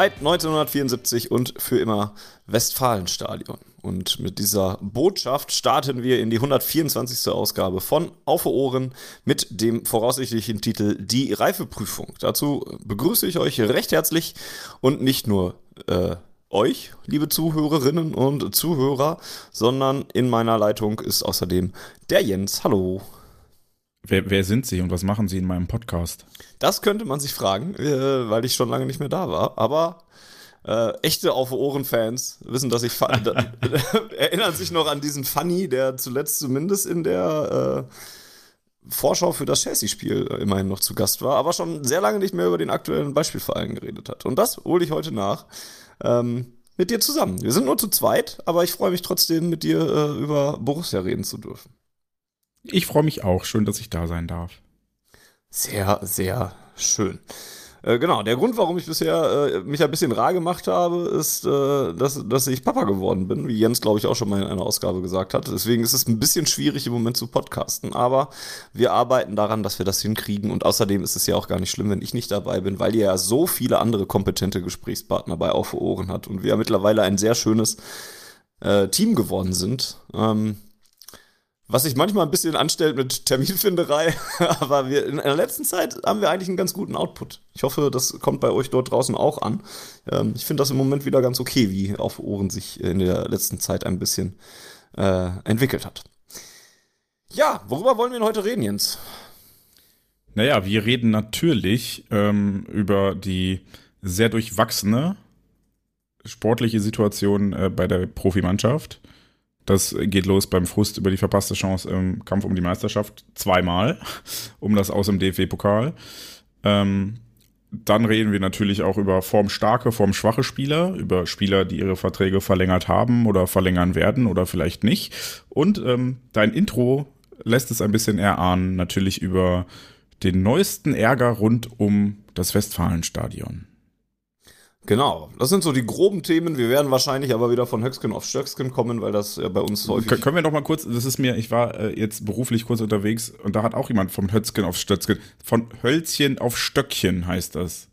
Seit 1974 und für immer Westfalenstadion. Und mit dieser Botschaft starten wir in die 124. Ausgabe von Auf Ohren mit dem voraussichtlichen Titel Die Reifeprüfung. Dazu begrüße ich euch recht herzlich und nicht nur äh, euch, liebe Zuhörerinnen und Zuhörer, sondern in meiner Leitung ist außerdem der Jens. Hallo. Wer, wer, sind Sie und was machen Sie in meinem Podcast? Das könnte man sich fragen, äh, weil ich schon lange nicht mehr da war. Aber äh, echte Auf Ohren-Fans wissen, dass ich erinnern sich noch an diesen Funny, der zuletzt zumindest in der äh, Vorschau für das Chelsea-Spiel immerhin noch zu Gast war, aber schon sehr lange nicht mehr über den aktuellen Beispielverein geredet hat. Und das hole ich heute nach. Ähm, mit dir zusammen. Wir sind nur zu zweit, aber ich freue mich trotzdem, mit dir äh, über Borussia reden zu dürfen. Ich freue mich auch. Schön, dass ich da sein darf. Sehr, sehr schön. Äh, genau, der Grund, warum ich bisher äh, mich ein bisschen rar gemacht habe, ist, äh, dass, dass ich Papa geworden bin, wie Jens, glaube ich, auch schon mal in einer Ausgabe gesagt hat. Deswegen ist es ein bisschen schwierig im Moment zu podcasten, aber wir arbeiten daran, dass wir das hinkriegen und außerdem ist es ja auch gar nicht schlimm, wenn ich nicht dabei bin, weil ihr ja so viele andere kompetente Gesprächspartner bei Auf Ohren hat und wir ja mittlerweile ein sehr schönes äh, Team geworden sind. Ähm, was sich manchmal ein bisschen anstellt mit Terminfinderei, aber wir, in der letzten Zeit haben wir eigentlich einen ganz guten Output. Ich hoffe, das kommt bei euch dort draußen auch an. Ähm, ich finde das im Moment wieder ganz okay, wie auf Ohren sich in der letzten Zeit ein bisschen äh, entwickelt hat. Ja, worüber wollen wir denn heute reden, Jens? Naja, wir reden natürlich ähm, über die sehr durchwachsene sportliche Situation äh, bei der Profimannschaft das geht los beim Frust über die verpasste Chance im Kampf um die Meisterschaft zweimal, um das aus dem DFB-Pokal. Ähm, dann reden wir natürlich auch über formstarke, formschwache Spieler, über Spieler, die ihre Verträge verlängert haben oder verlängern werden oder vielleicht nicht. Und ähm, dein Intro lässt es ein bisschen erahnen, natürlich über den neuesten Ärger rund um das Westfalenstadion. Genau, das sind so die groben Themen. Wir werden wahrscheinlich aber wieder von Höcksken auf Stöcksken kommen, weil das ja bei uns häufig. Kön können wir noch mal kurz, das ist mir, ich war äh, jetzt beruflich kurz unterwegs und da hat auch jemand vom Höcksken auf Stöcksken, von Hölzchen auf Stöckchen heißt das.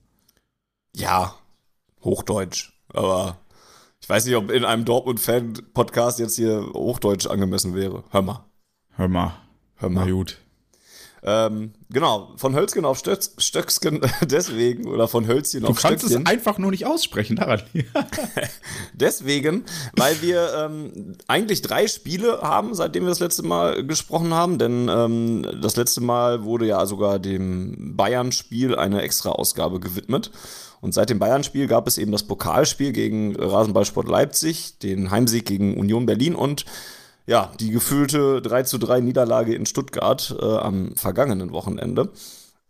Ja, Hochdeutsch, aber ich weiß nicht, ob in einem Dortmund-Fan-Podcast jetzt hier Hochdeutsch angemessen wäre. Hör mal. Hör mal. Hör mal. Na gut. Ähm, genau, von Hölzchen auf Stöcks, Stöcksken deswegen oder von Hölzchen du auf Stöckchen. Du kannst es einfach nur nicht aussprechen, daran. deswegen, weil wir ähm, eigentlich drei Spiele haben, seitdem wir das letzte Mal gesprochen haben, denn ähm, das letzte Mal wurde ja sogar dem Bayern-Spiel eine extra Ausgabe gewidmet. Und seit dem Bayern-Spiel gab es eben das Pokalspiel gegen Rasenballsport Leipzig, den Heimsieg gegen Union Berlin und ja, die gefühlte 3 zu 3 Niederlage in Stuttgart äh, am vergangenen Wochenende.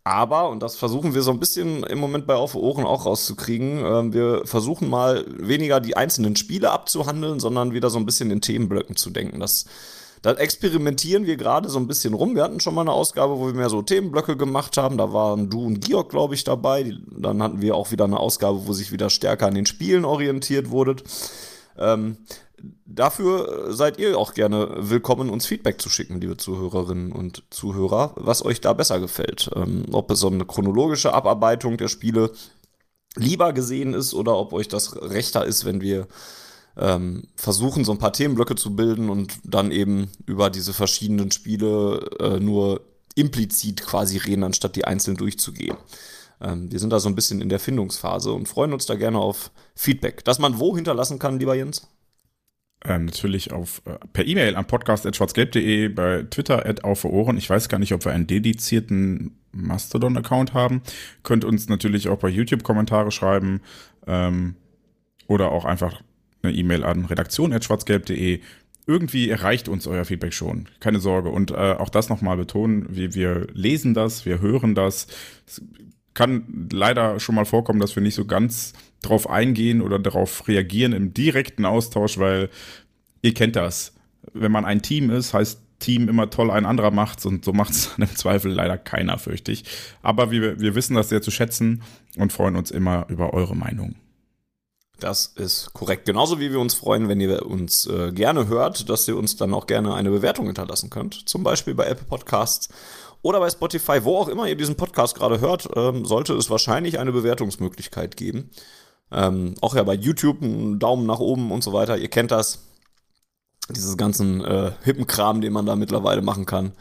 Aber, und das versuchen wir so ein bisschen im Moment bei Auf Ohren auch rauszukriegen, äh, wir versuchen mal weniger die einzelnen Spiele abzuhandeln, sondern wieder so ein bisschen in Themenblöcken zu denken. Das, das experimentieren wir gerade so ein bisschen rum. Wir hatten schon mal eine Ausgabe, wo wir mehr so Themenblöcke gemacht haben. Da waren du und Georg, glaube ich, dabei. Dann hatten wir auch wieder eine Ausgabe, wo sich wieder stärker an den Spielen orientiert wurde. Ähm, dafür seid ihr auch gerne willkommen, uns Feedback zu schicken, liebe Zuhörerinnen und Zuhörer, was euch da besser gefällt. Ähm, ob es so eine chronologische Abarbeitung der Spiele lieber gesehen ist oder ob euch das rechter ist, wenn wir ähm, versuchen, so ein paar Themenblöcke zu bilden und dann eben über diese verschiedenen Spiele äh, nur implizit quasi reden, anstatt die einzeln durchzugehen. Ähm, wir sind da so ein bisschen in der Findungsphase und freuen uns da gerne auf Feedback. Das man wo hinterlassen kann, lieber Jens? Ähm, natürlich auf, äh, per E-Mail am podcast.schwarzgelb.de, bei Twitter at auf Ohren. Ich weiß gar nicht, ob wir einen dedizierten Mastodon-Account haben. Könnt uns natürlich auch bei YouTube Kommentare schreiben ähm, oder auch einfach eine E-Mail an redaktion.schwarzgelb.de. irgendwie erreicht uns euer Feedback schon. Keine Sorge. Und äh, auch das nochmal betonen, wir, wir lesen das, wir hören das. Es kann leider schon mal vorkommen, dass wir nicht so ganz drauf eingehen oder darauf reagieren im direkten Austausch, weil ihr kennt das. Wenn man ein Team ist, heißt Team immer toll, ein anderer macht's und so macht's im Zweifel leider keiner, fürchte ich. Aber wir, wir wissen das sehr zu schätzen und freuen uns immer über eure Meinung. Das ist korrekt. Genauso wie wir uns freuen, wenn ihr uns äh, gerne hört, dass ihr uns dann auch gerne eine Bewertung hinterlassen könnt. Zum Beispiel bei Apple Podcasts oder bei Spotify, wo auch immer ihr diesen Podcast gerade hört, ähm, sollte es wahrscheinlich eine Bewertungsmöglichkeit geben. Ähm, auch ja bei YouTube einen Daumen nach oben und so weiter. Ihr kennt das. Dieses ganzen äh, hippen Kram, den man da mittlerweile machen kann.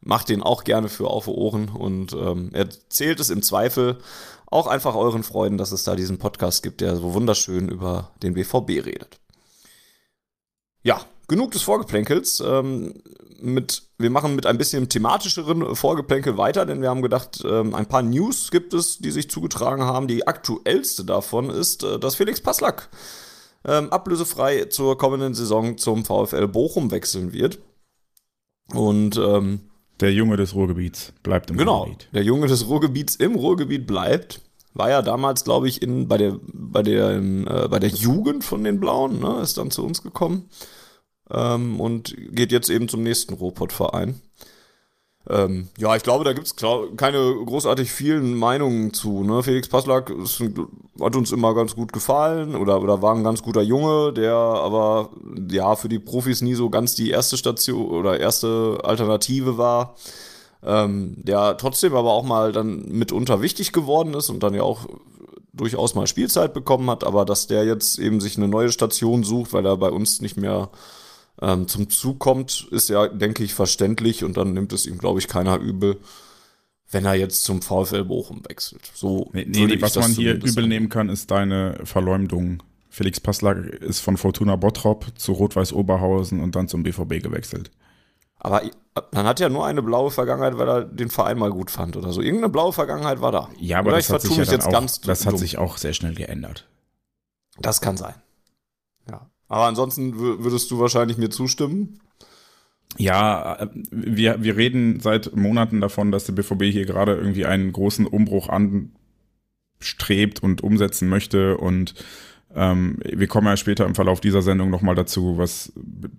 Macht den auch gerne für auf Ohren und ähm, erzählt es im Zweifel auch einfach euren Freunden, dass es da diesen Podcast gibt, der so wunderschön über den BVB redet. Ja, genug des Vorgeplänkels. Ähm, mit, wir machen mit ein bisschen thematischeren Vorgeplänkel weiter, denn wir haben gedacht, ähm, ein paar News gibt es, die sich zugetragen haben. Die aktuellste davon ist, äh, dass Felix Passlack ähm, ablösefrei zur kommenden Saison zum VfL Bochum wechseln wird. Und ähm, der Junge des Ruhrgebiets bleibt im genau, Ruhrgebiet. Genau, der Junge des Ruhrgebiets im Ruhrgebiet bleibt. War ja damals, glaube ich, in, bei, der, bei, der, äh, bei der Jugend von den Blauen, ne, ist dann zu uns gekommen ähm, und geht jetzt eben zum nächsten Ruhrpott-Verein. Ähm, ja, ich glaube, da gibt es keine großartig vielen Meinungen zu. Ne? Felix Passlack ist, hat uns immer ganz gut gefallen oder, oder war ein ganz guter Junge, der aber ja für die Profis nie so ganz die erste Station oder erste Alternative war. Ähm, der trotzdem aber auch mal dann mitunter wichtig geworden ist und dann ja auch durchaus mal Spielzeit bekommen hat, aber dass der jetzt eben sich eine neue Station sucht, weil er bei uns nicht mehr ähm, zum Zug kommt, ist ja, denke ich, verständlich und dann nimmt es ihm, glaube ich, keiner übel, wenn er jetzt zum VfL Bochum wechselt. So nee, nee was man hier übel nehmen kann, ist deine Verleumdung. Felix Passlack ist von Fortuna Bottrop zu Rot-Weiß Oberhausen und dann zum BVB gewechselt. Aber man hat ja nur eine blaue Vergangenheit, weil er den Verein mal gut fand oder so. Irgendeine blaue Vergangenheit war da. Ja, aber das, hat sich, ja jetzt auch, das hat sich auch sehr schnell geändert. Das kann sein. Ja. Aber ansonsten würdest du wahrscheinlich mir zustimmen. Ja, äh, wir, wir reden seit Monaten davon, dass der BVB hier gerade irgendwie einen großen Umbruch anstrebt und umsetzen möchte. Und ähm, wir kommen ja später im Verlauf dieser Sendung nochmal dazu, was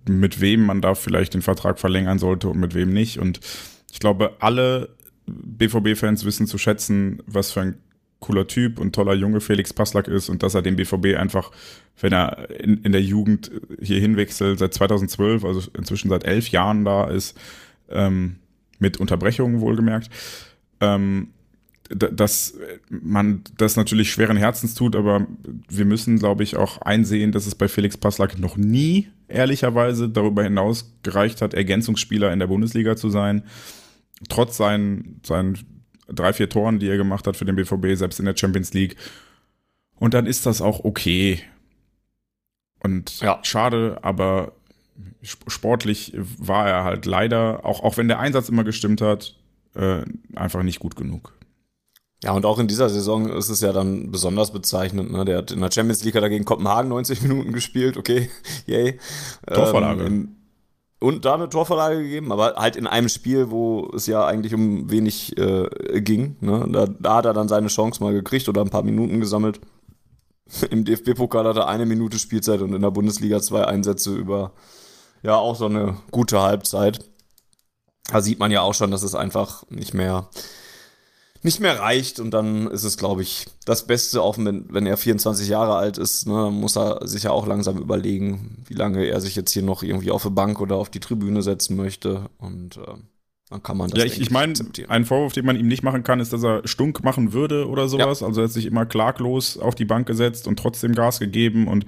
mit wem man da vielleicht den Vertrag verlängern sollte und mit wem nicht. Und ich glaube, alle BVB-Fans wissen zu schätzen, was für ein cooler Typ und toller Junge Felix Passlack ist und dass er den BVB einfach, wenn er in, in der Jugend hier hinwechselt, seit 2012, also inzwischen seit elf Jahren da ist, ähm, mit Unterbrechungen wohlgemerkt, ähm, dass man das natürlich schweren Herzens tut, aber wir müssen, glaube ich, auch einsehen, dass es bei Felix Passlack noch nie ehrlicherweise darüber hinaus gereicht hat, Ergänzungsspieler in der Bundesliga zu sein. Trotz seinen, seinen drei, vier Toren, die er gemacht hat für den BVB, selbst in der Champions League. Und dann ist das auch okay. Und ja. schade, aber sportlich war er halt leider, auch, auch wenn der Einsatz immer gestimmt hat, äh, einfach nicht gut genug. Ja, und auch in dieser Saison ist es ja dann besonders bezeichnend. Ne? Der hat in der Champions League dagegen Kopenhagen 90 Minuten gespielt, okay, yay. Torvorlage. Ähm, und da eine Torvorlage gegeben, aber halt in einem Spiel, wo es ja eigentlich um wenig äh, ging. Ne? Da, da, hat er dann seine Chance mal gekriegt oder ein paar Minuten gesammelt. Im DFB-Pokal hat er eine Minute Spielzeit und in der Bundesliga zwei Einsätze über ja auch so eine gute Halbzeit. Da sieht man ja auch schon, dass es einfach nicht mehr nicht mehr reicht und dann ist es, glaube ich, das Beste, auch wenn, wenn er 24 Jahre alt ist, ne, muss er sich ja auch langsam überlegen, wie lange er sich jetzt hier noch irgendwie auf die Bank oder auf die Tribüne setzen möchte und äh, dann kann man das Ja, ich, ich meine, ein Vorwurf, den man ihm nicht machen kann, ist, dass er stunk machen würde oder sowas. Ja. Also er hat sich immer klaglos auf die Bank gesetzt und trotzdem Gas gegeben und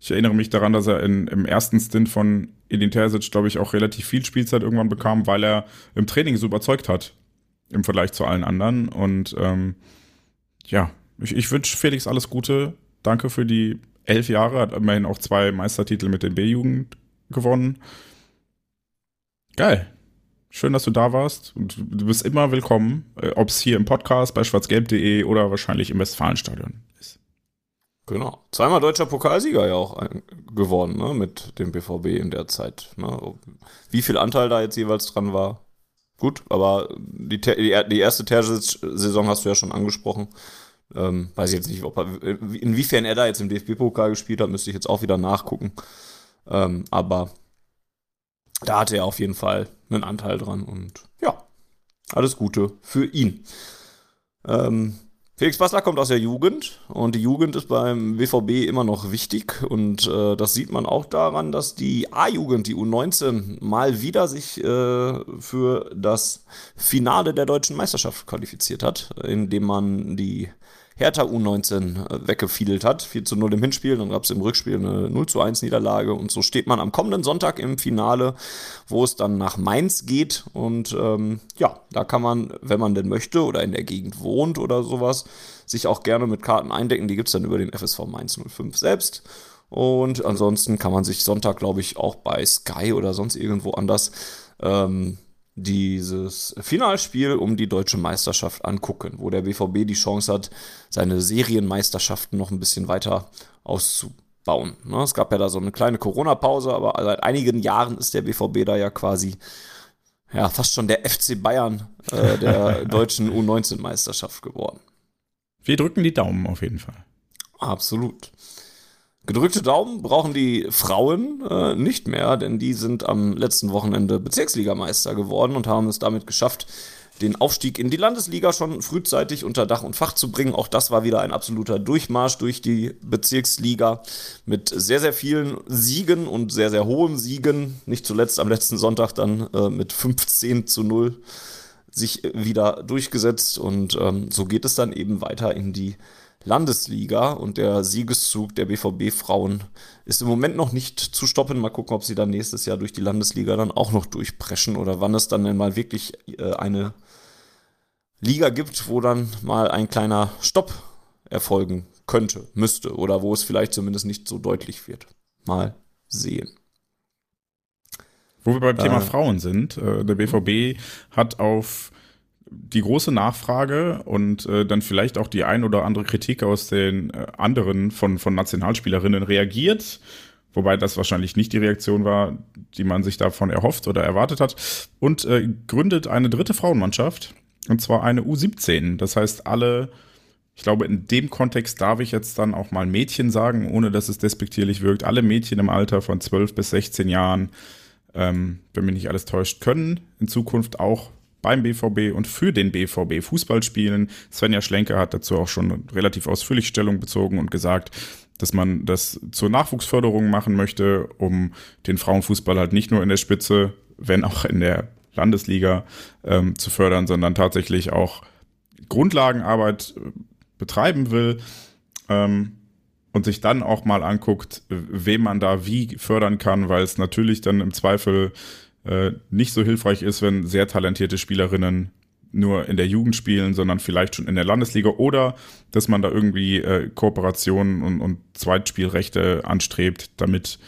ich erinnere mich daran, dass er in, im ersten Stint von Edin Terzic, glaube ich, auch relativ viel Spielzeit irgendwann bekam, weil er im Training so überzeugt hat im Vergleich zu allen anderen. Und ähm, ja, ich, ich wünsche Felix alles Gute. Danke für die elf Jahre. Hat immerhin auch zwei Meistertitel mit den B-Jugend gewonnen. Geil. Schön, dass du da warst. Und du bist immer willkommen, äh, ob es hier im Podcast bei schwarzgelb.de oder wahrscheinlich im Westfalenstadion ist. Genau. Zweimal deutscher Pokalsieger ja auch geworden, ne, mit dem BVB in der Zeit. Ne. Wie viel Anteil da jetzt jeweils dran war, gut, aber die, die erste Terzic-Saison hast du ja schon angesprochen. Ähm, weiß ich jetzt nicht, ob er, inwiefern er da jetzt im DFB-Pokal gespielt hat, müsste ich jetzt auch wieder nachgucken. Ähm, aber da hatte er auf jeden Fall einen Anteil dran und ja, alles Gute für ihn. Ähm, Felix Bassler kommt aus der Jugend und die Jugend ist beim WVB immer noch wichtig und äh, das sieht man auch daran, dass die A-Jugend, die U19, mal wieder sich äh, für das Finale der deutschen Meisterschaft qualifiziert hat, indem man die Hertha U19 äh, weggefiedelt hat. 4 zu 0 im Hinspiel, dann gab es im Rückspiel eine 0 zu 1 Niederlage und so steht man am kommenden Sonntag im Finale, wo es dann nach Mainz geht und ähm, ja, da kann man, wenn man denn möchte oder in der Gegend wohnt oder sowas, sich auch gerne mit Karten eindecken. Die gibt es dann über den FSV Mainz 05 selbst. Und ansonsten kann man sich Sonntag, glaube ich, auch bei Sky oder sonst irgendwo anders ähm, dieses Finalspiel um die deutsche Meisterschaft angucken, wo der BVB die Chance hat, seine Serienmeisterschaften noch ein bisschen weiter auszubauen. Ne, es gab ja da so eine kleine Corona-Pause, aber seit einigen Jahren ist der BVB da ja quasi ja fast schon der FC Bayern äh, der deutschen U19-Meisterschaft geworden. Wir drücken die Daumen auf jeden Fall. Absolut. Gedrückte Daumen brauchen die Frauen äh, nicht mehr, denn die sind am letzten Wochenende Bezirksligameister geworden und haben es damit geschafft, den Aufstieg in die Landesliga schon frühzeitig unter Dach und Fach zu bringen. Auch das war wieder ein absoluter Durchmarsch durch die Bezirksliga mit sehr, sehr vielen Siegen und sehr, sehr hohen Siegen. Nicht zuletzt am letzten Sonntag dann äh, mit 15 zu 0 sich wieder durchgesetzt und ähm, so geht es dann eben weiter in die Landesliga und der Siegeszug der BVB-Frauen ist im Moment noch nicht zu stoppen. Mal gucken, ob sie dann nächstes Jahr durch die Landesliga dann auch noch durchpreschen oder wann es dann denn mal wirklich äh, eine Liga gibt, wo dann mal ein kleiner Stopp erfolgen könnte, müsste oder wo es vielleicht zumindest nicht so deutlich wird. Mal sehen. Wo wir beim Thema äh, Frauen sind, äh, der BVB hat auf die große Nachfrage und äh, dann vielleicht auch die ein oder andere Kritik aus den äh, anderen von, von Nationalspielerinnen reagiert. Wobei das wahrscheinlich nicht die Reaktion war, die man sich davon erhofft oder erwartet hat. Und äh, gründet eine dritte Frauenmannschaft. Und zwar eine U17. Das heißt, alle, ich glaube, in dem Kontext darf ich jetzt dann auch mal Mädchen sagen, ohne dass es despektierlich wirkt. Alle Mädchen im Alter von 12 bis 16 Jahren, ähm, wenn mich nicht alles täuscht, können in Zukunft auch beim BVB und für den BVB Fußball spielen. Svenja Schlenker hat dazu auch schon relativ ausführlich Stellung bezogen und gesagt, dass man das zur Nachwuchsförderung machen möchte, um den Frauenfußball halt nicht nur in der Spitze, wenn auch in der Landesliga ähm, zu fördern, sondern tatsächlich auch Grundlagenarbeit äh, betreiben will ähm, und sich dann auch mal anguckt, wem man da wie fördern kann, weil es natürlich dann im Zweifel äh, nicht so hilfreich ist, wenn sehr talentierte Spielerinnen nur in der Jugend spielen, sondern vielleicht schon in der Landesliga oder dass man da irgendwie äh, Kooperationen und, und Zweitspielrechte anstrebt, damit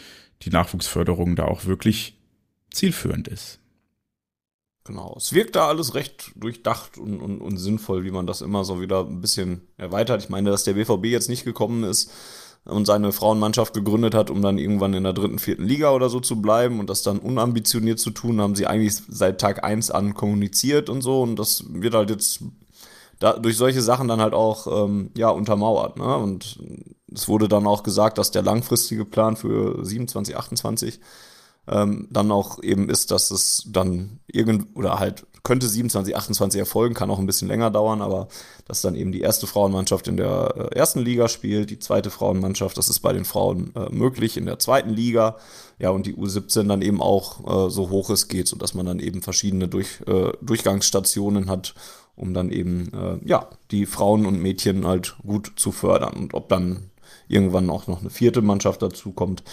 die Nachwuchsförderung da auch wirklich zielführend ist. Genau. Es wirkt da alles recht durchdacht und, und, und sinnvoll, wie man das immer so wieder ein bisschen erweitert. Ich meine, dass der BVB jetzt nicht gekommen ist, und seine Frauenmannschaft gegründet hat, um dann irgendwann in der dritten, vierten Liga oder so zu bleiben und das dann unambitioniert zu tun, haben sie eigentlich seit Tag 1 an kommuniziert und so und das wird halt jetzt da, durch solche Sachen dann halt auch ähm, ja untermauert. Ne? Und es wurde dann auch gesagt, dass der langfristige Plan für 27, 28 ähm, dann auch eben ist, dass es dann irgend oder halt könnte 27, 28 erfolgen, kann auch ein bisschen länger dauern, aber dass dann eben die erste Frauenmannschaft in der äh, ersten Liga spielt, die zweite Frauenmannschaft, das ist bei den Frauen äh, möglich in der zweiten Liga, ja, und die U17 dann eben auch äh, so hoch es geht, sodass man dann eben verschiedene Durch, äh, Durchgangsstationen hat, um dann eben, äh, ja, die Frauen und Mädchen halt gut zu fördern. Und ob dann irgendwann auch noch eine vierte Mannschaft dazu kommt,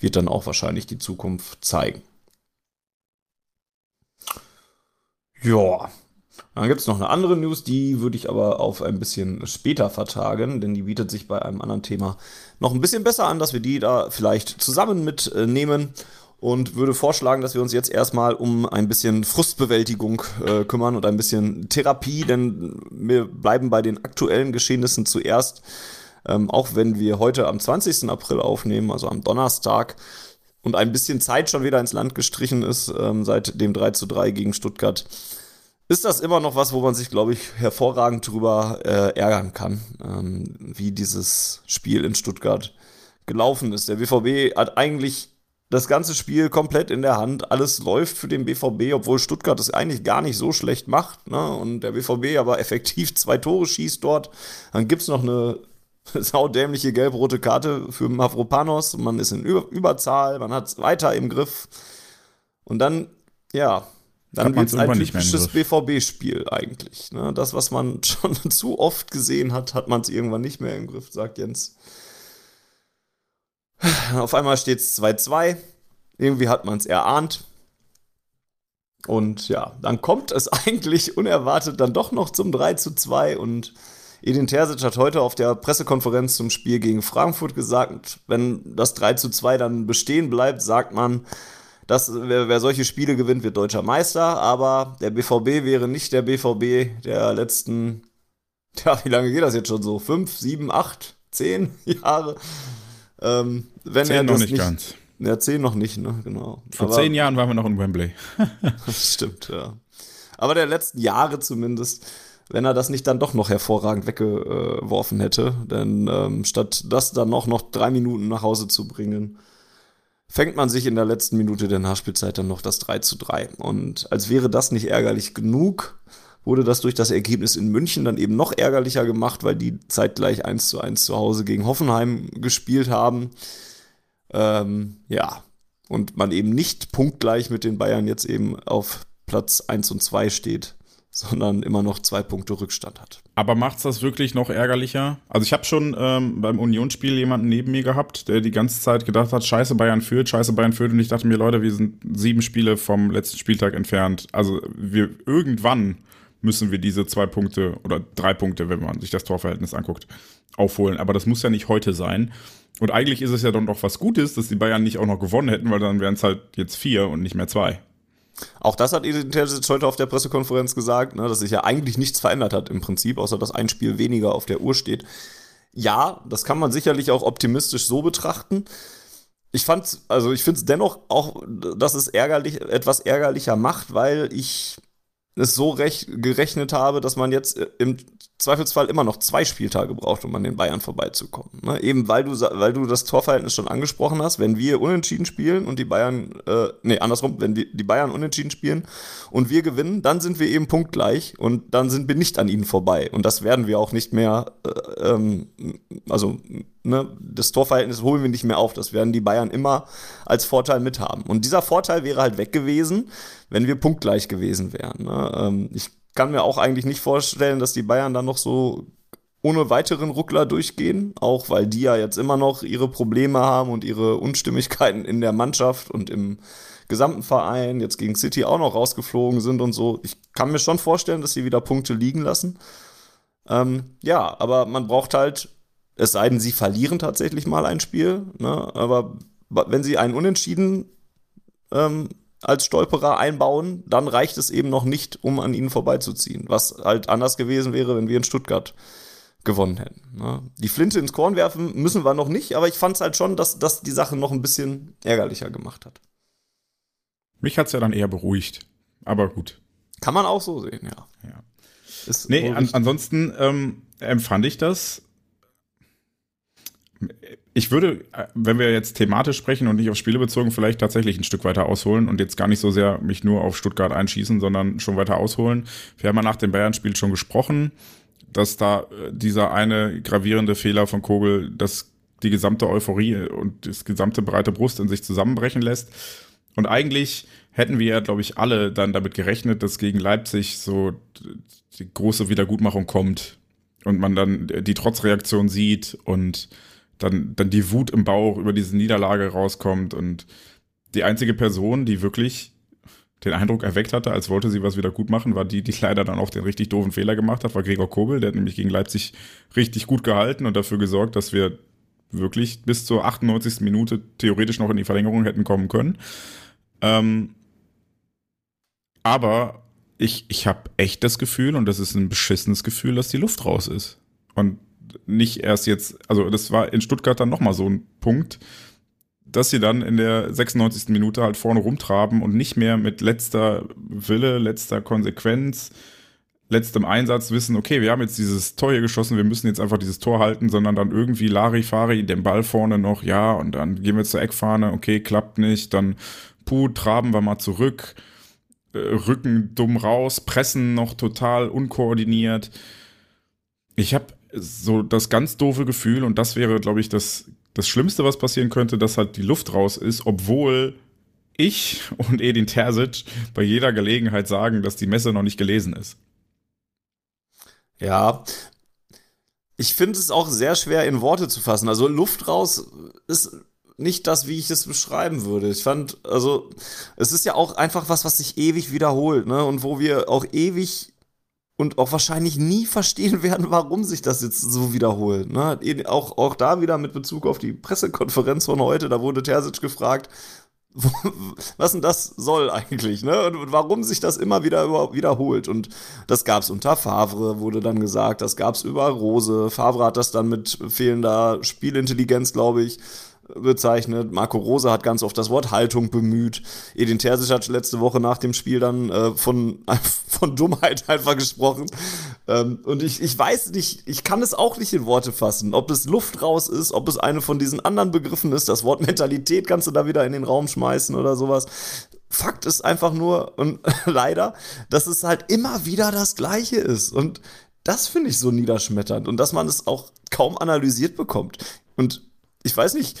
wird dann auch wahrscheinlich die Zukunft zeigen. Ja. Dann gibt es noch eine andere News, die würde ich aber auf ein bisschen später vertagen, denn die bietet sich bei einem anderen Thema noch ein bisschen besser an, dass wir die da vielleicht zusammen mitnehmen und würde vorschlagen, dass wir uns jetzt erstmal um ein bisschen Frustbewältigung äh, kümmern und ein bisschen Therapie, denn wir bleiben bei den aktuellen Geschehnissen zuerst. Ähm, auch wenn wir heute am 20. April aufnehmen, also am Donnerstag, und ein bisschen Zeit schon wieder ins Land gestrichen ist, ähm, seit dem 3 zu 3 gegen Stuttgart, ist das immer noch was, wo man sich, glaube ich, hervorragend drüber äh, ärgern kann, ähm, wie dieses Spiel in Stuttgart gelaufen ist. Der BVB hat eigentlich das ganze Spiel komplett in der Hand. Alles läuft für den BVB, obwohl Stuttgart es eigentlich gar nicht so schlecht macht. Ne? Und der BVB aber effektiv zwei Tore schießt dort. Dann gibt es noch eine saudämliche gelb-rote Karte für Mavropanos. Man ist in Über Überzahl, man hat es weiter im Griff. Und dann, ja, dann wird es ein typisches BVB-Spiel eigentlich. Ne? Das, was man schon zu oft gesehen hat, hat man es irgendwann nicht mehr im Griff, sagt Jens. Auf einmal steht es 2-2. Irgendwie hat man es erahnt. Und ja, dann kommt es eigentlich unerwartet dann doch noch zum 3 2 und Edin Terzic hat heute auf der Pressekonferenz zum Spiel gegen Frankfurt gesagt, wenn das 3 zu 2 dann bestehen bleibt, sagt man, dass wer, wer solche Spiele gewinnt, wird deutscher Meister, aber der BVB wäre nicht der BVB der letzten, ja, wie lange geht das jetzt schon so? Fünf, sieben, acht, zehn Jahre? Ähm, wenn zehn er noch nicht, nicht ganz. Ja, zehn noch nicht, ne, genau. Vor aber, zehn Jahren waren wir noch in Wembley. stimmt, ja. Aber der letzten Jahre zumindest wenn er das nicht dann doch noch hervorragend weggeworfen hätte. Denn ähm, statt das dann noch, noch drei Minuten nach Hause zu bringen, fängt man sich in der letzten Minute der Nachspielzeit dann noch das 3 zu 3. Und als wäre das nicht ärgerlich genug, wurde das durch das Ergebnis in München dann eben noch ärgerlicher gemacht, weil die zeitgleich 1 zu 1 zu Hause gegen Hoffenheim gespielt haben. Ähm, ja, und man eben nicht punktgleich mit den Bayern jetzt eben auf Platz 1 und 2 steht sondern immer noch zwei Punkte Rückstand hat. Aber macht's das wirklich noch ärgerlicher? Also ich habe schon ähm, beim Unionsspiel jemanden neben mir gehabt, der die ganze Zeit gedacht hat, scheiße Bayern führt, scheiße Bayern führt und ich dachte mir, Leute, wir sind sieben Spiele vom letzten Spieltag entfernt. Also wir irgendwann müssen wir diese zwei Punkte oder drei Punkte, wenn man sich das Torverhältnis anguckt, aufholen. Aber das muss ja nicht heute sein. Und eigentlich ist es ja dann doch was Gutes, dass die Bayern nicht auch noch gewonnen hätten, weil dann wären es halt jetzt vier und nicht mehr zwei. Auch das hat Edin Terzic heute auf der Pressekonferenz gesagt, ne, dass sich ja eigentlich nichts verändert hat im Prinzip, außer dass ein Spiel weniger auf der Uhr steht. Ja, das kann man sicherlich auch optimistisch so betrachten. Ich fand, also ich finde es dennoch auch, dass es ärgerlich, etwas ärgerlicher macht, weil ich es so recht, gerechnet habe, dass man jetzt im Zweifelsfall immer noch zwei Spieltage braucht, um an den Bayern vorbeizukommen. Ne? Eben weil du, weil du das Torverhältnis schon angesprochen hast, wenn wir unentschieden spielen und die Bayern, äh, nee, andersrum, wenn die, die Bayern unentschieden spielen und wir gewinnen, dann sind wir eben punktgleich und dann sind wir nicht an ihnen vorbei. Und das werden wir auch nicht mehr, äh, ähm, also ne, das Torverhältnis holen wir nicht mehr auf. Das werden die Bayern immer als Vorteil mithaben. Und dieser Vorteil wäre halt weg gewesen, wenn wir punktgleich gewesen wären. Ne? Ähm, ich kann mir auch eigentlich nicht vorstellen, dass die Bayern dann noch so ohne weiteren Ruckler durchgehen, auch weil die ja jetzt immer noch ihre Probleme haben und ihre Unstimmigkeiten in der Mannschaft und im gesamten Verein, jetzt gegen City auch noch rausgeflogen sind und so. Ich kann mir schon vorstellen, dass sie wieder Punkte liegen lassen. Ähm, ja, aber man braucht halt, es sei denn, sie verlieren tatsächlich mal ein Spiel, ne? aber wenn sie einen Unentschieden ähm, als Stolperer einbauen, dann reicht es eben noch nicht, um an ihnen vorbeizuziehen. Was halt anders gewesen wäre, wenn wir in Stuttgart gewonnen hätten. Ne? Die Flinte ins Korn werfen müssen wir noch nicht, aber ich fand es halt schon, dass das die Sache noch ein bisschen ärgerlicher gemacht hat. Mich hat es ja dann eher beruhigt. Aber gut. Kann man auch so sehen, ja. ja. Ist nee, an, ansonsten ähm, empfand ich das ich würde, wenn wir jetzt thematisch sprechen und nicht auf Spiele bezogen, vielleicht tatsächlich ein Stück weiter ausholen und jetzt gar nicht so sehr mich nur auf Stuttgart einschießen, sondern schon weiter ausholen. Wir haben ja nach dem Bayern-Spiel schon gesprochen, dass da äh, dieser eine gravierende Fehler von Kogel das die gesamte Euphorie und das gesamte breite Brust in sich zusammenbrechen lässt. Und eigentlich hätten wir ja, glaube ich, alle dann damit gerechnet, dass gegen Leipzig so die große Wiedergutmachung kommt und man dann die Trotzreaktion sieht und dann, dann die Wut im Bauch über diese Niederlage rauskommt und die einzige Person, die wirklich den Eindruck erweckt hatte, als wollte sie was wieder gut machen, war die, die leider dann auch den richtig doofen Fehler gemacht hat, war Gregor Kobel, der hat nämlich gegen Leipzig richtig gut gehalten und dafür gesorgt, dass wir wirklich bis zur 98. Minute theoretisch noch in die Verlängerung hätten kommen können. Ähm, aber ich, ich habe echt das Gefühl, und das ist ein beschissenes Gefühl, dass die Luft raus ist. Und nicht erst jetzt, also das war in Stuttgart dann nochmal so ein Punkt, dass sie dann in der 96. Minute halt vorne rumtraben und nicht mehr mit letzter Wille, letzter Konsequenz, letztem Einsatz wissen, okay, wir haben jetzt dieses Tor hier geschossen, wir müssen jetzt einfach dieses Tor halten, sondern dann irgendwie Larifari den Ball vorne noch, ja, und dann gehen wir zur Eckfahne, okay, klappt nicht, dann puh, traben wir mal zurück, äh, rücken dumm raus, pressen noch total unkoordiniert. Ich habe so das ganz doofe Gefühl, und das wäre, glaube ich, das, das Schlimmste, was passieren könnte, dass halt die Luft raus ist, obwohl ich und Edin Terzic bei jeder Gelegenheit sagen, dass die Messe noch nicht gelesen ist. Ja, ich finde es auch sehr schwer in Worte zu fassen. Also Luft raus ist nicht das, wie ich es beschreiben würde. Ich fand, also es ist ja auch einfach was, was sich ewig wiederholt, ne? Und wo wir auch ewig und auch wahrscheinlich nie verstehen werden, warum sich das jetzt so wiederholt. Ne? Auch, auch da wieder mit Bezug auf die Pressekonferenz von heute, da wurde Terzic gefragt, was denn das soll eigentlich, ne? Und warum sich das immer wieder wiederholt. Und das gab es unter Favre, wurde dann gesagt, das gab es über Rose. Favre hat das dann mit fehlender Spielintelligenz, glaube ich, bezeichnet. Marco Rose hat ganz oft das Wort Haltung bemüht. Edin Terzic hat letzte Woche nach dem Spiel dann äh, von, von Dummheit einfach gesprochen. Ähm, und ich, ich weiß nicht, ich kann es auch nicht in Worte fassen, ob es Luft raus ist, ob es eine von diesen anderen Begriffen ist. Das Wort Mentalität kannst du da wieder in den Raum schmeißen oder sowas. Fakt ist einfach nur, und leider, dass es halt immer wieder das Gleiche ist. Und das finde ich so niederschmetternd und dass man es auch kaum analysiert bekommt. Und ich weiß nicht,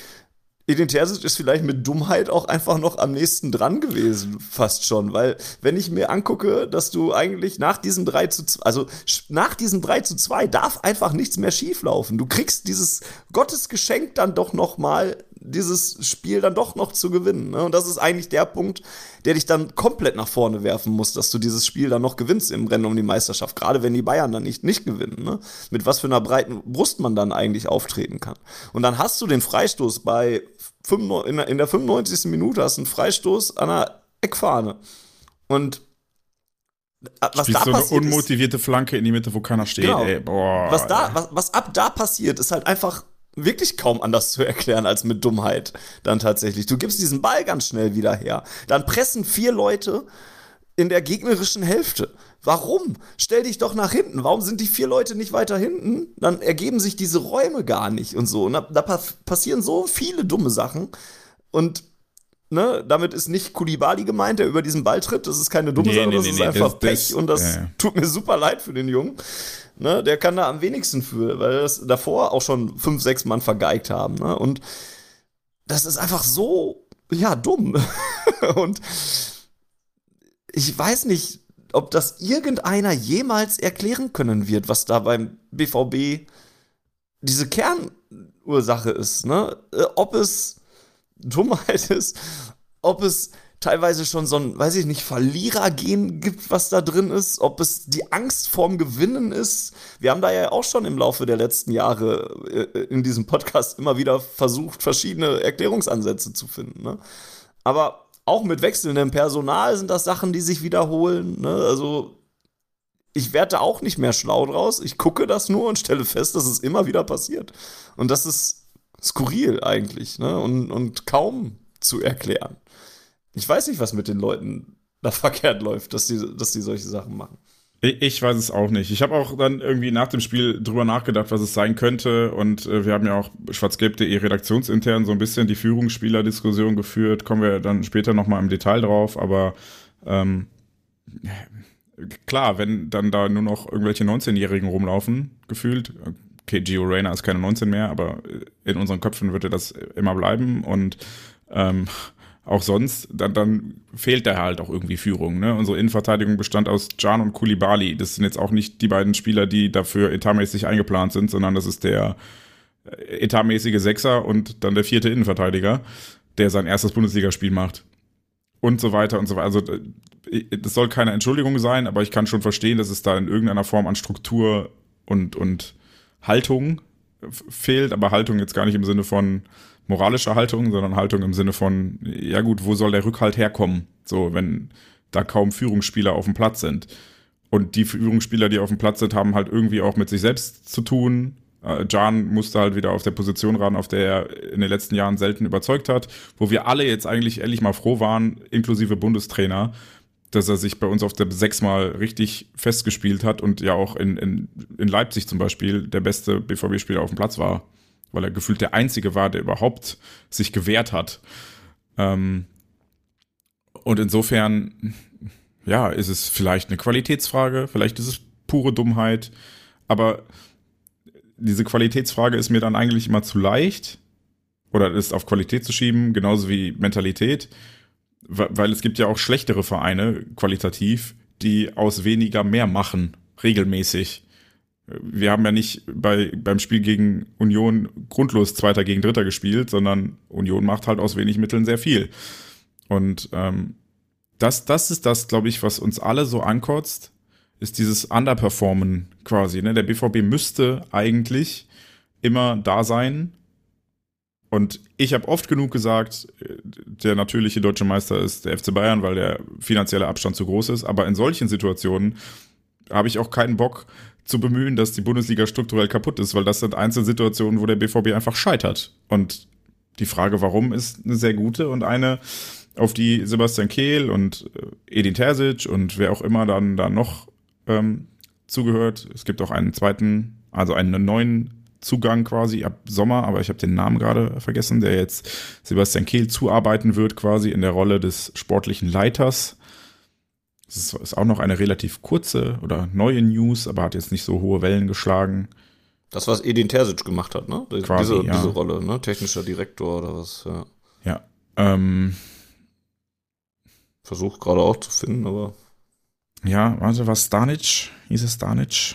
Edin Terzic ist vielleicht mit Dummheit auch einfach noch am nächsten dran gewesen, fast schon, weil wenn ich mir angucke, dass du eigentlich nach diesem 3 zu 2, also nach diesem 3 zu 2 darf einfach nichts mehr schieflaufen. Du kriegst dieses Gottesgeschenk dann doch noch mal dieses Spiel dann doch noch zu gewinnen. Ne? Und das ist eigentlich der Punkt, der dich dann komplett nach vorne werfen muss, dass du dieses Spiel dann noch gewinnst im Rennen um die Meisterschaft. Gerade wenn die Bayern dann nicht, nicht gewinnen. Ne? Mit was für einer breiten Brust man dann eigentlich auftreten kann. Und dann hast du den Freistoß bei 95, in, der, in der 95. Minute, hast einen Freistoß an der Eckfahne. Und äh, was Spielst da so eine unmotivierte ist, Flanke in die Mitte, wo keiner steht. Genau. Ey, boah, was, da, was, was ab da passiert, ist halt einfach wirklich kaum anders zu erklären als mit Dummheit dann tatsächlich. Du gibst diesen Ball ganz schnell wieder her. Dann pressen vier Leute in der gegnerischen Hälfte. Warum? Stell dich doch nach hinten. Warum sind die vier Leute nicht weiter hinten? Dann ergeben sich diese Räume gar nicht und so. Und da, da passieren so viele dumme Sachen. Und ne, damit ist nicht Kulibali gemeint, der über diesen Ball tritt. Das ist keine dumme nee, Sache, nee, das nee, ist einfach das, Pech. Das, und das ja. tut mir super leid für den Jungen. Ne, der kann da am wenigsten für, weil das davor auch schon fünf, sechs Mann vergeigt haben. Ne? Und das ist einfach so, ja, dumm. und ich weiß nicht, ob das irgendeiner jemals erklären können wird, was da beim BVB diese Kernursache ist. Ne? Äh, ob es Dummheit ist, ob es teilweise schon so ein, weiß ich nicht, Verlierergehen gibt, was da drin ist, ob es die Angst vorm Gewinnen ist. Wir haben da ja auch schon im Laufe der letzten Jahre äh, in diesem Podcast immer wieder versucht, verschiedene Erklärungsansätze zu finden. Ne? Aber auch mit wechselndem Personal sind das Sachen, die sich wiederholen. Ne? Also ich werde auch nicht mehr schlau draus. Ich gucke das nur und stelle fest, dass es immer wieder passiert. Und das ist skurril eigentlich ne? und, und kaum zu erklären. Ich weiß nicht, was mit den Leuten da verkehrt läuft, dass die, dass die solche Sachen machen. Ich weiß es auch nicht. Ich habe auch dann irgendwie nach dem Spiel drüber nachgedacht, was es sein könnte. Und äh, wir haben ja auch schwarzgelb.de redaktionsintern so ein bisschen die Führungsspieler-Diskussion geführt. Kommen wir dann später nochmal im Detail drauf. Aber ähm, klar, wenn dann da nur noch irgendwelche 19-Jährigen rumlaufen, gefühlt. Okay, Gio Reyna ist keine 19 mehr, aber in unseren Köpfen wird er das immer bleiben. Und ähm, auch sonst, dann, dann fehlt da halt auch irgendwie Führung. Ne? Unsere Innenverteidigung bestand aus Can und Kulibali. Das sind jetzt auch nicht die beiden Spieler, die dafür etatmäßig eingeplant sind, sondern das ist der äh, etatmäßige Sechser und dann der vierte Innenverteidiger, der sein erstes Bundesligaspiel macht. Und so weiter und so weiter. Also äh, das soll keine Entschuldigung sein, aber ich kann schon verstehen, dass es da in irgendeiner Form an Struktur und, und Haltung fehlt, aber Haltung jetzt gar nicht im Sinne von moralische Haltung, sondern Haltung im Sinne von, ja gut, wo soll der Rückhalt herkommen? So, wenn da kaum Führungsspieler auf dem Platz sind. Und die Führungsspieler, die auf dem Platz sind, haben halt irgendwie auch mit sich selbst zu tun. Äh, Jan musste halt wieder auf der Position ran, auf der er in den letzten Jahren selten überzeugt hat, wo wir alle jetzt eigentlich ehrlich mal froh waren, inklusive Bundestrainer, dass er sich bei uns auf der sechsmal richtig festgespielt hat und ja auch in, in, in Leipzig zum Beispiel der beste BVB-Spieler auf dem Platz war, weil er gefühlt der Einzige war, der überhaupt sich gewehrt hat. Ähm, und insofern, ja, ist es vielleicht eine Qualitätsfrage, vielleicht ist es pure Dummheit, aber diese Qualitätsfrage ist mir dann eigentlich immer zu leicht oder ist auf Qualität zu schieben, genauso wie Mentalität weil es gibt ja auch schlechtere Vereine qualitativ, die aus weniger mehr machen, regelmäßig. Wir haben ja nicht bei, beim Spiel gegen Union grundlos Zweiter gegen Dritter gespielt, sondern Union macht halt aus wenig Mitteln sehr viel. Und ähm, das, das ist das, glaube ich, was uns alle so ankotzt, ist dieses Underperformen quasi. Ne? Der BVB müsste eigentlich immer da sein und ich habe oft genug gesagt, der natürliche deutsche Meister ist der FC Bayern, weil der finanzielle Abstand zu groß ist. Aber in solchen Situationen habe ich auch keinen Bock zu bemühen, dass die Bundesliga strukturell kaputt ist, weil das sind Einzelsituationen, wo der BVB einfach scheitert. Und die Frage, warum, ist eine sehr gute und eine, auf die Sebastian Kehl und äh, Edin Terzic und wer auch immer dann da noch ähm, zugehört. Es gibt auch einen zweiten, also einen neuen Zugang quasi ab Sommer, aber ich habe den Namen gerade vergessen, der jetzt Sebastian Kehl zuarbeiten wird quasi in der Rolle des sportlichen Leiters. Das ist, auch noch eine relativ kurze oder neue News, aber hat jetzt nicht so hohe Wellen geschlagen. Das, was Edin Terzic gemacht hat, ne? Quasi, diese, ja. diese Rolle, ne? Technischer Direktor oder was, ja. Ja. Ähm, Versuch gerade auch zu finden, aber. Ja, warte, was Stanic? Hieß es Stanic?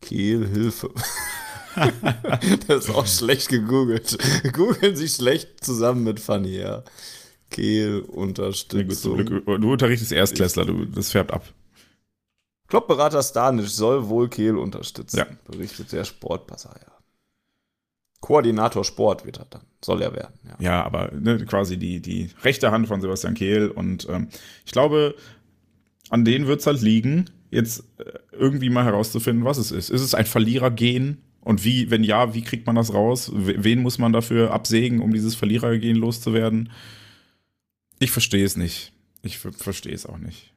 Kehl, Hilfe. das ist auch schlecht gegoogelt. Googeln Sie schlecht zusammen mit Fanny, ja. Kehl, Unterstützung. Ja, gut, du, unterrichtest Erstklässler, du, das färbt ab. Kloppberater Stanisch soll wohl Kehl unterstützen, Ja. berichtet der Sportpasser, ja. Koordinator Sport wird er dann, soll er werden, ja. Ja, aber ne, quasi die, die rechte Hand von Sebastian Kehl. Und ähm, ich glaube, an denen wird es halt liegen, jetzt äh, irgendwie mal herauszufinden, was es ist. Ist es ein Verlierergehen? Und wie, wenn ja, wie kriegt man das raus? Wen muss man dafür absägen, um dieses Verlierergehen loszuwerden? Ich verstehe es nicht. Ich ver- verstehe es auch nicht.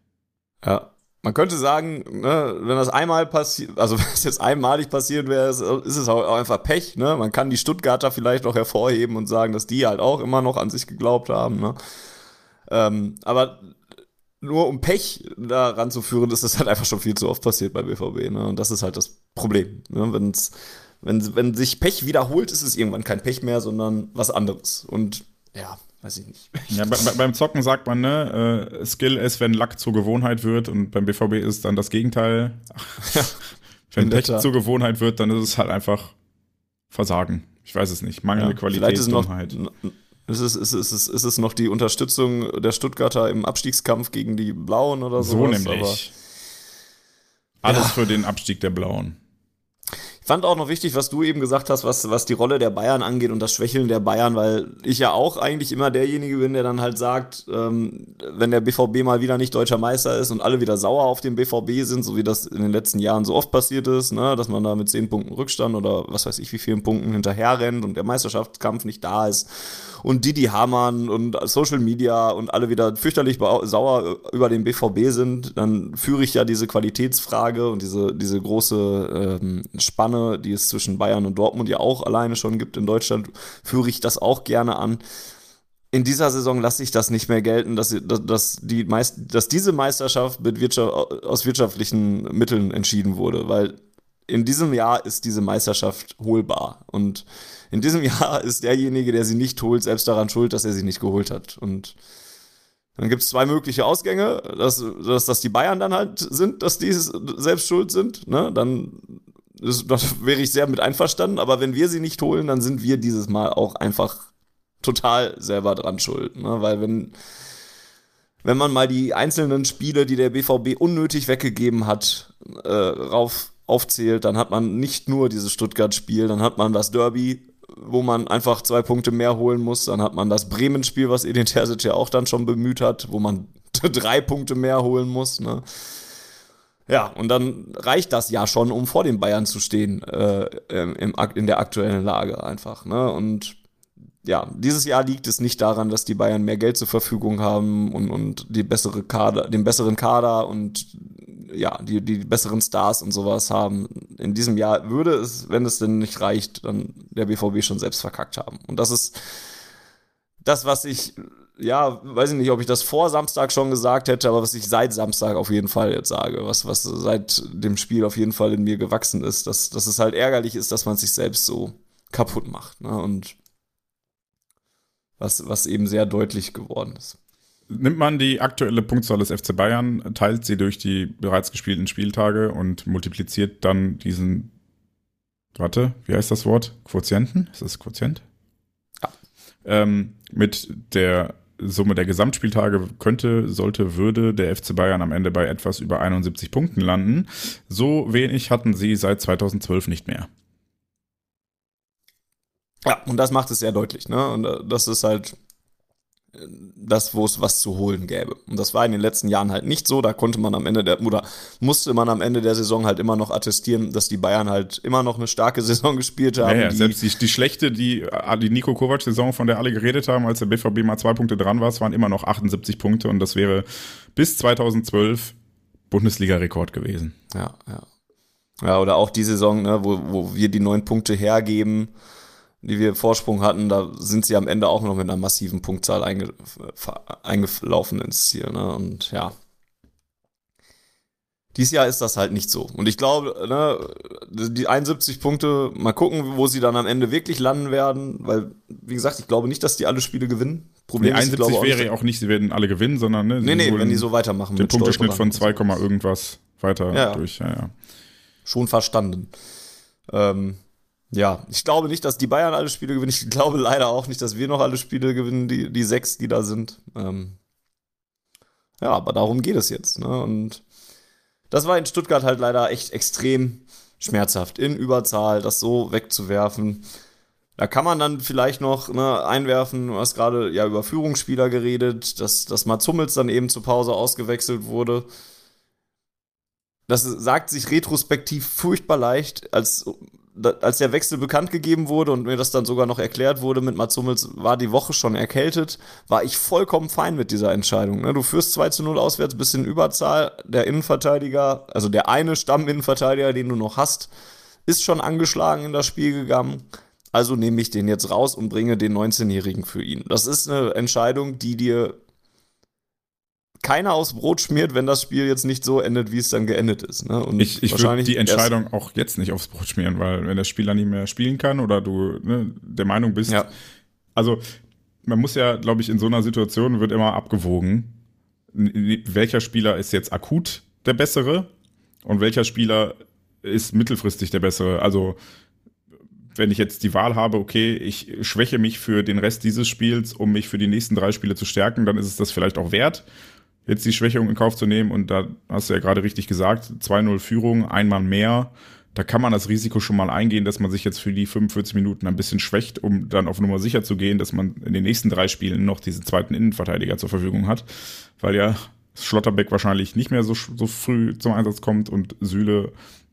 Ja. Man könnte sagen, ne, wenn das einmal passiert, also wenn es jetzt einmalig passiert wäre, ist, ist es auch einfach Pech. Ne? Man kann die Stuttgarter vielleicht noch hervorheben und sagen, dass die halt auch immer noch an sich geglaubt haben. Ne? Ähm, aber nur um Pech da ranzuführen, ist das halt einfach schon viel zu oft passiert bei BVB. Ne? Und das ist halt das Problem. Ne? Wenn's, wenn, wenn sich Pech wiederholt, ist es irgendwann kein Pech mehr, sondern was anderes. Und ja, weiß ich nicht. Ja, bei, bei, beim Zocken sagt man, ne, äh, Skill ist, wenn Lack zur Gewohnheit wird und beim BVB ist dann das Gegenteil. wenn Pech zur Gewohnheit wird, dann ist es halt einfach Versagen. Ich weiß es nicht. Mangelnde Ja, Qualität, vielleicht ist noch, Dummheit. Ist es, ist, es, ist, es, noch die Unterstützung der Stuttgarter im Abstiegskampf gegen die Blauen oder So sowas, nämlich. Alles Ja. für den Abstieg der Blauen. Fand auch noch wichtig, was du eben gesagt hast, was, was die Rolle der Bayern angeht und das Schwächeln der Bayern, weil ich ja auch eigentlich immer derjenige bin, der dann halt sagt, ähm, wenn der BVB mal wieder nicht deutscher Meister ist und alle wieder sauer auf den BVB sind, so wie das in den letzten Jahren so oft passiert ist, ne, dass man da mit zehn Punkten Rückstand oder was weiß ich wie vielen Punkten hinterher rennt und der Meisterschaftskampf nicht da ist und Didi Hamann und Social Media und alle wieder fürchterlich sauer über den BVB sind, dann führe ich ja diese Qualitätsfrage und diese, diese große ähm, Spanne, die es zwischen Bayern und Dortmund ja auch alleine schon gibt in Deutschland, führe ich das auch gerne an. In dieser Saison lasse ich das nicht mehr gelten, dass, dass, dass, die Meist, dass diese Meisterschaft mit Wirtschaft, aus wirtschaftlichen Mitteln entschieden wurde, weil in diesem Jahr ist diese Meisterschaft holbar. Und in diesem Jahr ist derjenige, der sie nicht holt, selbst daran schuld, dass er sie nicht geholt hat. Und dann gibt es zwei mögliche Ausgänge, dass, dass, dass die Bayern dann halt sind, dass die selbst schuld sind. Ne? Dann ist, das wäre ich sehr mit einverstanden. Aber wenn wir sie nicht holen, dann sind wir dieses Mal auch einfach total selber dran schuld. Ne? Weil wenn, wenn man mal die einzelnen Spiele, die der BVB unnötig weggegeben hat, äh, rauf aufzählt, dann hat man nicht nur dieses Stuttgart-Spiel, dann hat man das Derby, wo man einfach zwei Punkte mehr holen muss, dann hat man das Bremen-Spiel, was Edin Terzic ja auch dann schon bemüht hat, wo man drei Punkte mehr holen muss. Ne? Ja, und dann reicht das ja schon, um vor den Bayern zu stehen äh, im, in der aktuellen Lage einfach. Ne? Und ja, dieses Jahr liegt es nicht daran, dass die Bayern mehr Geld zur Verfügung haben und, und die bessere Kader, den besseren Kader und ja, die, die besseren Stars und sowas haben. In diesem Jahr würde es, wenn es denn nicht reicht, dann der BVB schon selbst verkackt haben. Und das ist das, was ich, ja, weiß ich nicht, ob ich das vor Samstag schon gesagt hätte, aber was ich seit Samstag auf jeden Fall jetzt sage, was, was seit dem Spiel auf jeden Fall in mir gewachsen ist, dass, dass es halt ärgerlich ist, dass man sich selbst so kaputt macht. Ne? Und was, was eben sehr deutlich geworden ist. Nimmt man die aktuelle Punktzahl des FC Bayern, teilt sie durch die bereits gespielten Spieltage und multipliziert dann diesen, warte, wie heißt das Wort? Quotienten? Ist das Quotient? Ja. Ähm, mit der Summe der Gesamtspieltage könnte, sollte, würde der FC Bayern am Ende bei etwas über 71 Punkten landen. So wenig hatten sie seit 2012 nicht mehr. Ja, und das macht es sehr deutlich, ne? Und äh, das ist halt das, wo es was zu holen gäbe. Und das war in den letzten Jahren halt nicht so. Da konnte man am Ende der, oder musste man am Ende der Saison halt immer noch attestieren, dass die Bayern halt immer noch eine starke Saison gespielt haben. Naja, die, selbst die, die schlechte, die, äh, die Nico Kovac-Saison, von der alle geredet haben, als der BVB mal zwei Punkte dran war, es waren immer noch 78 Punkte und das wäre bis 2012 Bundesliga-Rekord gewesen. Ja, ja. Ja, oder auch die Saison, ne, wo, wo wir die neun Punkte hergeben die wir Vorsprung hatten, da sind sie am Ende auch noch mit einer massiven Punktzahl einge, eingelaufen ins Ziel. Ne? Und ja. Dieses Jahr ist das halt nicht so. Und ich glaube, ne, die 71 Punkte, mal gucken, wo sie dann am Ende wirklich landen werden, weil, wie gesagt, ich glaube nicht, dass die alle Spiele gewinnen. Problem nee, 71 ist, wäre ja auch nicht, sie werden alle gewinnen, sondern ne, nee, nee, wenn die so weitermachen. Den Punkteschnitt von 2, irgendwas weiter ja, durch. Ja, ja. Schon verstanden. Ähm, ja, ich glaube nicht, dass die Bayern alle Spiele gewinnen. Ich glaube leider auch nicht, dass wir noch alle Spiele gewinnen, die, die sechs, die da sind. Ähm ja, aber darum geht es jetzt. Ne? Und das war in Stuttgart halt leider echt extrem schmerzhaft, in Überzahl das so wegzuwerfen. Da kann man dann vielleicht noch ne, einwerfen, du hast gerade ja über Führungsspieler geredet, dass, dass Mats Hummels dann eben zur Pause ausgewechselt wurde. Das sagt sich retrospektiv furchtbar leicht, als als der Wechsel bekannt gegeben wurde und mir das dann sogar noch erklärt wurde mit Mats Hummels, war die Woche schon erkältet, war ich vollkommen fein mit dieser Entscheidung. Ne? Du führst 2 zu 0 auswärts, bist in Überzahl, der Innenverteidiger, also der eine Stamminnenverteidiger, den du noch hast, ist schon angeschlagen in das Spiel gegangen. Also nehme ich den jetzt raus und bringe den 19-Jährigen für ihn. Das ist eine Entscheidung, die dir keiner aufs Brot schmiert, wenn das Spiel jetzt nicht so endet, wie es dann geendet ist. Ne? Und ich ich würde die Entscheidung auch jetzt nicht aufs Brot schmieren, weil wenn der Spieler nicht mehr spielen kann oder du ne, der Meinung bist, ja. also man muss ja, glaube ich, in so einer Situation wird immer abgewogen, welcher Spieler ist jetzt akut der bessere und welcher Spieler ist mittelfristig der bessere. Also wenn ich jetzt die Wahl habe, okay, ich schwäche mich für den Rest dieses Spiels, um mich für die nächsten drei Spiele zu stärken, dann ist es das vielleicht auch wert jetzt die Schwächung in Kauf zu nehmen. Und da hast du ja gerade richtig gesagt, 2-0 Führung, einmal mehr. Da kann man das Risiko schon mal eingehen, dass man sich jetzt für die 45 Minuten ein bisschen schwächt, um dann auf Nummer sicher zu gehen, dass man in den nächsten drei Spielen noch diesen zweiten Innenverteidiger zur Verfügung hat. Weil ja Schlotterbeck wahrscheinlich nicht mehr so, so früh zum Einsatz kommt und Süle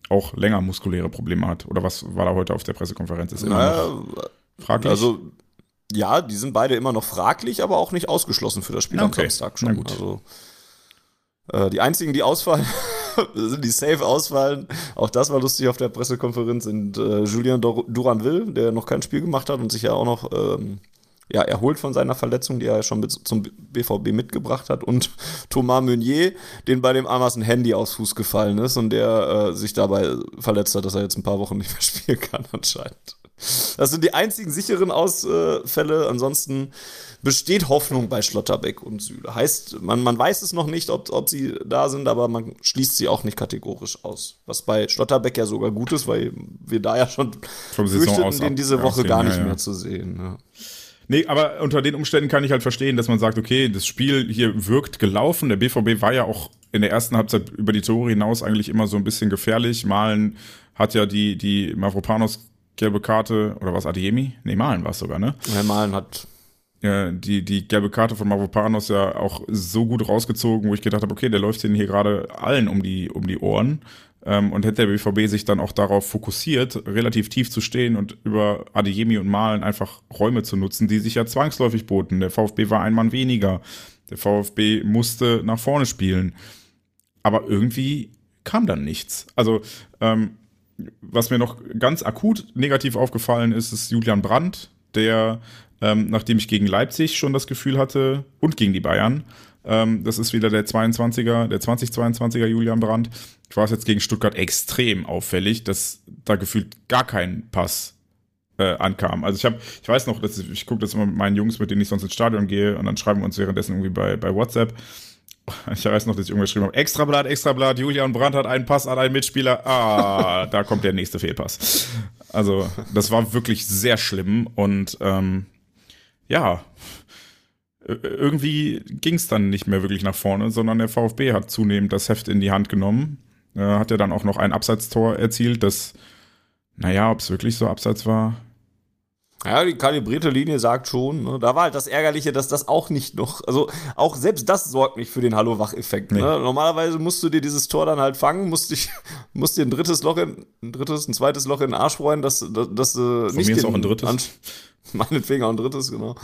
auch länger muskuläre Probleme hat. Oder was war da heute auf der Pressekonferenz? Ist immer naja, fraglich. Also ja, die sind beide immer noch fraglich, aber auch nicht ausgeschlossen für das Spiel okay. am Samstag schon. Also äh, die einzigen, die ausfallen, sind die safe ausfallen. Auch das war lustig auf der Pressekonferenz, sind äh, Julien Duranville, der noch kein Spiel gemacht hat und sich ja auch noch ähm, ja, erholt von seiner Verletzung, die er ja schon mit, zum BVB mitgebracht hat, und Thomas Meunier, den bei dem Amas ein Handy aus Fuß gefallen ist und der äh, sich dabei verletzt hat, dass er jetzt ein paar Wochen nicht mehr spielen kann anscheinend. Das sind die einzigen sicheren Ausfälle. Ansonsten besteht Hoffnung bei Schlotterbeck und Süle. Heißt, man, man weiß es noch nicht, ob, ob sie da sind, aber man schließt sie auch nicht kategorisch aus. Was bei Schlotterbeck ja sogar gut ist, weil wir da ja schon Vom fürchteten, den diese Woche gar nicht ja, ja. mehr zu sehen. Ja. Nee, aber unter den Umständen kann ich halt verstehen, dass man sagt, okay, das Spiel hier wirkt gelaufen. Der BVB war ja auch in der ersten Halbzeit über die Tore hinaus eigentlich immer so ein bisschen gefährlich. Malen hat ja die, die Mavropanos gelbe Karte, oder was, Adiemi? Nee, Malen war es sogar, ne? Ja, Malen hat die, die gelbe Karte von Mavropanos ja auch so gut rausgezogen, wo ich gedacht habe, okay, der läuft denen hier gerade allen um die, um die Ohren. Ähm, und hätte der BVB sich dann auch darauf fokussiert, relativ tief zu stehen und über Adeyemi und Malen einfach Räume zu nutzen, die sich ja zwangsläufig boten. Der VfB war ein Mann weniger. Der VfB musste nach vorne spielen. Aber irgendwie kam dann nichts. Also, ähm, was mir noch ganz akut negativ aufgefallen ist, ist Julian Brandt, der, ähm, nachdem ich gegen Leipzig schon das Gefühl hatte und gegen die Bayern, ähm, das ist wieder der 22er, der 2022er Julian Brandt, war es jetzt gegen Stuttgart extrem auffällig, dass da gefühlt gar kein Pass äh, ankam. Also ich habe, ich weiß noch, dass ich, ich gucke das immer mit meinen Jungs, mit denen ich sonst ins Stadion gehe und dann schreiben wir uns währenddessen irgendwie bei, bei WhatsApp. Ich weiß noch, dass ich irgendwas geschrieben habe. Extrablatt, Extrablatt, Julian Brandt hat einen Pass an einen Mitspieler. Ah, da kommt der nächste Fehlpass. Also, das war wirklich sehr schlimm und ähm, ja, irgendwie ging es dann nicht mehr wirklich nach vorne, sondern der VfB hat zunehmend das Heft in die Hand genommen. Äh, hat er dann auch noch ein Abseitstor erzielt, das, naja, ob es wirklich so Abseits war, ja, die kalibrierte Linie sagt schon. Ne? Da war halt das Ärgerliche, dass das auch nicht noch, also auch selbst das sorgt nicht für den Hallo-Wach-Effekt. Ne? Nee. Normalerweise musst du dir dieses Tor dann halt fangen, musst dich, musst dir ein drittes Loch in, ein drittes, ein zweites Loch in den Arsch freuen, dass, dass, dass du Von nicht mir ist auch ein drittes. An, meinetwegen auch ein drittes, genau.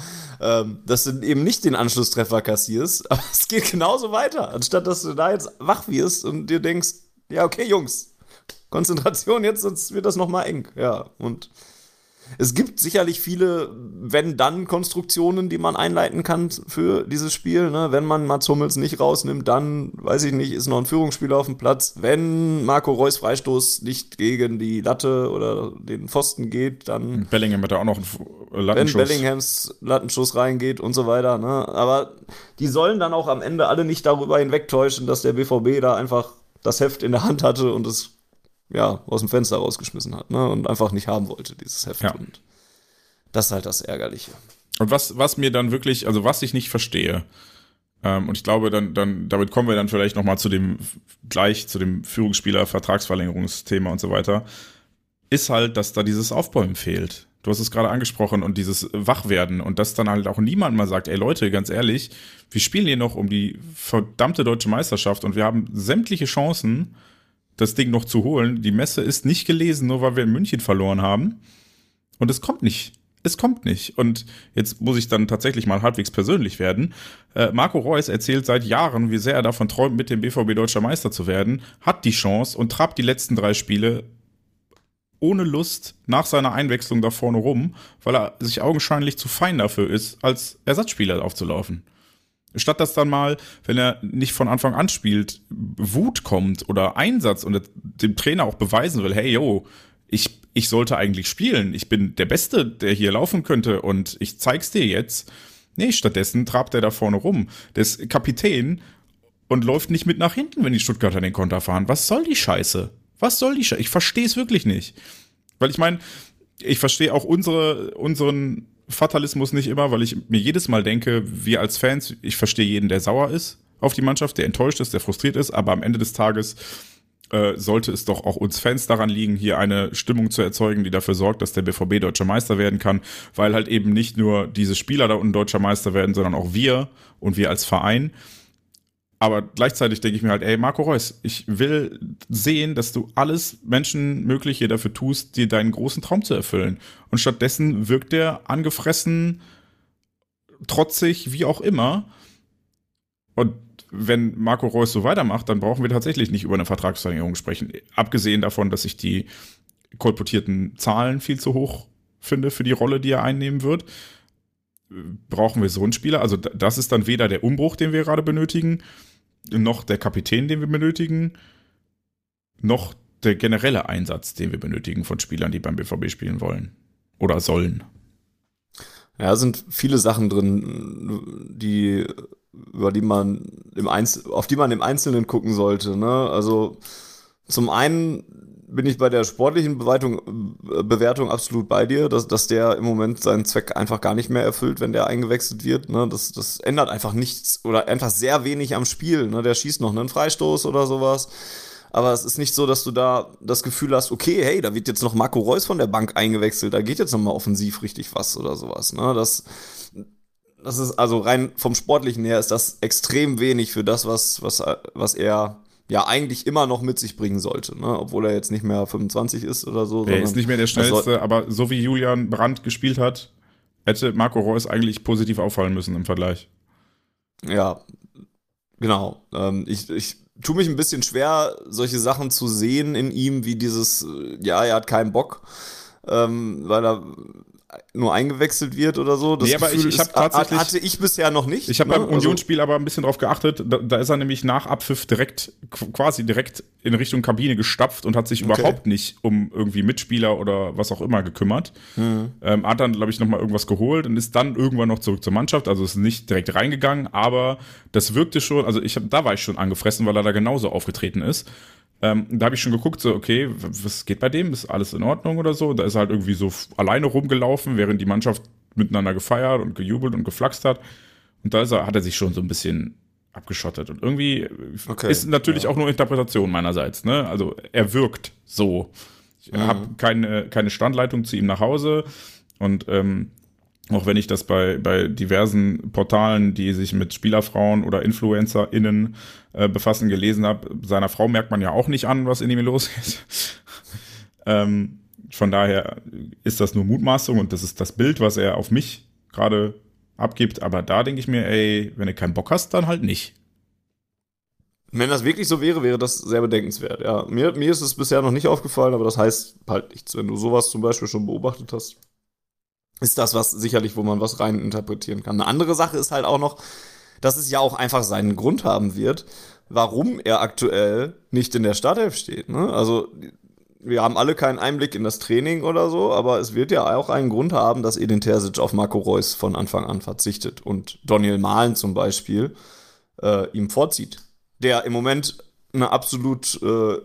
Ähm, dass du eben nicht den Anschlusstreffer kassierst, aber es geht genauso weiter. Anstatt dass du da jetzt wach wirst und dir denkst, ja, okay, Jungs, Konzentration jetzt, sonst wird das nochmal eng. Ja, und es gibt sicherlich viele Wenn-Dann-Konstruktionen, die man einleiten kann für dieses Spiel. Ne? Wenn man Mats Hummels nicht rausnimmt, dann, weiß ich nicht, ist noch ein Führungsspieler auf dem Platz. Wenn Marco Reus Freistoß nicht gegen die Latte oder den Pfosten geht, dann. Bellingham hat da auch noch einen Lattenschuss. Wenn Bellinghams Lattenschuss reingeht und so weiter. Ne? Aber die sollen dann auch am Ende alle nicht darüber hinwegtäuschen, dass der BVB da einfach das Heft in der Hand hatte und es ja, aus dem Fenster rausgeschmissen hat, ne? Und einfach nicht haben wollte, dieses Heft. Ja. Und das ist halt das Ärgerliche. Und was, was mir dann wirklich, also was ich nicht verstehe, ähm, und ich glaube, dann, dann, damit kommen wir dann vielleicht nochmal zu dem, gleich zu dem Führungsspieler, Vertragsverlängerungsthema und so weiter, ist halt, dass da dieses Aufbäumen fehlt. Du hast es gerade angesprochen und dieses Wachwerden und dass dann halt auch niemand mal sagt, ey Leute, ganz ehrlich, wir spielen hier noch um die verdammte deutsche Meisterschaft und wir haben sämtliche Chancen, das Ding noch zu holen. Die Messe ist nicht gelesen, nur weil wir in München verloren haben. Und es kommt nicht. Es kommt nicht. Und jetzt muss ich dann tatsächlich mal halbwegs persönlich werden. Äh, Marco Reus erzählt seit Jahren, wie sehr er davon träumt, mit dem BVB deutscher Meister zu werden, hat die Chance und trabt die letzten drei Spiele ohne Lust nach seiner Einwechslung da vorne rum, weil er sich augenscheinlich zu fein dafür ist, als Ersatzspieler aufzulaufen. Statt dass dann mal, wenn er nicht von Anfang an spielt, Wut kommt oder Einsatz und dem Trainer auch beweisen will, hey, yo, ich, ich sollte eigentlich spielen. Ich bin der Beste, der hier laufen könnte und ich zeig's dir jetzt. Nee, stattdessen trabt er da vorne rum. Der ist Kapitän und läuft nicht mit nach hinten, wenn die Stuttgarter den Konter fahren. Was soll die Scheiße? Was soll die Scheiße? Ich verstehe es wirklich nicht. Weil ich meine, ich verstehe auch unsere, unseren Fatalismus nicht immer, weil ich mir jedes Mal denke, wir als Fans, ich verstehe jeden, der sauer ist auf die Mannschaft, der enttäuscht ist, der frustriert ist, aber am Ende des Tages äh, sollte es doch auch uns Fans daran liegen, hier eine Stimmung zu erzeugen, die dafür sorgt, dass der BVB deutscher Meister werden kann, weil halt eben nicht nur diese Spieler da unten deutscher Meister werden, sondern auch wir und wir als Verein. Aber gleichzeitig denke ich mir halt, ey, Marco Reus, ich will sehen, dass du alles Menschenmögliche dafür tust, dir deinen großen Traum zu erfüllen. Und stattdessen wirkt er angefressen, trotzig, wie auch immer. Und wenn Marco Reus so weitermacht, dann brauchen wir tatsächlich nicht über eine Vertragsverlängerung sprechen. Abgesehen davon, dass ich die kolportierten Zahlen viel zu hoch finde für die Rolle, die er einnehmen wird brauchen wir so einen Spieler. Also das ist dann weder der Umbruch, den wir gerade benötigen, noch der Kapitän, den wir benötigen, noch der generelle Einsatz, den wir benötigen von Spielern, die beim BVB spielen wollen oder sollen. Ja, sind viele Sachen drin, die über die man im Einzel auf die man im Einzelnen gucken sollte. Ne? Also zum einen bin ich bei der sportlichen Bewertung, äh, Bewertung absolut bei dir, dass, dass der im Moment seinen Zweck einfach gar nicht mehr erfüllt, wenn der eingewechselt wird. Ne? Das, das ändert einfach nichts oder einfach sehr wenig am Spiel. Ne? Der schießt noch einen Freistoß oder sowas. Aber es ist nicht so, dass du da das Gefühl hast, okay, hey, da wird jetzt noch Marco Reus von der Bank eingewechselt, da geht jetzt nochmal offensiv richtig was oder sowas. Ne? Das, das ist also rein vom Sportlichen her ist das extrem wenig für das, was, was, was er ja eigentlich immer noch mit sich bringen sollte, ne? obwohl er jetzt nicht mehr 25 ist oder so. Er ist nicht mehr der schnellste, aber so wie Julian Brandt gespielt hat, hätte Marco Reus eigentlich positiv auffallen müssen im Vergleich. Ja, genau. Ähm, ich, ich tue mich ein bisschen schwer, solche Sachen zu sehen in ihm, wie dieses, äh, ja, er hat keinen Bock, ähm, weil er nur eingewechselt wird oder so. Das nee, aber Gefühl ich, ich habe tatsächlich hatte ich bisher noch nicht. Ich habe ne? beim also Unionsspiel aber ein bisschen drauf geachtet. Da, da, ist er nämlich nach Abpfiff direkt quasi direkt in Richtung Kabine gestapft und hat sich okay. überhaupt nicht um irgendwie Mitspieler oder was auch immer gekümmert. Mhm. Ähm, hat dann glaube ich noch mal irgendwas geholt und ist dann irgendwann noch zurück zur Mannschaft. Also ist nicht direkt reingegangen, aber das wirkte schon. Also ich hab, da war ich schon angefressen, weil er da genauso aufgetreten ist. Ähm, da habe ich schon geguckt, so, okay, was geht bei dem? Ist alles in Ordnung oder so? Da ist er halt irgendwie so alleine rumgelaufen, während die Mannschaft miteinander gefeiert und gejubelt und geflaxt hat. Und da er, hat er sich schon so ein bisschen abgeschottet. Und irgendwie okay, ist natürlich ja. auch nur Interpretation meinerseits. Ne? Also er wirkt so. Ich mhm. habe keine, keine Standleitung zu ihm nach Hause. Und ähm, auch wenn ich das bei, bei diversen Portalen, die sich mit Spielerfrauen oder InfluencerInnen äh, befassen, gelesen habe, seiner Frau merkt man ja auch nicht an, was in ihm los ist. ähm, von daher ist das nur Mutmaßung und das ist das Bild, was er auf mich gerade abgibt. Aber da denke ich mir, ey, wenn du keinen Bock hast, dann halt nicht. Wenn das wirklich so wäre, wäre das sehr bedenkenswert. Ja, mir, mir ist es bisher noch nicht aufgefallen, aber das heißt halt nichts, wenn du sowas zum Beispiel schon beobachtet hast ist das was sicherlich, wo man was rein interpretieren kann. Eine andere Sache ist halt auch noch, dass es ja auch einfach seinen Grund haben wird, warum er aktuell nicht in der Startelf steht. Ne? Also wir haben alle keinen Einblick in das Training oder so, aber es wird ja auch einen Grund haben, dass Edin Terzic auf Marco Reus von Anfang an verzichtet und Daniel Mahlen zum Beispiel äh, ihm vorzieht, der im Moment eine absolut äh,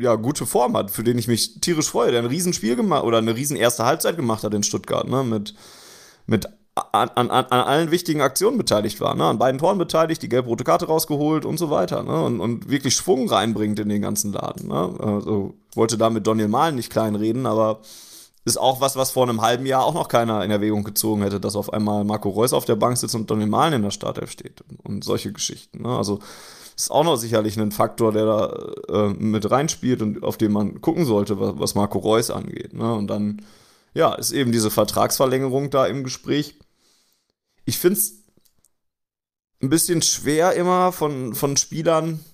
ja, gute Form hat, für den ich mich tierisch freue, der ein Riesenspiel gemacht oder eine riesen erste Halbzeit gemacht hat in Stuttgart, ne, mit, mit an, an, an allen wichtigen Aktionen beteiligt war, ne, an beiden Toren beteiligt, die gelb-rote Karte rausgeholt und so weiter, ne, und, und wirklich Schwung reinbringt in den ganzen Laden, ne, also wollte da mit Daniel Mahlen nicht kleinreden, aber ist auch was, was vor einem halben Jahr auch noch keiner in Erwägung gezogen hätte, dass auf einmal Marco Reus auf der Bank sitzt und Daniel Mahlen in der Startelf steht und solche Geschichten, ne, also ist auch noch sicherlich ein Faktor, der da äh, mit reinspielt und auf den man gucken sollte, was, was Marco Reus angeht. Ne? Und dann, ja, ist eben diese Vertragsverlängerung da im Gespräch. Ich finde es ein bisschen schwer immer von, von Spielern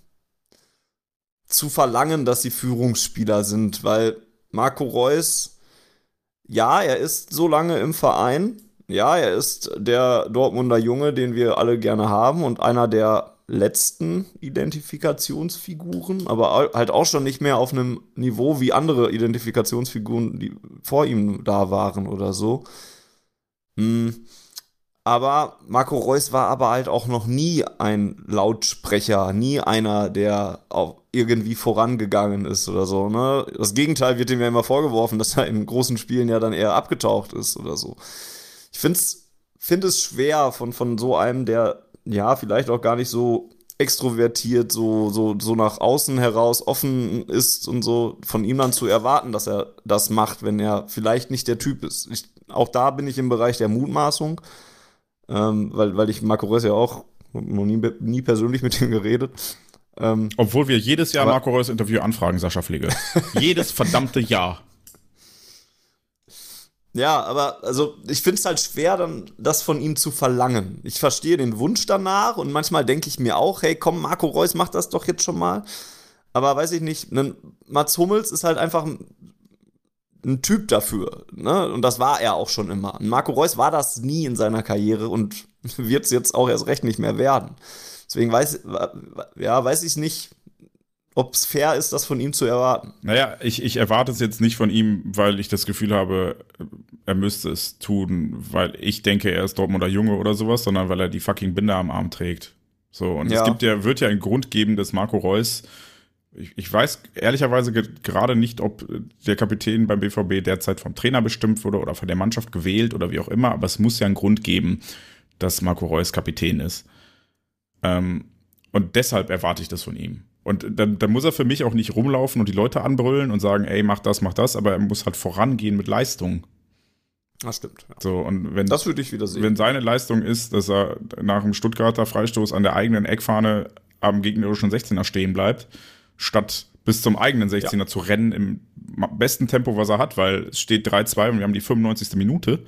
zu verlangen, dass sie Führungsspieler sind, weil Marco Reus, ja, er ist so lange im Verein, ja, er ist der Dortmunder Junge, den wir alle gerne haben und einer der letzten Identifikationsfiguren, aber halt auch schon nicht mehr auf einem Niveau wie andere Identifikationsfiguren, die vor ihm da waren oder so. Hm. Aber Marco Reus war aber halt auch noch nie ein Lautsprecher, nie einer, der irgendwie vorangegangen ist oder so. Ne? Das Gegenteil wird ihm ja immer vorgeworfen, dass er in großen Spielen ja dann eher abgetaucht ist oder so. Ich finde es find schwer von, von so einem, der ja, vielleicht auch gar nicht so extrovertiert, so, so, so nach außen heraus offen ist und so, von ihm dann zu erwarten, dass er das macht, wenn er vielleicht nicht der Typ ist. Ich, auch da bin ich im Bereich der Mutmaßung, ähm, weil, weil ich Marco Reus ja auch noch nie, nie persönlich mit ihm geredet. Ähm, Obwohl wir jedes Jahr Marco Reus Interview anfragen, Sascha Pflege. jedes verdammte Jahr. Ja, aber also ich finde es halt schwer, dann das von ihm zu verlangen. Ich verstehe den Wunsch danach und manchmal denke ich mir auch, hey, komm, Marco Reus macht das doch jetzt schon mal. Aber weiß ich nicht, ne, Mats Hummels ist halt einfach ein, Typ dafür. Ne? Und das war er auch schon immer. Marco Reus war das nie in seiner Karriere und wird es jetzt auch erst recht nicht mehr werden. Deswegen weiß, ja, weiß ich nicht, ob es fair ist, das von ihm zu erwarten. Naja, ich, ich erwarte es jetzt nicht von ihm, weil ich das Gefühl habe, er müsste es tun, weil ich denke, er ist Dortmunder Junge oder sowas, sondern weil er die fucking Binder am Arm trägt. So, und ja. es gibt ja, wird ja einen Grund geben, dass Marco Reus, ich, ich weiß ehrlicherweise gerade nicht, ob der Kapitän beim BVB derzeit vom Trainer bestimmt wurde oder von der Mannschaft gewählt oder wie auch immer, aber es muss ja einen Grund geben, dass Marco Reus Kapitän ist. Ähm, und deshalb erwarte ich das von ihm. Und dann, dann muss er für mich auch nicht rumlaufen und die Leute anbrüllen und sagen, ey, mach das, mach das, aber er muss halt vorangehen mit Leistung. Das stimmt. Ja. So, und wenn, Das würde ich wieder sehen. wenn seine Leistung ist, dass er nach dem Stuttgarter Freistoß an der eigenen Eckfahne am gegnerischen 16er stehen bleibt, statt bis zum eigenen 16er zu rennen im besten Tempo, was er hat, weil es steht 3-2 und wir haben die 95. Minute.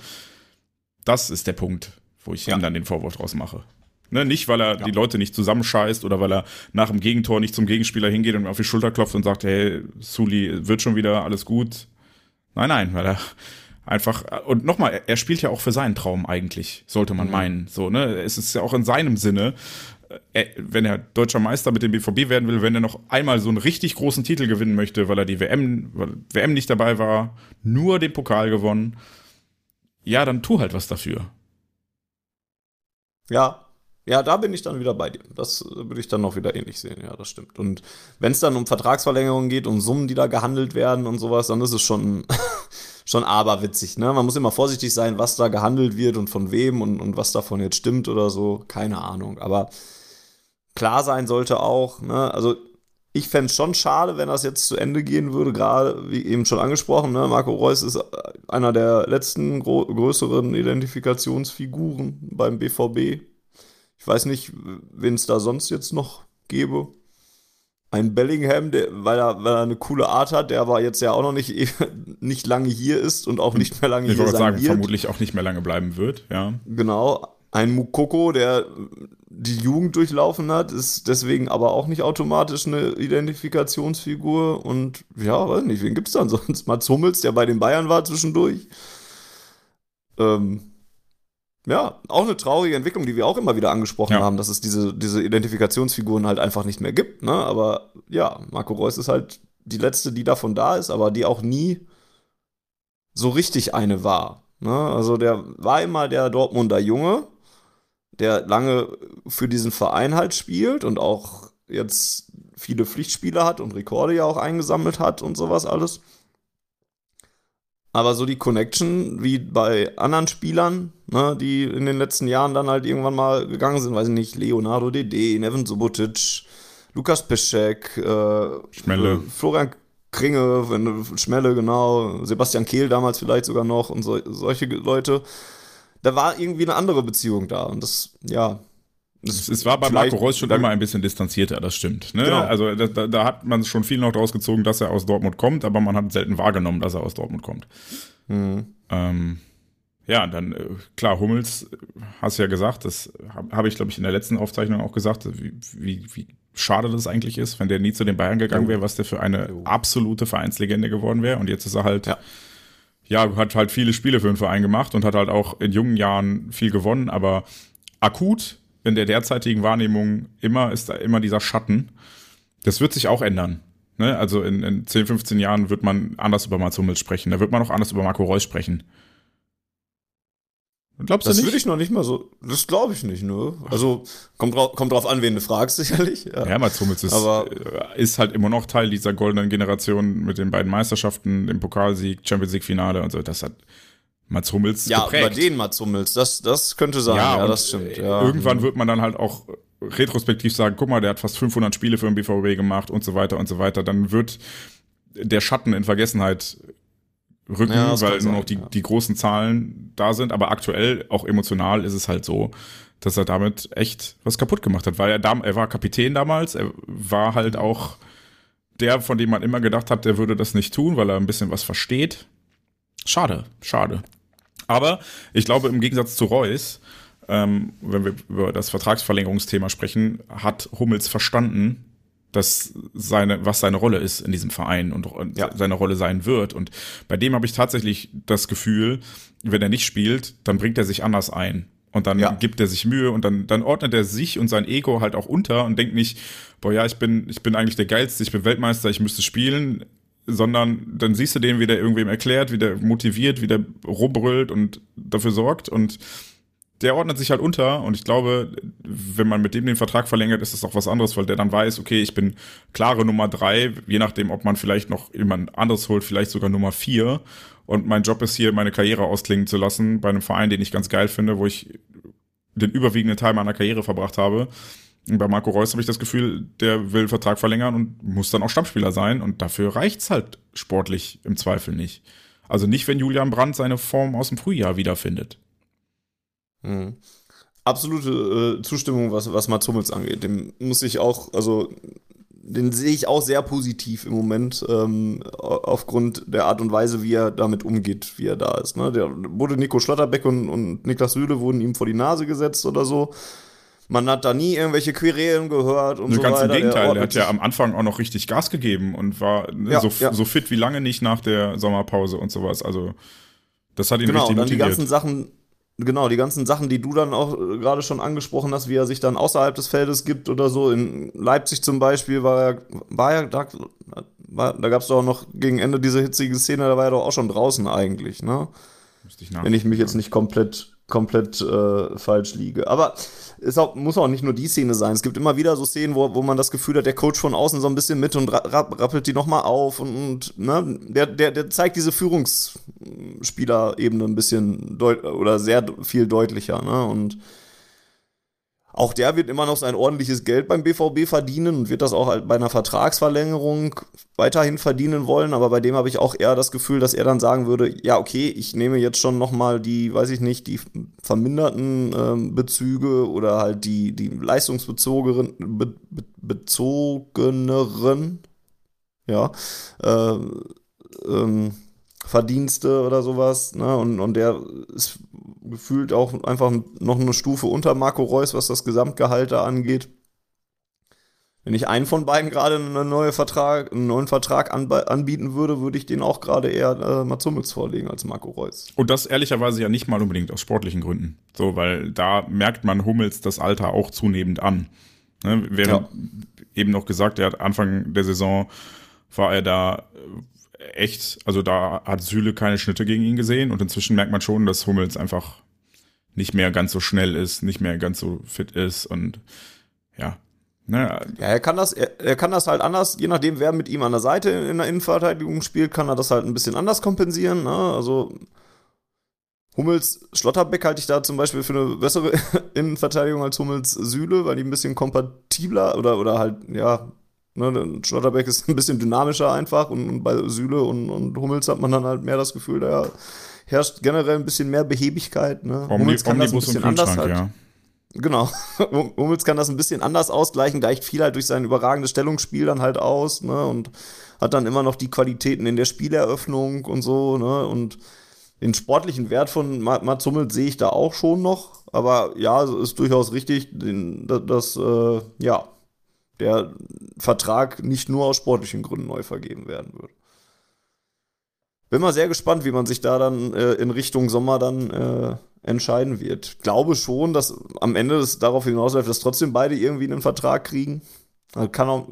Das ist der Punkt, wo ich Ja. ihm dann den Vorwurf draus mache. Ne, nicht, weil er die Leute nicht zusammenscheißt oder weil er nach dem Gegentor nicht zum Gegenspieler hingeht und auf die Schulter klopft und sagt, hey, Suli, wird schon wieder alles gut. Nein, nein, weil er einfach, und nochmal, er- spielt ja auch für seinen Traum eigentlich, sollte man meinen. So, ne? Es ist ja auch in seinem Sinne, äh, wenn er deutscher Meister mit dem BVB werden will, wenn er noch einmal so einen richtig großen Titel gewinnen möchte, weil er die WM, weil WM nicht dabei war, nur den Pokal gewonnen, ja, dann tu halt was dafür. Ja, ja, da bin ich dann wieder bei dir. Das äh, würde ich dann noch wieder ähnlich sehen, ja, das stimmt. Und wenn es dann um Vertragsverlängerungen geht, um Summen, die da gehandelt werden und sowas, dann ist es schon, schon aberwitzig, ne? Man muss immer vorsichtig sein, was da gehandelt wird und von wem und, und was davon jetzt stimmt oder so. Keine Ahnung. Aber klar sein sollte auch, ne? Also ich fände es schon schade, wenn das jetzt zu Ende gehen würde, gerade wie eben schon angesprochen, ne? Marco Reus ist einer der letzten größeren Identifikationsfiguren beim BVB. Ich weiß nicht, wen es da sonst jetzt noch gäbe. Ein Bellingham, der, weil, er, weil er eine coole Art hat, der aber jetzt ja auch noch nicht, nicht lange hier ist und auch nicht mehr lange Ich hier sein sagen, wird. vermutlich auch nicht mehr lange bleiben wird, ja. Genau. Ein Mukoko, der die Jugend durchlaufen hat, ist deswegen aber auch nicht automatisch eine Identifikationsfigur. Und ja, weiß nicht, wen gibt's dann sonst? Mats Hummels, der bei den Bayern war zwischendurch. Ähm, ja, auch eine traurige Entwicklung, die wir auch immer wieder angesprochen Ja. haben, dass es diese, diese Identifikationsfiguren halt einfach nicht mehr gibt. Ne? Aber ja, Marco Reus ist halt die letzte, die davon da ist, aber die auch nie so richtig eine war. Ne? Also der war immer der Dortmunder Junge, der lange für diesen Verein halt spielt und auch jetzt viele Pflichtspiele hat und Rekorde ja auch eingesammelt hat und sowas alles. Aber so die Connection, wie bei anderen Spielern, ne, die in den letzten Jahren dann halt irgendwann mal gegangen sind, weiß ich nicht, Leonardo Dede, Neven Subotic, Lukas Piszczek, äh, Schmelle. äh, Florian Kringe, wenn, Schmelle, genau, Sebastian Kehl damals vielleicht sogar noch und so, solche Leute. Da war irgendwie eine andere Beziehung da und das, ja. Es, es war bei Marco Reus schon immer ein bisschen distanzierter, das stimmt. Ne? Genau. Also da, da, hat man schon viel noch draus gezogen, dass er aus Dortmund kommt, aber man hat selten wahrgenommen, dass er aus Dortmund kommt. Mhm. Ähm, ja, dann äh, klar, Hummels, äh, hast du ja gesagt, das habe hab ich, glaube ich, in der letzten Aufzeichnung auch gesagt, wie, wie, wie schade das eigentlich ist, wenn der nie zu den Bayern gegangen Jo. wäre, was der für eine Jo. absolute Vereinslegende geworden wäre. Und jetzt ist er halt, Ja. ja, hat halt viele Spiele für den Verein gemacht und hat halt auch in jungen Jahren viel gewonnen, aber akut in der derzeitigen Wahrnehmung immer ist da immer dieser Schatten. Das wird sich auch ändern. Ne? Also in, in 10, 15 Jahren wird man anders über Mats Hummels sprechen. Da wird man auch anders über Marco Reus sprechen. Glaubst Das du würde nicht? ich noch nicht mal so, das glaube ich nicht, ne? Also, kommt, drauf, kommt drauf an, wen du fragst, sicherlich. Ja. ja, Mats Hummels ist, Aber- äh, ist halt immer noch Teil dieser goldenen Generation mit den beiden Meisterschaften, dem Pokalsieg, Champions League Finale und so. Das hat Mats Hummels Ja, geprägt. bei den Mats Hummels, das, das könnte sein, ja, und, das stimmt. äh, Ja. Irgendwann wird man dann halt auch retrospektiv sagen, guck mal, der hat fast 500 Spiele für den BVB gemacht und so weiter und so weiter. Dann wird der Schatten in Vergessenheit rücken, Ja, weil nur noch die, ja. die großen Zahlen da sind. Aber aktuell, auch emotional, ist es halt so, dass er damit echt was kaputt gemacht hat. Weil er, dam er war Kapitän damals, er war halt auch der, von dem man immer gedacht hat, der würde das nicht tun, weil er ein bisschen was versteht. Schade, schade. Aber ich glaube, im Gegensatz zu Reus, ähm, wenn wir über das Vertragsverlängerungsthema sprechen, hat Hummels verstanden, dass seine, was seine Rolle ist in diesem Verein und, und Ja. seine Rolle sein wird. Und bei dem habe ich tatsächlich das Gefühl, wenn er nicht spielt, dann bringt er sich anders ein. Und dann Ja. gibt er sich Mühe und dann, dann ordnet er sich und sein Ego halt auch unter und denkt nicht, boah ja, ich bin, ich bin eigentlich der Geilste, ich bin Weltmeister, ich müsste spielen, sondern dann siehst du den, wie der irgendwem erklärt, wie der motiviert, wie der rumbrüllt und dafür sorgt. Und der ordnet sich halt unter. Und ich glaube, wenn man mit dem den Vertrag verlängert, ist das auch was anderes, weil der dann weiß, okay, ich bin klare Nummer drei, je nachdem, ob man vielleicht noch jemand anderes holt, vielleicht sogar Nummer vier. Und mein Job ist hier, meine Karriere ausklingen zu lassen bei einem Verein, den ich ganz geil finde, wo ich den überwiegenden Teil meiner Karriere verbracht habe. Bei Marco Reus habe ich das Gefühl, der will Vertrag verlängern und muss dann auch Stammspieler sein und dafür reicht's halt sportlich im Zweifel nicht. Also nicht, wenn Julian Brandt seine Form aus dem Frühjahr wiederfindet. Mhm. Absolute äh, Zustimmung, was, was Mats Hummels angeht. Dem muss ich auch, also den sehe ich auch sehr positiv im Moment, ähm, aufgrund der Art und Weise, wie er damit umgeht, wie er da ist. Ne? Der wurde Nico Schlotterbeck und, und Niklas Süle wurden ihm vor die Nase gesetzt oder so. Man hat da nie irgendwelche Querelen gehört und ne, so ganz weiter. im Gegenteil, er hat ja am Anfang auch noch richtig Gas gegeben und war ne, Ja, so, ja. so fit wie lange nicht nach der Sommerpause und sowas. Also das hat ihn genau, richtig und dann die motiviert. ganzen Sachen, genau, die ganzen Sachen, die du dann auch äh, gerade schon angesprochen hast, wie er sich dann außerhalb des Feldes gibt oder so. In Leipzig zum Beispiel war er, war er da, war, da gab es doch auch noch gegen Ende diese hitzige Szene, da war er doch auch schon draußen eigentlich, ne? Ich Wenn ich mich jetzt nicht komplett, komplett äh, falsch liege. Aber es auch, muss auch nicht nur die Szene sein. Es gibt immer wieder so Szenen, wo, wo man das Gefühl hat, der Coach von außen so ein bisschen mit und ra ra- rappelt die nochmal auf und, und ne, der, der, der zeigt diese Führungsspielerebene ein bisschen oder sehr viel deutlicher. Ne? Und auch der wird immer noch sein ordentliches Geld beim BVB verdienen und wird das auch halt bei einer Vertragsverlängerung weiterhin verdienen wollen. Aber bei dem habe ich auch eher das Gefühl, dass er dann sagen würde, ja, okay, ich nehme jetzt schon noch mal die, weiß ich nicht, die verminderten ähm, Bezüge oder halt die, die leistungsbezogenen, be, be, bezogeneren, ja, äh, ähm, Verdienste oder sowas, ne? Und, und der ist gefühlt auch einfach noch eine Stufe unter Marco Reus, was das Gesamtgehalt da angeht. Wenn ich einen von beiden gerade einen, neue Vertrag, einen neuen Vertrag anbieten würde, würde ich den auch gerade eher äh, Mats Hummels vorlegen als Marco Reus. Und das ehrlicherweise ja nicht mal unbedingt aus sportlichen Gründen. So, weil da merkt man Hummels das Alter auch zunehmend an. Ne, wir Ja. haben eben noch gesagt, er hat Anfang der Saison war er da echt, also da hat Süle keine Schnitte gegen ihn gesehen und inzwischen merkt man schon, dass Hummels einfach nicht mehr ganz so schnell ist, nicht mehr ganz so fit ist und ja. Ne, Ja, er kann das, er, er kann das halt anders, je nachdem, wer mit ihm an der Seite in der Innenverteidigung spielt, kann er das halt ein bisschen anders kompensieren. Ne? Also Hummels Schlotterbeck halte ich da zum Beispiel für eine bessere Innenverteidigung als Hummels Süle, weil die ein bisschen kompatibler oder, oder halt, ja, ne, Schlotterbeck ist ein bisschen dynamischer einfach und, und bei Süle und, und Hummels hat man dann halt mehr das Gefühl, da herrscht generell ein bisschen mehr Behebigkeit. Ne? Omni, Hummels kann das ein Omnibus bisschen anders halt. ja. Genau. Hummels kann das ein bisschen anders ausgleichen, gleicht viel halt durch sein überragendes Stellungsspiel dann halt aus, ne, und hat dann immer noch die Qualitäten in der Spieleröffnung und so, ne, und den sportlichen Wert von Ma- Mats Hummels sehe ich da auch schon noch, aber ja, es ist durchaus richtig, den, dass, dass äh, ja, der Vertrag nicht nur aus sportlichen Gründen neu vergeben werden wird. Bin mal sehr gespannt, wie man sich da dann äh, in Richtung Sommer dann äh, entscheiden wird. Glaube schon, dass am Ende es darauf hinausläuft, dass trotzdem beide irgendwie einen Vertrag kriegen. Kann, auch,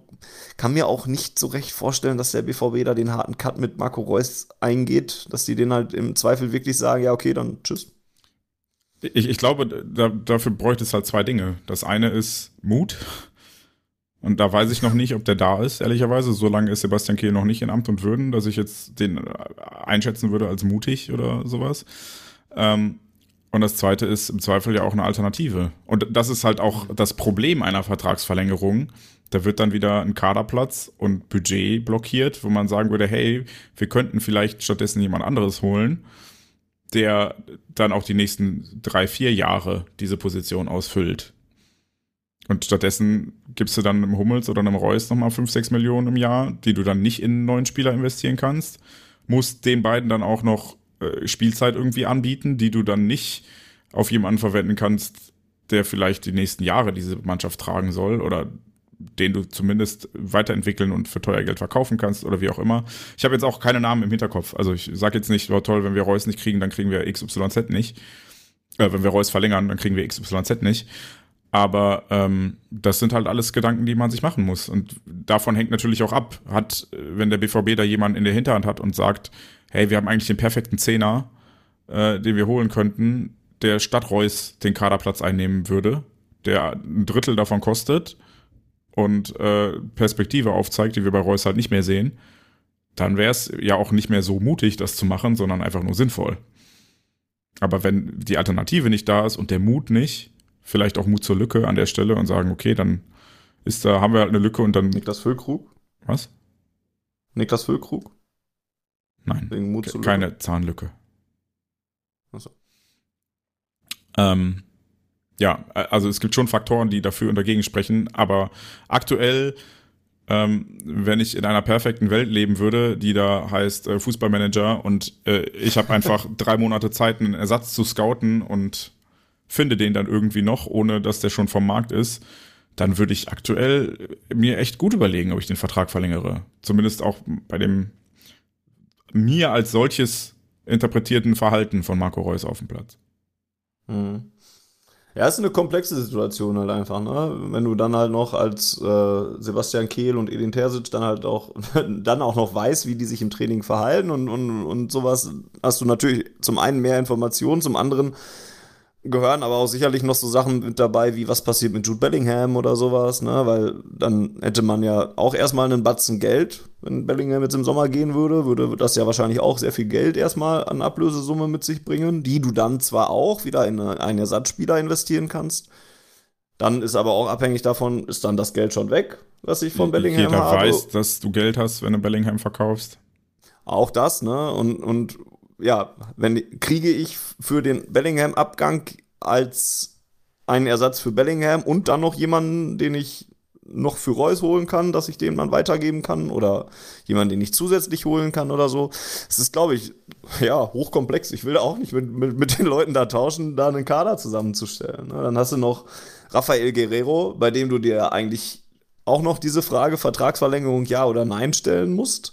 kann mir auch nicht so recht vorstellen, dass der BVB da den harten Cut mit Marco Reus eingeht, dass die den halt im Zweifel wirklich sagen, ja, okay, dann tschüss. Ich, ich glaube, da, dafür bräuchte es halt zwei Dinge. Das eine ist Mut. Und da weiß ich noch nicht, ob der da ist, ehrlicherweise. So lange ist Sebastian Kehl noch nicht in Amt und Würden, dass ich jetzt den einschätzen würde als mutig oder sowas. Ähm, und das zweite ist im Zweifel ja auch eine Alternative. Und das ist halt auch das Problem einer Vertragsverlängerung. Da wird dann wieder ein Kaderplatz und Budget blockiert, wo man sagen würde, hey, wir könnten vielleicht stattdessen jemand anderes holen, der dann auch die nächsten drei, vier Jahre diese Position ausfüllt. Und stattdessen gibst du dann einem Hummels oder einem Reus nochmal 5, 6 Millionen im Jahr, die du dann nicht in einen neuen Spieler investieren kannst. Musst den beiden dann auch noch äh, Spielzeit irgendwie anbieten, die du dann nicht auf jemanden verwenden kannst, der vielleicht die nächsten Jahre diese Mannschaft tragen soll oder den du zumindest weiterentwickeln und für teuer Geld verkaufen kannst oder wie auch immer. Ich habe jetzt auch keine Namen im Hinterkopf. Also ich sage jetzt nicht, oh toll, wenn wir Reus nicht kriegen, dann kriegen wir XYZ nicht. Äh, wenn wir Reus verlängern, dann kriegen wir XYZ nicht. Aber ähm, das sind halt alles Gedanken, die man sich machen muss. Und davon hängt natürlich auch ab, hat, äh, wenn der BVB da jemanden in der Hinterhand hat und sagt, hey, wir haben eigentlich den perfekten Zehner, äh, den wir holen könnten, der statt Reus den Kaderplatz einnehmen würde, der ein Drittel davon kostet und äh, Perspektive aufzeigt, die wir bei Reus halt nicht mehr sehen, dann wäre es ja auch nicht mehr so mutig, das zu machen, sondern einfach nur sinnvoll. Aber wenn die Alternative nicht da ist und der Mut nicht, vielleicht auch Mut zur Lücke an der Stelle und sagen, okay, dann ist da, haben wir halt eine Lücke und dann. Niklas Füllkrug? Was? Niklas Füllkrug? Nein, Wegen Mut zur keine Zahnlücke. Achso. Ähm, ja, also es gibt schon Faktoren, die dafür und dagegen sprechen, aber aktuell, ähm, wenn ich in einer perfekten Welt leben würde, die da heißt äh, Fußballmanager und äh, ich habe einfach drei Monate Zeit, einen Ersatz zu scouten und finde den dann irgendwie noch, ohne dass der schon vom Markt ist, dann würde ich aktuell mir echt gut überlegen, ob ich den Vertrag verlängere. Zumindest auch bei dem mir als solches interpretierten Verhalten von Marco Reus auf dem Platz. Mhm. Ja, ist eine komplexe Situation halt einfach, ne? Wenn du dann halt noch als äh, Sebastian Kehl und Edin Terzic dann halt auch dann auch noch weißt, wie die sich im Training verhalten und, und, und sowas, hast du natürlich zum einen mehr Informationen, zum anderen gehören aber auch sicherlich noch so Sachen mit dabei, wie was passiert mit Jude Bellingham oder sowas, ne? Weil dann hätte man ja auch erstmal einen Batzen Geld, wenn Bellingham jetzt im Sommer gehen würde, würde das ja wahrscheinlich auch sehr viel Geld erstmal an Ablösesumme mit sich bringen, die du dann zwar auch wieder in einen Ersatzspieler investieren kannst. Dann ist aber auch abhängig davon, ist dann das Geld schon weg, was ich von Bellingham Jeder habe. weiß, dass du Geld hast, wenn du Bellingham verkaufst. Auch das, ne? Und, und ja, wenn kriege ich für den Bellingham-Abgang als einen Ersatz für Bellingham und dann noch jemanden, den ich noch für Reus holen kann, dass ich dem dann weitergeben kann oder jemanden, den ich zusätzlich holen kann oder so. Es ist, glaube ich, ja, hochkomplex. Ich will auch nicht mit, mit, mit den Leuten da tauschen, da einen Kader zusammenzustellen. Ne? Dann hast du noch Rafael Guerrero, bei dem du dir eigentlich auch noch diese Frage Vertragsverlängerung ja oder nein stellen musst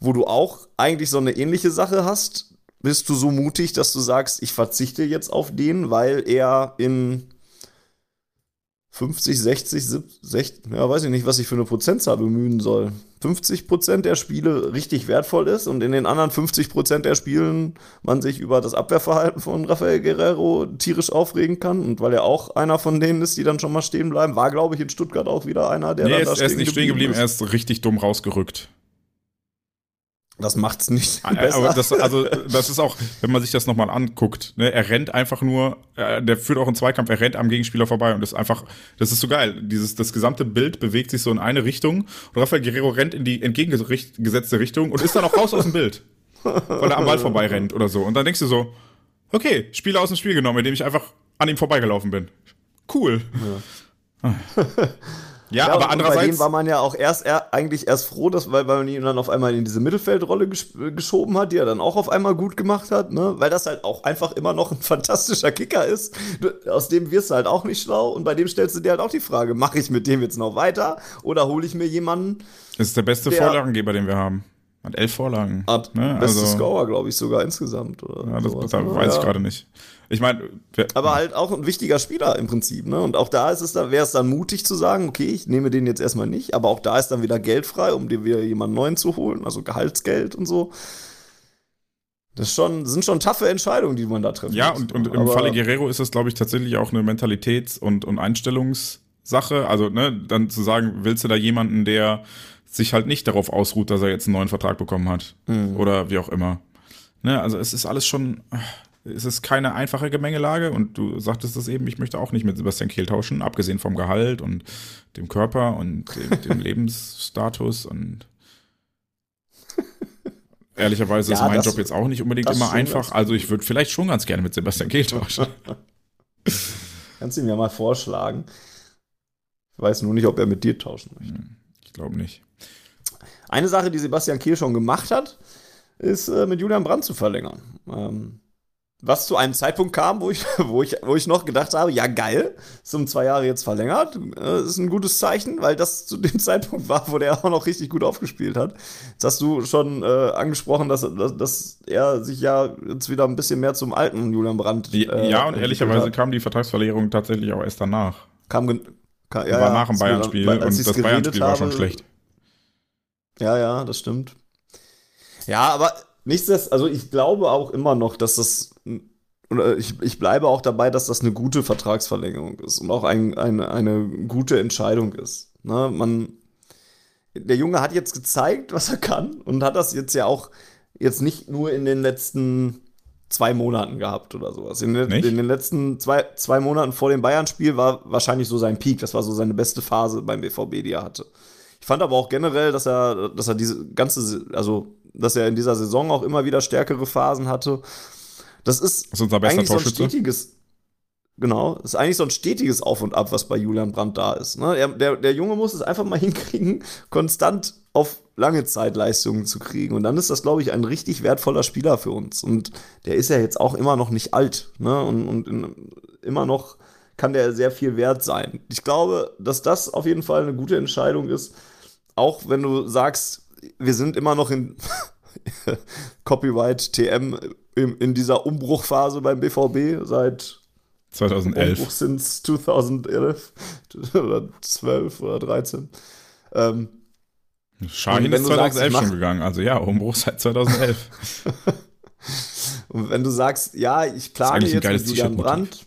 wo du auch eigentlich so eine ähnliche Sache hast, bist du so mutig, dass du sagst, ich verzichte jetzt auf den, weil er in 50, 60, 70, ja, weiß ich nicht, was ich für eine Prozentzahl bemühen soll. 50 Prozent der Spiele richtig wertvoll ist und in den anderen 50 Prozent der Spielen man sich über das Abwehrverhalten von Rafael Guerrero tierisch aufregen kann und weil er auch einer von denen ist, die dann schon mal stehen bleiben, war glaube ich in Stuttgart auch wieder einer, der nee, dann er da ist, er ist nicht stehen geblieben, er ist richtig dumm rausgerückt. Das macht's nicht besser. Aber das, also, das ist auch, wenn man sich das nochmal anguckt, ne, er rennt einfach nur, äh, der führt auch einen Zweikampf, er rennt am Gegenspieler vorbei und das ist einfach, das ist so geil. Dieses, das gesamte Bild bewegt sich so in eine Richtung und Rafael Guerrero rennt in die entgegengesetzte Richtung und ist dann auch raus aus dem Bild. Weil er am Ball vorbei rennt oder so. Und dann denkst du so, okay, Spieler aus dem Spiel genommen, indem ich einfach an ihm vorbeigelaufen bin. Cool. Ja. Ja, ja, aber andererseits. Bei dem war man ja auch erst er, eigentlich erst froh, dass, weil, weil man ihn dann auf einmal in diese Mittelfeldrolle gesch geschoben hat, die er dann auch auf einmal gut gemacht hat, ne? Weil das halt auch einfach immer noch ein fantastischer Kicker ist. Du, aus dem wirst du halt auch nicht schlau und bei dem stellst du dir halt auch die Frage, mache ich mit dem jetzt noch weiter oder hole ich mir jemanden? Das ist der beste der, Vorlagengeber, den wir haben. Hat elf Vorlagen. Hat ne? beste also, Scorer, glaube ich, sogar insgesamt. Oder ja, das, sowas, das weiß ja. ich gerade nicht. Ich meine, aber halt auch ein wichtiger Spieler im Prinzip, ne? Und auch da ist es dann, wäre es dann mutig zu sagen, okay, ich nehme den jetzt erstmal nicht, aber auch da ist dann wieder Geld frei, um dir wieder jemanden neuen zu holen, also Gehaltsgeld und so. Das schon, sind schon taffe Entscheidungen, die man da trifft. Ja, und, und im Falle Guerrero ist das, glaube ich, tatsächlich auch eine Mentalitäts- und, und Einstellungssache. Also, ne, dann zu sagen, willst du da jemanden, der sich halt nicht darauf ausruht, dass er jetzt einen neuen Vertrag bekommen hat. Mhm. Oder wie auch immer. Ne, also es ist alles schon, es ist keine einfache Gemengelage und du sagtest das eben, ich möchte auch nicht mit Sebastian Kehl tauschen, abgesehen vom Gehalt und dem Körper und dem, dem Lebensstatus und ehrlicherweise ja, ist mein das, Job jetzt auch nicht unbedingt immer einfach. Also ich würde vielleicht schon ganz gerne mit Sebastian Kehl tauschen. Kannst du ihm ja mal vorschlagen. Ich weiß nur nicht, ob er mit dir tauschen möchte. Hm, ich glaube nicht. Eine Sache, die Sebastian Kehl schon gemacht hat, ist äh, mit Julian Brandt zu verlängern. Ähm, was zu einem Zeitpunkt kam, wo ich, wo ich, wo ich noch gedacht habe, ja geil, ist um zwei Jahre jetzt verlängert, äh, ist ein gutes Zeichen, weil das zu dem Zeitpunkt war, wo der auch noch richtig gut aufgespielt hat. Jetzt hast du schon äh, angesprochen, dass, dass, dass er sich ja jetzt wieder ein bisschen mehr zum alten Julian Brandt. Äh, ja, und ehrlicherweise hat. kam die Vertragsverlängerung tatsächlich auch erst danach. Kam, kam ja, war nach dem Bayern-Spiel und das Bayern-Spiel war schon schlecht. Ja, ja, das stimmt. Ja, aber nichtsdestotrotz, also ich glaube auch immer noch, dass das, ich, ich bleibe auch dabei, dass das eine gute Vertragsverlängerung ist und auch ein, ein, eine gute Entscheidung ist. Ne? Man, der Junge hat jetzt gezeigt, was er kann und hat das jetzt ja auch jetzt nicht nur in den letzten zwei Monaten gehabt oder sowas. In, in den letzten zwei, zwei Monaten vor dem Bayern-Spiel war wahrscheinlich so sein Peak. Das war so seine beste Phase beim BVB, die er hatte. Ich fand aber auch generell, dass er, dass er diese ganze, also dass er in dieser Saison auch immer wieder stärkere Phasen hatte. Das ist, Das ist unser bester eigentlich so ein Torschütze. stetiges, genau, das ist eigentlich so ein stetiges Auf und Ab, was bei Julian Brandt da ist. Ne? Er, der, der Junge muss es einfach mal hinkriegen, konstant auf lange Zeit Leistungen zu kriegen. Und dann ist das, glaube ich, ein richtig wertvoller Spieler für uns. Und der ist ja jetzt auch immer noch nicht alt. Ne? Und, und in, immer noch kann der sehr viel wert sein. Ich glaube, dass das auf jeden Fall eine gute Entscheidung ist. Auch wenn du sagst, wir sind immer noch in Copyright TM in, in dieser Umbruchphase beim BVB seit 2011. Umbruch since 2011 oder 12 oder 13. Ähm, wenn ist du sagst, 2011 ich mach- schon gegangen. Also ja, Umbruch seit 2011. und wenn du sagst, ja, ich plane jetzt mit Julian T-Shirt-Motiv.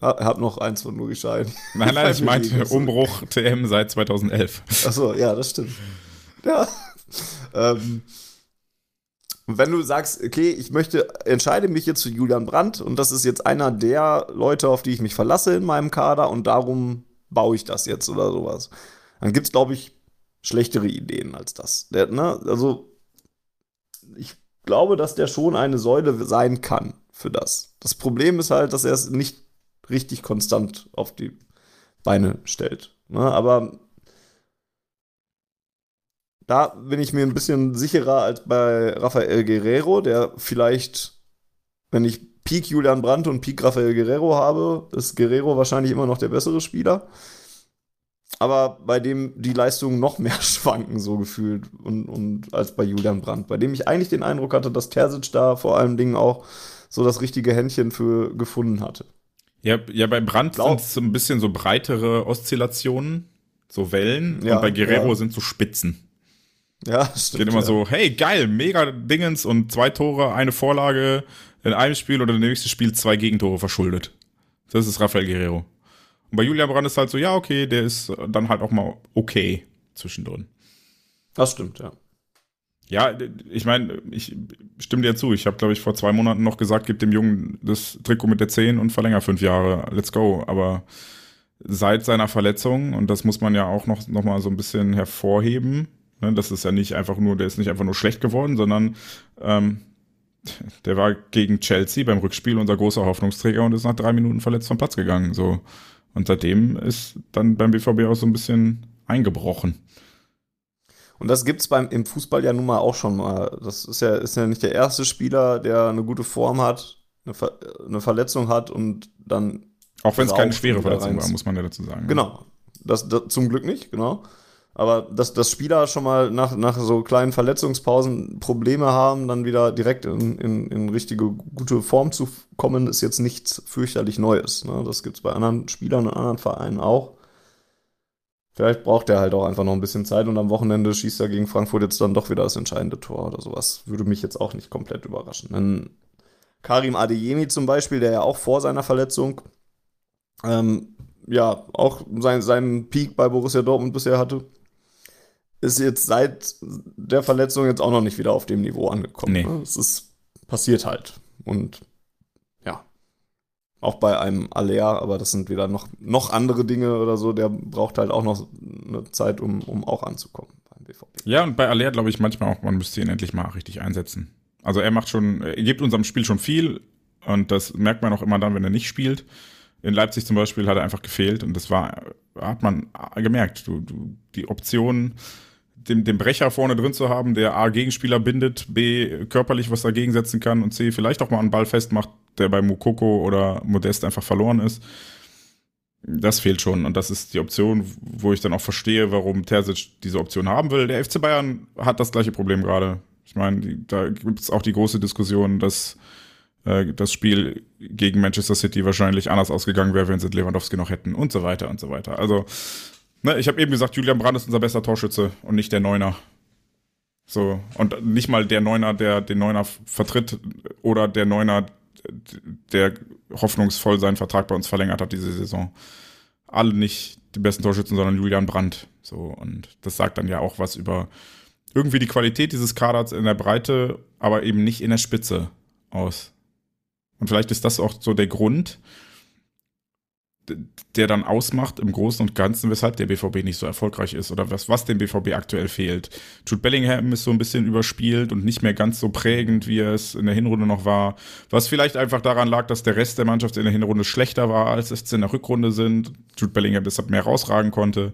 Hab noch eins von nur gescheit. Nein, nein, ich meinte. Umbruch TM seit 2011. Achso, ja, das stimmt. Ja. ähm, und wenn du sagst, okay, ich möchte, entscheide mich jetzt für Julian Brandt und das ist jetzt einer der Leute, auf die ich mich verlasse in meinem Kader und darum baue ich das jetzt oder sowas, dann gibt es, glaube ich, schlechtere Ideen als das. Der, ne? Also, ich glaube, dass der schon eine Säule sein kann für das. Das Problem ist halt, dass er es nicht richtig konstant auf die Beine stellt. Ne? Aber da bin ich mir ein bisschen sicherer als bei Rafael Guerrero, der vielleicht, wenn ich Peak Julian Brandt und Peak Rafael Guerrero habe, ist Guerrero wahrscheinlich immer noch der bessere Spieler. Aber bei dem die Leistungen noch mehr schwanken, so gefühlt, und, und als bei Julian Brandt, bei dem ich eigentlich den Eindruck hatte, dass Terzic da vor allen Dingen auch so das richtige Händchen für gefunden hatte. Ja, ja bei Glaub- sind es so ein bisschen so breitere Oszillationen, so Wellen. Ja, und bei Guerrero ja. sind so Spitzen. Ja, stimmt. Geht immer ja. so, hey, geil, mega Dingens und zwei Tore, eine Vorlage in einem Spiel oder im nächsten Spiel zwei Gegentore verschuldet. Das ist Rafael Guerrero. Und bei Julian Brandt ist halt so, ja, okay, der ist dann halt auch mal okay zwischendrin. Das stimmt, ja. Ja, ich meine, ich stimme dir zu. Ich habe, glaube ich, vor zwei Monaten noch gesagt, gib dem Jungen das Trikot mit der 10 und verlänger fünf Jahre. Let's go. Aber seit seiner Verletzung, und das muss man ja auch noch, noch mal so ein bisschen hervorheben, ne, das ist ja nicht einfach nur, der ist nicht einfach nur schlecht geworden, sondern ähm, der war gegen Chelsea beim Rückspiel unser großer Hoffnungsträger und ist nach drei Minuten verletzt vom Platz gegangen. So. Und seitdem ist dann beim BVB auch so ein bisschen eingebrochen. Und das gibt's beim im Fußball ja nun mal auch schon mal. Das ist ja, ist ja nicht der erste Spieler, der eine gute Form hat, eine, Ver eine Verletzung hat und dann. Auch wenn es keine schwere Verletzung war, muss man ja dazu sagen. Genau. Das, das zum Glück nicht, genau. Aber dass, dass Spieler schon mal nach, nach so kleinen Verletzungspausen Probleme haben, dann wieder direkt in, in, in richtige gute Form zu kommen, ist jetzt nichts fürchterlich Neues. Ne? Das gibt's bei anderen Spielern und anderen Vereinen auch. Vielleicht braucht er halt auch einfach noch ein bisschen Zeit und am Wochenende schießt er gegen Frankfurt jetzt dann doch wieder das entscheidende Tor oder sowas. Würde mich jetzt auch nicht komplett überraschen. Denn Karim Adeyemi zum Beispiel, der ja auch vor seiner Verletzung ähm, ja auch sein, seinen Peak bei Borussia Dortmund bisher hatte, ist jetzt seit der Verletzung jetzt auch noch nicht wieder auf dem Niveau angekommen. Nee. Ne? Es ist passiert halt. Und auch bei einem Aller, aber das sind wieder noch, noch andere Dinge oder so, der braucht halt auch noch eine Zeit, um, um auch anzukommen beim BVB. Ja, und bei Aller glaube ich manchmal auch, man müsste ihn endlich mal richtig einsetzen. Also er macht schon, er gibt unserem Spiel schon viel und das merkt man auch immer dann, wenn er nicht spielt. In Leipzig zum Beispiel hat er einfach gefehlt und das war, hat man gemerkt. Du, du, die Option, den, den Brecher vorne drin zu haben, der A Gegenspieler bindet, B körperlich was dagegen setzen kann und C vielleicht auch mal einen Ball festmacht, der bei Mukoko oder Modest einfach verloren ist. Das fehlt schon und das ist die Option, wo ich dann auch verstehe, warum Terzic diese Option haben will. Der FC Bayern hat das gleiche Problem gerade. Ich meine, da gibt es auch die große Diskussion, dass äh, das Spiel gegen Manchester City wahrscheinlich anders ausgegangen wäre, wenn sie Lewandowski noch hätten und so weiter und so weiter. Also, ne, ich habe eben gesagt, Julian Brandt ist unser bester Torschütze und nicht der Neuner. So, und nicht mal der Neuner, der den Neuner vertritt oder der Neuner, der hoffnungsvoll seinen Vertrag bei uns verlängert hat diese Saison. Alle nicht die besten Torschützen, sondern Julian Brandt. So, und das sagt dann ja auch was über irgendwie die Qualität dieses Kaders in der Breite, aber eben nicht in der Spitze aus. Und vielleicht ist das auch so der Grund, der dann ausmacht im Großen und Ganzen, weshalb der BVB nicht so erfolgreich ist oder was, was dem BVB aktuell fehlt. Jude Bellingham ist so ein bisschen überspielt und nicht mehr ganz so prägend, wie es in der Hinrunde noch war. Was vielleicht einfach daran lag, dass der Rest der Mannschaft in der Hinrunde schlechter war, als es in der Rückrunde sind. Jude Bellingham deshalb mehr rausragen konnte.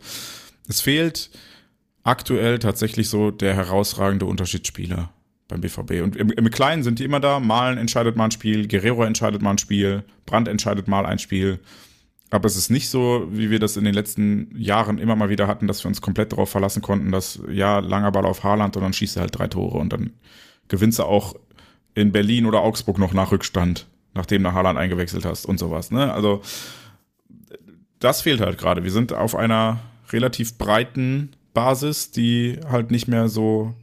Es fehlt aktuell tatsächlich so der herausragende Unterschiedsspieler beim BVB. Und im, im Kleinen sind die immer da. Malen entscheidet mal ein Spiel, Guerrero entscheidet mal ein Spiel, Brandt entscheidet mal ein Spiel. Aber es ist nicht so, wie wir das in den letzten Jahren immer mal wieder hatten, dass wir uns komplett darauf verlassen konnten, dass ja, langer Ball auf Haaland und dann schießt er halt drei Tore und dann gewinnst du auch in Berlin oder Augsburg noch nach Rückstand, nachdem du Haaland eingewechselt hast und sowas. Ne? Also das fehlt halt gerade. Wir sind auf einer relativ breiten Basis, die halt nicht mehr so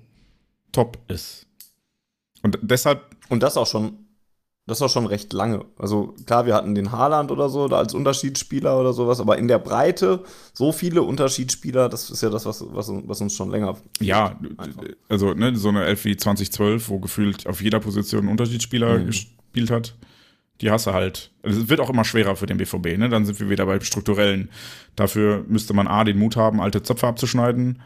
top ist. Und deshalb. Und das auch schon das war schon recht lange. Also klar, wir hatten den Haaland oder so da als Unterschiedsspieler oder sowas, aber in der Breite so viele Unterschiedsspieler, das ist ja das, was, was, was uns schon länger. Ja, einfach. also ne, so eine Elf wie 2012, wo gefühlt auf jeder Position ein Unterschiedsspieler mhm. gespielt hat, die hasse halt. Also es wird auch immer schwerer für den BVB, ne? Dann sind wir wieder bei strukturellen. Dafür müsste man A, den Mut haben, alte Zöpfe abzuschneiden.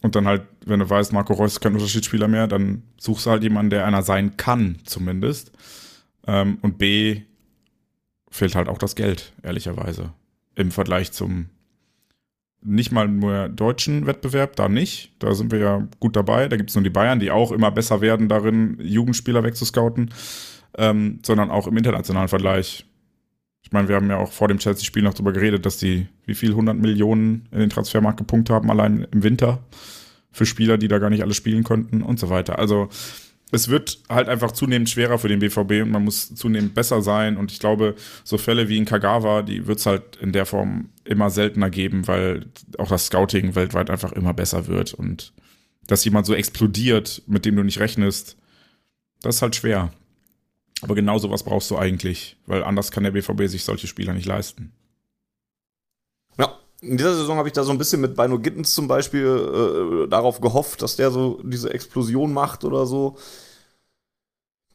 Und dann halt, wenn du weißt, Marco Reus ist kein Unterschiedsspieler mehr, dann suchst du halt jemanden, der einer sein kann, zumindest. Ähm, und B, fehlt halt auch das Geld, ehrlicherweise. Im Vergleich zum nicht mal nur deutschen Wettbewerb, da nicht. Da sind wir ja gut dabei. Da gibt es nur die Bayern, die auch immer besser werden darin, Jugendspieler wegzuscouten, ähm, sondern auch im internationalen Vergleich. Ich meine, wir haben ja auch vor dem Chelsea-Spiel noch darüber geredet, dass die wie viel 100 Millionen in den Transfermarkt gepunkt haben, allein im Winter für Spieler, die da gar nicht alle spielen konnten und so weiter. Also es wird halt einfach zunehmend schwerer für den BVB und man muss zunehmend besser sein. Und ich glaube, so Fälle wie in Kagawa, die wird es halt in der Form immer seltener geben, weil auch das Scouting weltweit einfach immer besser wird. Und dass jemand so explodiert, mit dem du nicht rechnest, das ist halt schwer. Aber genau sowas brauchst du eigentlich, weil anders kann der BVB sich solche Spieler nicht leisten. In dieser Saison habe ich da so ein bisschen mit Bino Gittens zum Beispiel äh, darauf gehofft, dass der so diese Explosion macht oder so.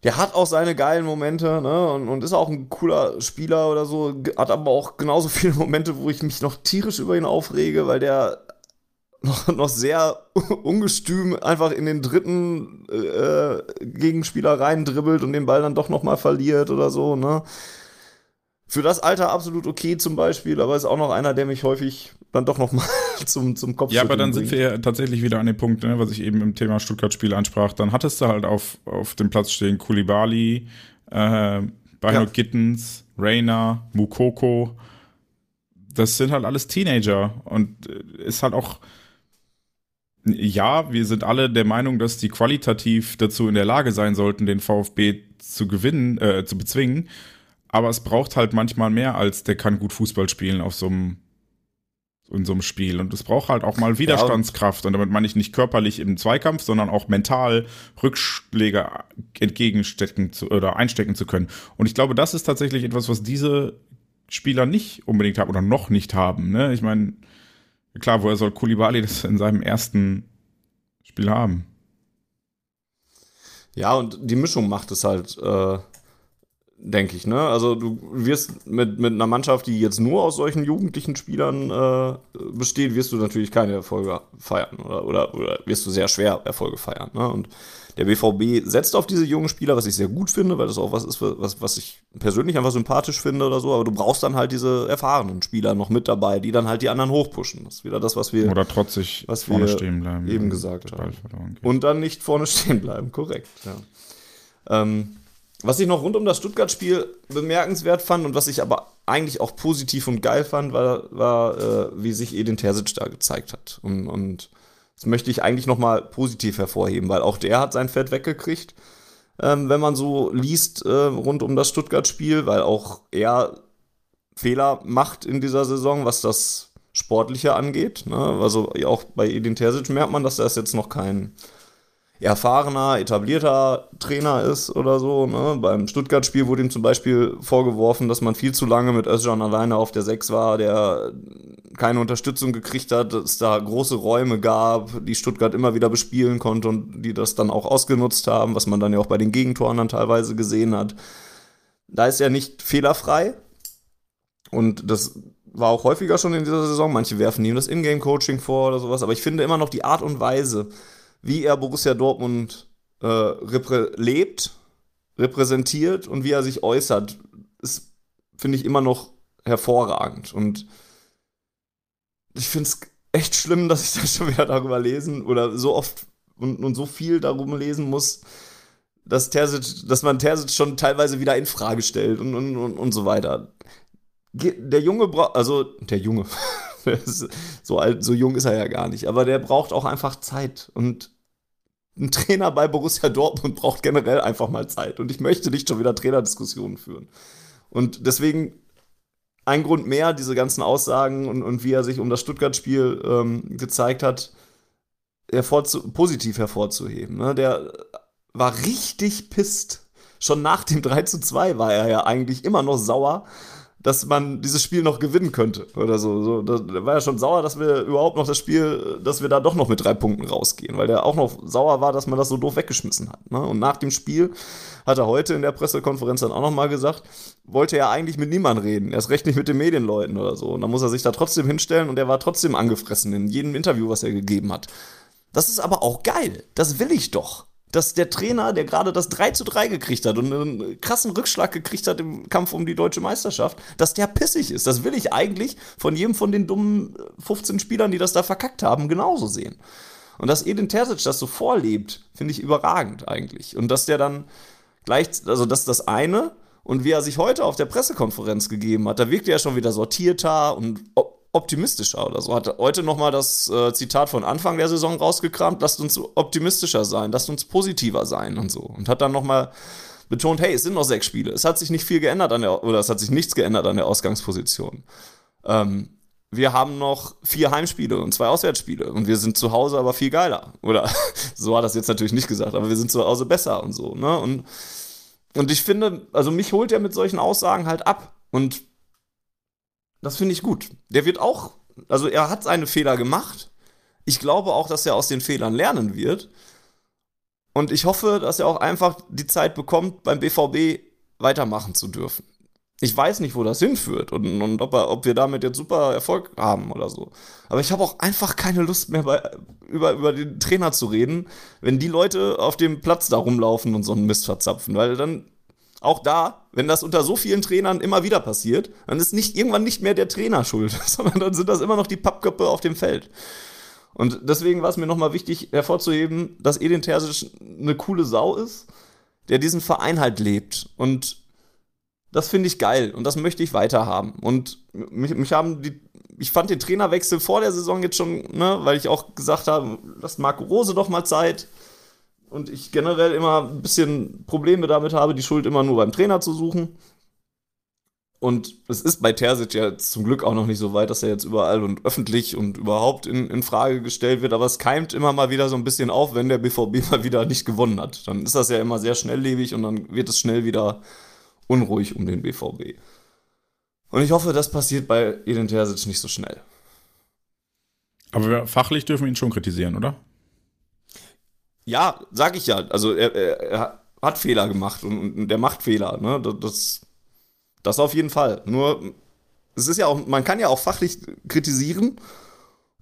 Der hat auch seine geilen Momente, ne? Und, und ist auch ein cooler Spieler oder so. Hat aber auch genauso viele Momente, wo ich mich noch tierisch über ihn aufrege, weil der noch, noch sehr ungestüm einfach in den dritten äh, Gegenspieler rein dribbelt und den Ball dann doch noch mal verliert oder so, ne? Für das Alter absolut okay zum Beispiel, aber ist auch noch einer, der mich häufig dann doch noch mal zum, zum Kopf Ja, aber dann bringt. sind wir ja tatsächlich wieder an dem Punkt, ne, was ich eben im Thema Stuttgart-Spiel ansprach. Dann hattest du halt auf, auf dem Platz stehen Kulibali, äh, Bino ja. Gittens, Rainer, Mukoko. Das sind halt alles Teenager und äh, ist halt auch ja, wir sind alle der Meinung, dass die qualitativ dazu in der Lage sein sollten, den VfB zu gewinnen, äh, zu bezwingen. Aber es braucht halt manchmal mehr als der kann gut Fußball spielen auf so einem in so einem Spiel. Und es braucht halt auch mal Widerstandskraft. Und damit meine ich nicht körperlich im Zweikampf, sondern auch mental Rückschläge entgegenstecken zu, oder einstecken zu können. Und ich glaube, das ist tatsächlich etwas, was diese Spieler nicht unbedingt haben oder noch nicht haben. Ne? Ich meine, klar, woher soll Kulibali das in seinem ersten Spiel haben? Ja, und die Mischung macht es halt äh, denke ich. Ne? Also du wirst mit, mit einer Mannschaft, die jetzt nur aus solchen jugendlichen Spielern äh, besteht, wirst du natürlich keine Erfolge feiern oder, oder, oder wirst du sehr schwer Erfolge feiern. Ne? Und der BVB setzt auf diese jungen Spieler, was ich sehr gut finde, weil das auch was ist, was, was ich persönlich einfach sympathisch finde oder so. Aber du brauchst dann halt diese erfahrenen Spieler noch mit dabei, die dann halt die anderen hochpushen. Das ist wieder das, was wir. Oder trotzig was vorne stehen bleiben. Eben gesagt haben. Und dann nicht vorne stehen bleiben, korrekt. Ja. Ähm, was ich noch rund um das Stuttgart-Spiel bemerkenswert fand und was ich aber eigentlich auch positiv und geil fand, war, war äh, wie sich Edin Terzic da gezeigt hat. Und, und das möchte ich eigentlich noch mal positiv hervorheben, weil auch der hat sein Fett weggekriegt, ähm, wenn man so liest äh, rund um das Stuttgart-Spiel, weil auch er Fehler macht in dieser Saison, was das Sportliche angeht. Ne? Also auch bei Edin Terzic merkt man, dass das jetzt noch kein erfahrener, etablierter Trainer ist oder so. Ne? Beim Stuttgart-Spiel wurde ihm zum Beispiel vorgeworfen, dass man viel zu lange mit Özcan alleine auf der 6 war, der keine Unterstützung gekriegt hat, dass es da große Räume gab, die Stuttgart immer wieder bespielen konnte und die das dann auch ausgenutzt haben, was man dann ja auch bei den Gegentoren dann teilweise gesehen hat. Da ist er nicht fehlerfrei. Und das war auch häufiger schon in dieser Saison. Manche werfen ihm das Ingame-Coaching vor oder sowas. Aber ich finde immer noch die Art und Weise, wie er Borussia Dortmund äh, reprä lebt, repräsentiert und wie er sich äußert, ist, finde ich, immer noch hervorragend. Und ich finde es echt schlimm, dass ich da schon wieder darüber lesen oder so oft und, und so viel darum lesen muss, dass, Terzic, dass man Terzic schon teilweise wieder in Frage stellt und, und, und, und so weiter. Der Junge braucht, also der Junge, so alt, so jung ist er ja gar nicht, aber der braucht auch einfach Zeit und ein Trainer bei Borussia Dortmund braucht generell einfach mal Zeit und ich möchte nicht schon wieder Trainerdiskussionen führen. Und deswegen ein Grund mehr, diese ganzen Aussagen und, und wie er sich um das Stuttgart-Spiel ähm, gezeigt hat, hervorzu positiv hervorzuheben. Ne? Der war richtig pisst. Schon nach dem 3 zu 2 war er ja eigentlich immer noch sauer, dass man dieses Spiel noch gewinnen könnte oder so. so da war ja schon sauer, dass wir überhaupt noch das Spiel, dass wir da doch noch mit drei Punkten rausgehen, weil der auch noch sauer war, dass man das so doof weggeschmissen hat. Ne? Und nach dem Spiel hat er heute in der Pressekonferenz dann auch nochmal gesagt, wollte er eigentlich mit niemandem reden, erst recht nicht mit den Medienleuten oder so. Und dann muss er sich da trotzdem hinstellen und er war trotzdem angefressen in jedem Interview, was er gegeben hat. Das ist aber auch geil. Das will ich doch dass der Trainer, der gerade das 3 zu 3 gekriegt hat und einen krassen Rückschlag gekriegt hat im Kampf um die deutsche Meisterschaft, dass der pissig ist. Das will ich eigentlich von jedem von den dummen 15 Spielern, die das da verkackt haben, genauso sehen. Und dass Edin Terzic das so vorlebt, finde ich überragend eigentlich. Und dass der dann gleich, also das ist das eine. Und wie er sich heute auf der Pressekonferenz gegeben hat, da wirkt er schon wieder sortierter und optimistischer oder so. Hat heute nochmal das äh, Zitat von Anfang der Saison rausgekramt, lasst uns optimistischer sein, lasst uns positiver sein und so. Und hat dann nochmal betont, hey, es sind noch sechs Spiele. Es hat sich nicht viel geändert an der, oder es hat sich nichts geändert an der Ausgangsposition. Ähm, wir haben noch vier Heimspiele und zwei Auswärtsspiele und wir sind zu Hause aber viel geiler. Oder so hat es jetzt natürlich nicht gesagt, aber wir sind zu Hause besser und so, ne? Und, und ich finde, also mich holt er mit solchen Aussagen halt ab. Und das finde ich gut. Der wird auch, also er hat seine Fehler gemacht. Ich glaube auch, dass er aus den Fehlern lernen wird. Und ich hoffe, dass er auch einfach die Zeit bekommt, beim BVB weitermachen zu dürfen. Ich weiß nicht, wo das hinführt und, und ob, er, ob wir damit jetzt super Erfolg haben oder so. Aber ich habe auch einfach keine Lust mehr, bei, über, über den Trainer zu reden, wenn die Leute auf dem Platz da rumlaufen und so einen Mist verzapfen. Weil dann auch da, wenn das unter so vielen Trainern immer wieder passiert, dann ist nicht irgendwann nicht mehr der Trainer schuld, sondern dann sind das immer noch die Pappköpfe auf dem Feld. Und deswegen war es mir nochmal wichtig hervorzuheben, dass Edin Terzic eine coole Sau ist, der diesen Verein halt lebt. Und das finde ich geil und das möchte ich weiterhaben. Und mich, mich haben die, ich fand den Trainerwechsel vor der Saison jetzt schon, ne, weil ich auch gesagt habe, lasst Marco Rose doch mal Zeit und ich generell immer ein bisschen Probleme damit habe, die Schuld immer nur beim Trainer zu suchen. Und es ist bei Terzic ja zum Glück auch noch nicht so weit, dass er jetzt überall und öffentlich und überhaupt in, in Frage gestellt wird. Aber es keimt immer mal wieder so ein bisschen auf, wenn der BVB mal wieder nicht gewonnen hat. Dann ist das ja immer sehr schnelllebig und dann wird es schnell wieder unruhig um den BVB. Und ich hoffe, das passiert bei Edin Terzic nicht so schnell. Aber fachlich dürfen wir ihn schon kritisieren, oder? Ja, sag ich ja. Also er, er, hat Fehler gemacht und, und der macht Fehler. Ne? Das, das auf jeden Fall. Nur, es ist ja auch, man kann ja auch fachlich kritisieren,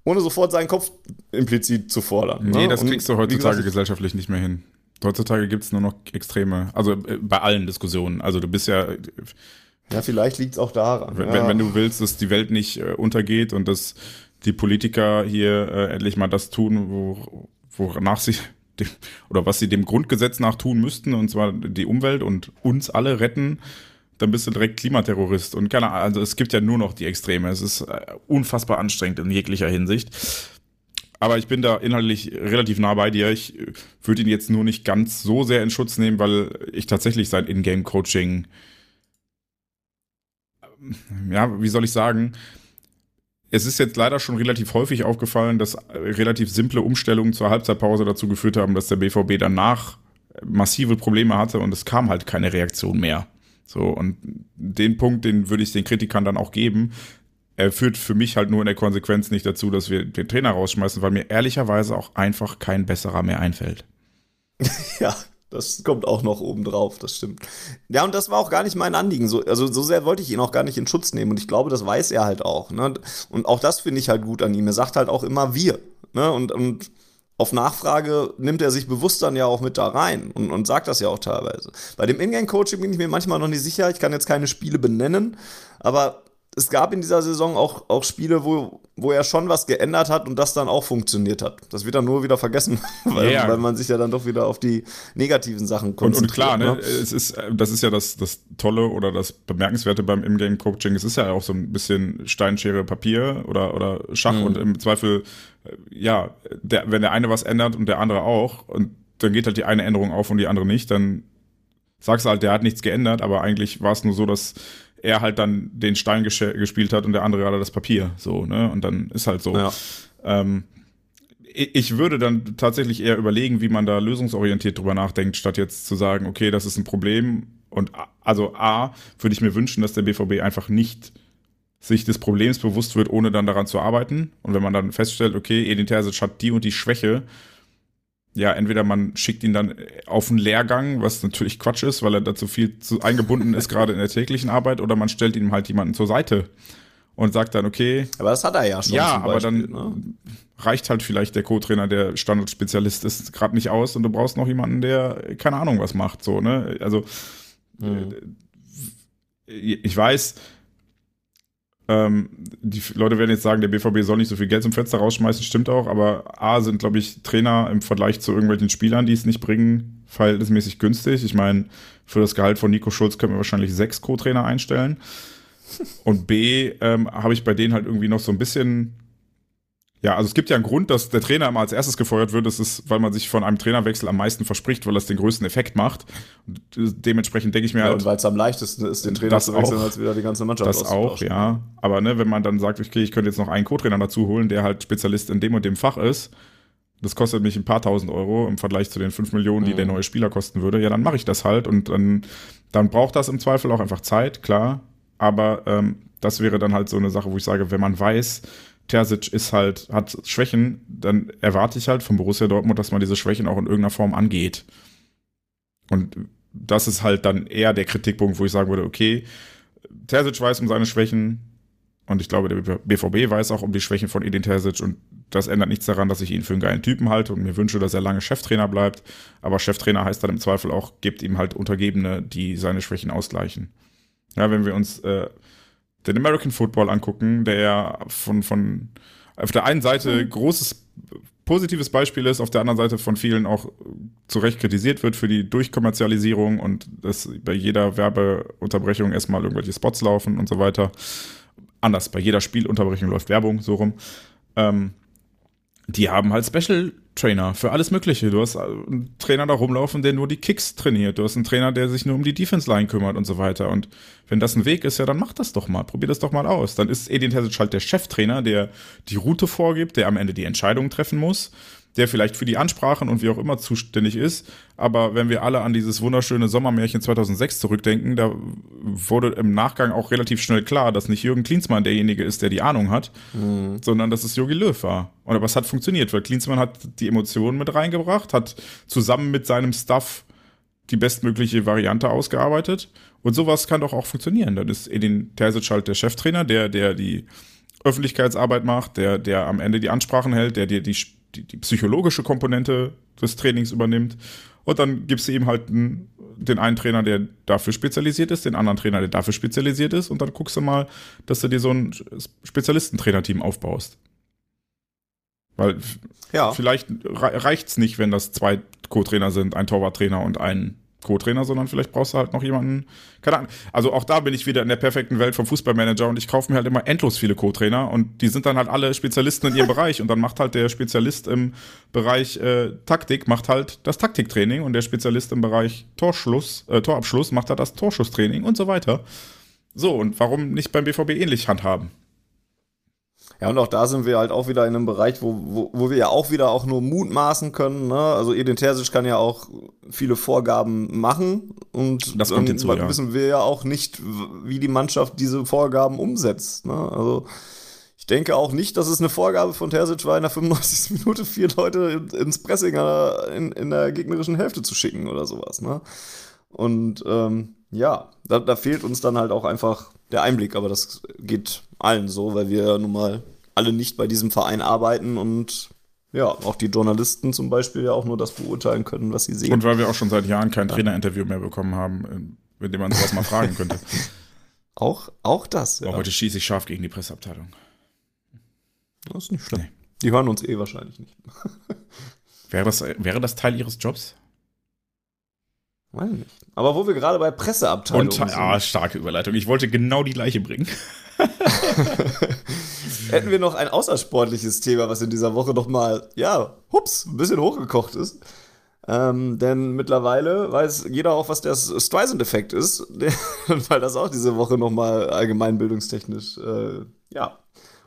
ohne sofort seinen Kopf implizit zu fordern. Nee, ne? das kriegst du heutzutage gesagt, gesellschaftlich nicht mehr hin. Heutzutage gibt es nur noch Extreme, also äh, bei allen Diskussionen. Also du bist ja. Ja, vielleicht liegt es auch daran. Wenn, ja. wenn, du willst, dass die Welt nicht äh, untergeht und dass die Politiker hier äh, endlich mal das tun, wo, wonach sie dem, oder was sie dem Grundgesetz nach tun müssten, und zwar die Umwelt und uns alle retten, dann bist du direkt Klimaterrorist. Und keine Ahnung, also es gibt ja nur noch die Extreme. Es ist äh, unfassbar anstrengend in jeglicher Hinsicht. Aber ich bin da inhaltlich relativ nah bei dir. Ich äh, würde ihn jetzt nur nicht ganz so sehr in Schutz nehmen, weil ich tatsächlich sein Ingame-Coaching, ja, wie soll ich sagen, es ist jetzt leider schon relativ häufig aufgefallen, dass relativ simple Umstellungen zur Halbzeitpause dazu geführt haben, dass der BVB danach massive Probleme hatte und es kam halt keine Reaktion mehr. So, und den Punkt, den würde ich den Kritikern dann auch geben. Er führt für mich halt nur in der Konsequenz nicht dazu, dass wir den Trainer rausschmeißen, weil mir ehrlicherweise auch einfach kein besserer mehr einfällt. ja, Das kommt auch noch oben drauf, das stimmt. Ja, und das war auch gar nicht mein Anliegen. So, also so sehr wollte ich ihn auch gar nicht in Schutz nehmen. Und ich glaube, das weiß er halt auch. Ne? Und auch das finde ich halt gut an ihm. Er sagt halt auch immer wir. Ne? Und, und auf Nachfrage nimmt er sich bewusst dann ja auch mit da rein und, und sagt das ja auch teilweise. Bei dem Ingame-Coaching bin ich mir manchmal noch nicht sicher. Ich kann jetzt keine Spiele benennen, aber es gab in dieser Saison auch, auch Spiele, wo, wo er schon was geändert hat und das dann auch funktioniert hat. Das wird dann nur wieder vergessen, weil, ja, weil man sich ja dann doch wieder auf die negativen Sachen konzentriert. Und, und klar, ne? ne? Es ist, das ist ja das, das Tolle oder das Bemerkenswerte beim Ingame-Coaching. Es ist ja auch so ein bisschen Steinschere Papier oder, oder Schach mhm. und im Zweifel, äh, ja, der, wenn der eine was ändert und der andere auch und dann geht halt die eine Änderung auf und die andere nicht, dann sagst du halt, der hat nichts geändert, aber eigentlich war es nur so, dass er halt dann den Stein gespielt hat und der andere gerade das Papier. So, ne? Und dann ist halt so. Ja. Ähm, ich würde dann tatsächlich eher überlegen, wie man da lösungsorientiert drüber nachdenkt, statt jetzt zu sagen, okay, das ist ein Problem. Und also A, würde ich mir wünschen, dass der BVB einfach nicht sich des Problems bewusst wird, ohne dann daran zu arbeiten. Und wenn man dann feststellt, okay, Edin Terzic hat die und die Schwäche, ja, entweder man schickt ihn dann auf einen Lehrgang, was natürlich Quatsch ist, weil er dazu viel zu eingebunden ist, gerade in der täglichen Arbeit, oder man stellt ihm halt jemanden zur Seite und sagt dann, okay. Aber das hat er ja schon. Ja, aber Beispiel, dann ne? reicht halt vielleicht der Co-Trainer, der Standardspezialist ist, gerade nicht aus und du brauchst noch jemanden, der keine Ahnung was macht, so, ne? Also, mhm. ich weiß, ähm, die Leute werden jetzt sagen, der BVB soll nicht so viel Geld zum Fenster rausschmeißen, stimmt auch, aber A sind, glaube ich, Trainer im Vergleich zu irgendwelchen Spielern, die es nicht bringen, verhältnismäßig günstig. Ich meine, für das Gehalt von Nico Schulz können wir wahrscheinlich sechs Co-Trainer einstellen. Und B, ähm, habe ich bei denen halt irgendwie noch so ein bisschen ja, also es gibt ja einen Grund, dass der Trainer immer als erstes gefeuert wird. Das ist, weil man sich von einem Trainerwechsel am meisten verspricht, weil das den größten Effekt macht. Und dementsprechend denke ich mir ja, halt. Und weil es am leichtesten ist, den Trainer zu wechseln, als wieder die ganze Mannschaft Das auch, ja. Aber ne, wenn man dann sagt, okay, ich könnte jetzt noch einen Co-Trainer dazu holen, der halt Spezialist in dem und dem Fach ist, das kostet mich ein paar tausend Euro im Vergleich zu den fünf Millionen, die mhm. der neue Spieler kosten würde, ja, dann mache ich das halt und dann, dann braucht das im Zweifel auch einfach Zeit, klar. Aber ähm, das wäre dann halt so eine Sache, wo ich sage, wenn man weiß, Terzic ist halt, hat Schwächen, dann erwarte ich halt von Borussia Dortmund, dass man diese Schwächen auch in irgendeiner Form angeht. Und das ist halt dann eher der Kritikpunkt, wo ich sagen würde, okay, Terzic weiß um seine Schwächen und ich glaube, der BVB weiß auch um die Schwächen von Edin Terzic und das ändert nichts daran, dass ich ihn für einen geilen Typen halte und mir wünsche, dass er lange Cheftrainer bleibt. Aber Cheftrainer heißt dann im Zweifel auch, gibt ihm halt Untergebene, die seine Schwächen ausgleichen. Ja, wenn wir uns äh, den American Football angucken, der ja von, von auf der einen Seite mhm. großes positives Beispiel ist, auf der anderen Seite von vielen auch zu Recht kritisiert wird für die Durchkommerzialisierung und dass bei jeder Werbeunterbrechung erstmal irgendwelche Spots laufen und so weiter. Anders, bei jeder Spielunterbrechung läuft Werbung, so rum. Ähm, die haben halt Special Trainer für alles Mögliche. Du hast einen Trainer da rumlaufen, der nur die Kicks trainiert. Du hast einen Trainer, der sich nur um die Defense Line kümmert und so weiter. Und wenn das ein Weg ist, ja, dann mach das doch mal. Probier das doch mal aus. Dann ist Edin Terzic halt der Cheftrainer, der die Route vorgibt, der am Ende die Entscheidung treffen muss der vielleicht für die Ansprachen und wie auch immer zuständig ist. Aber wenn wir alle an dieses wunderschöne Sommermärchen 2006 zurückdenken, da wurde im Nachgang auch relativ schnell klar, dass nicht Jürgen Klinsmann derjenige ist, der die Ahnung hat, mhm. sondern dass es Jogi Löw war. Und aber es hat funktioniert, weil Klinsmann hat die Emotionen mit reingebracht, hat zusammen mit seinem Staff die bestmögliche Variante ausgearbeitet. Und sowas kann doch auch funktionieren. Dann ist Edin Terzic halt der Cheftrainer, der, der die Öffentlichkeitsarbeit macht, der, der am Ende die Ansprachen hält, der dir die die, die psychologische Komponente des Trainings übernimmt. Und dann gibst du ihm halt einen, den einen Trainer, der dafür spezialisiert ist, den anderen Trainer, der dafür spezialisiert ist. Und dann guckst du mal, dass du dir so ein Spezialistentrainerteam aufbaust. Weil ja. vielleicht reicht's nicht, wenn das zwei Co-Trainer sind, ein Torwarttrainer und ein Co-Trainer, sondern vielleicht brauchst du halt noch jemanden, keine Ahnung. Also auch da bin ich wieder in der perfekten Welt vom Fußballmanager und ich kaufe mir halt immer endlos viele Co-Trainer und die sind dann halt alle Spezialisten in ihrem Bereich und dann macht halt der Spezialist im Bereich äh, Taktik, macht halt das Taktiktraining und der Spezialist im Bereich Torschluss, äh, Torabschluss macht halt das Torschusstraining und so weiter. So, und warum nicht beim BVB ähnlich handhaben? Ja, und auch da sind wir halt auch wieder in einem Bereich, wo, wo, wo wir ja auch wieder auch nur mutmaßen können. Ne? Also Edin Terzic kann ja auch viele Vorgaben machen und das kommt hinzu, ja. wissen wir ja auch nicht, wie die Mannschaft diese Vorgaben umsetzt. Ne? Also ich denke auch nicht, dass es eine Vorgabe von Terzic war, in der 95. Minute vier Leute ins Pressing in, in der gegnerischen Hälfte zu schicken oder sowas. Ne? Und ähm, ja, da, da fehlt uns dann halt auch einfach der Einblick, aber das geht allen so, weil wir nun mal alle nicht bei diesem Verein arbeiten und ja, auch die Journalisten zum Beispiel ja auch nur das beurteilen können, was sie sehen. Und weil wir auch schon seit Jahren kein Trainerinterview mehr bekommen haben, mit dem man sowas mal fragen könnte. Auch, auch das. Ja. Oh, heute schieße ich scharf gegen die Presseabteilung. Das ist nicht schlimm. Nee. Die hören uns eh wahrscheinlich nicht. wäre, das, wäre das Teil ihres Jobs? Weiß nicht. Aber wo wir gerade bei Presseabteilung Und, sind. Ah, starke Überleitung. Ich wollte genau die gleiche bringen. Hätten wir noch ein außersportliches Thema, was in dieser Woche noch mal, ja, hups, ein bisschen hochgekocht ist. Ähm, denn mittlerweile weiß jeder auch, was der Streisand-Effekt ist, weil das auch diese Woche noch mal allgemeinbildungstechnisch, äh, ja,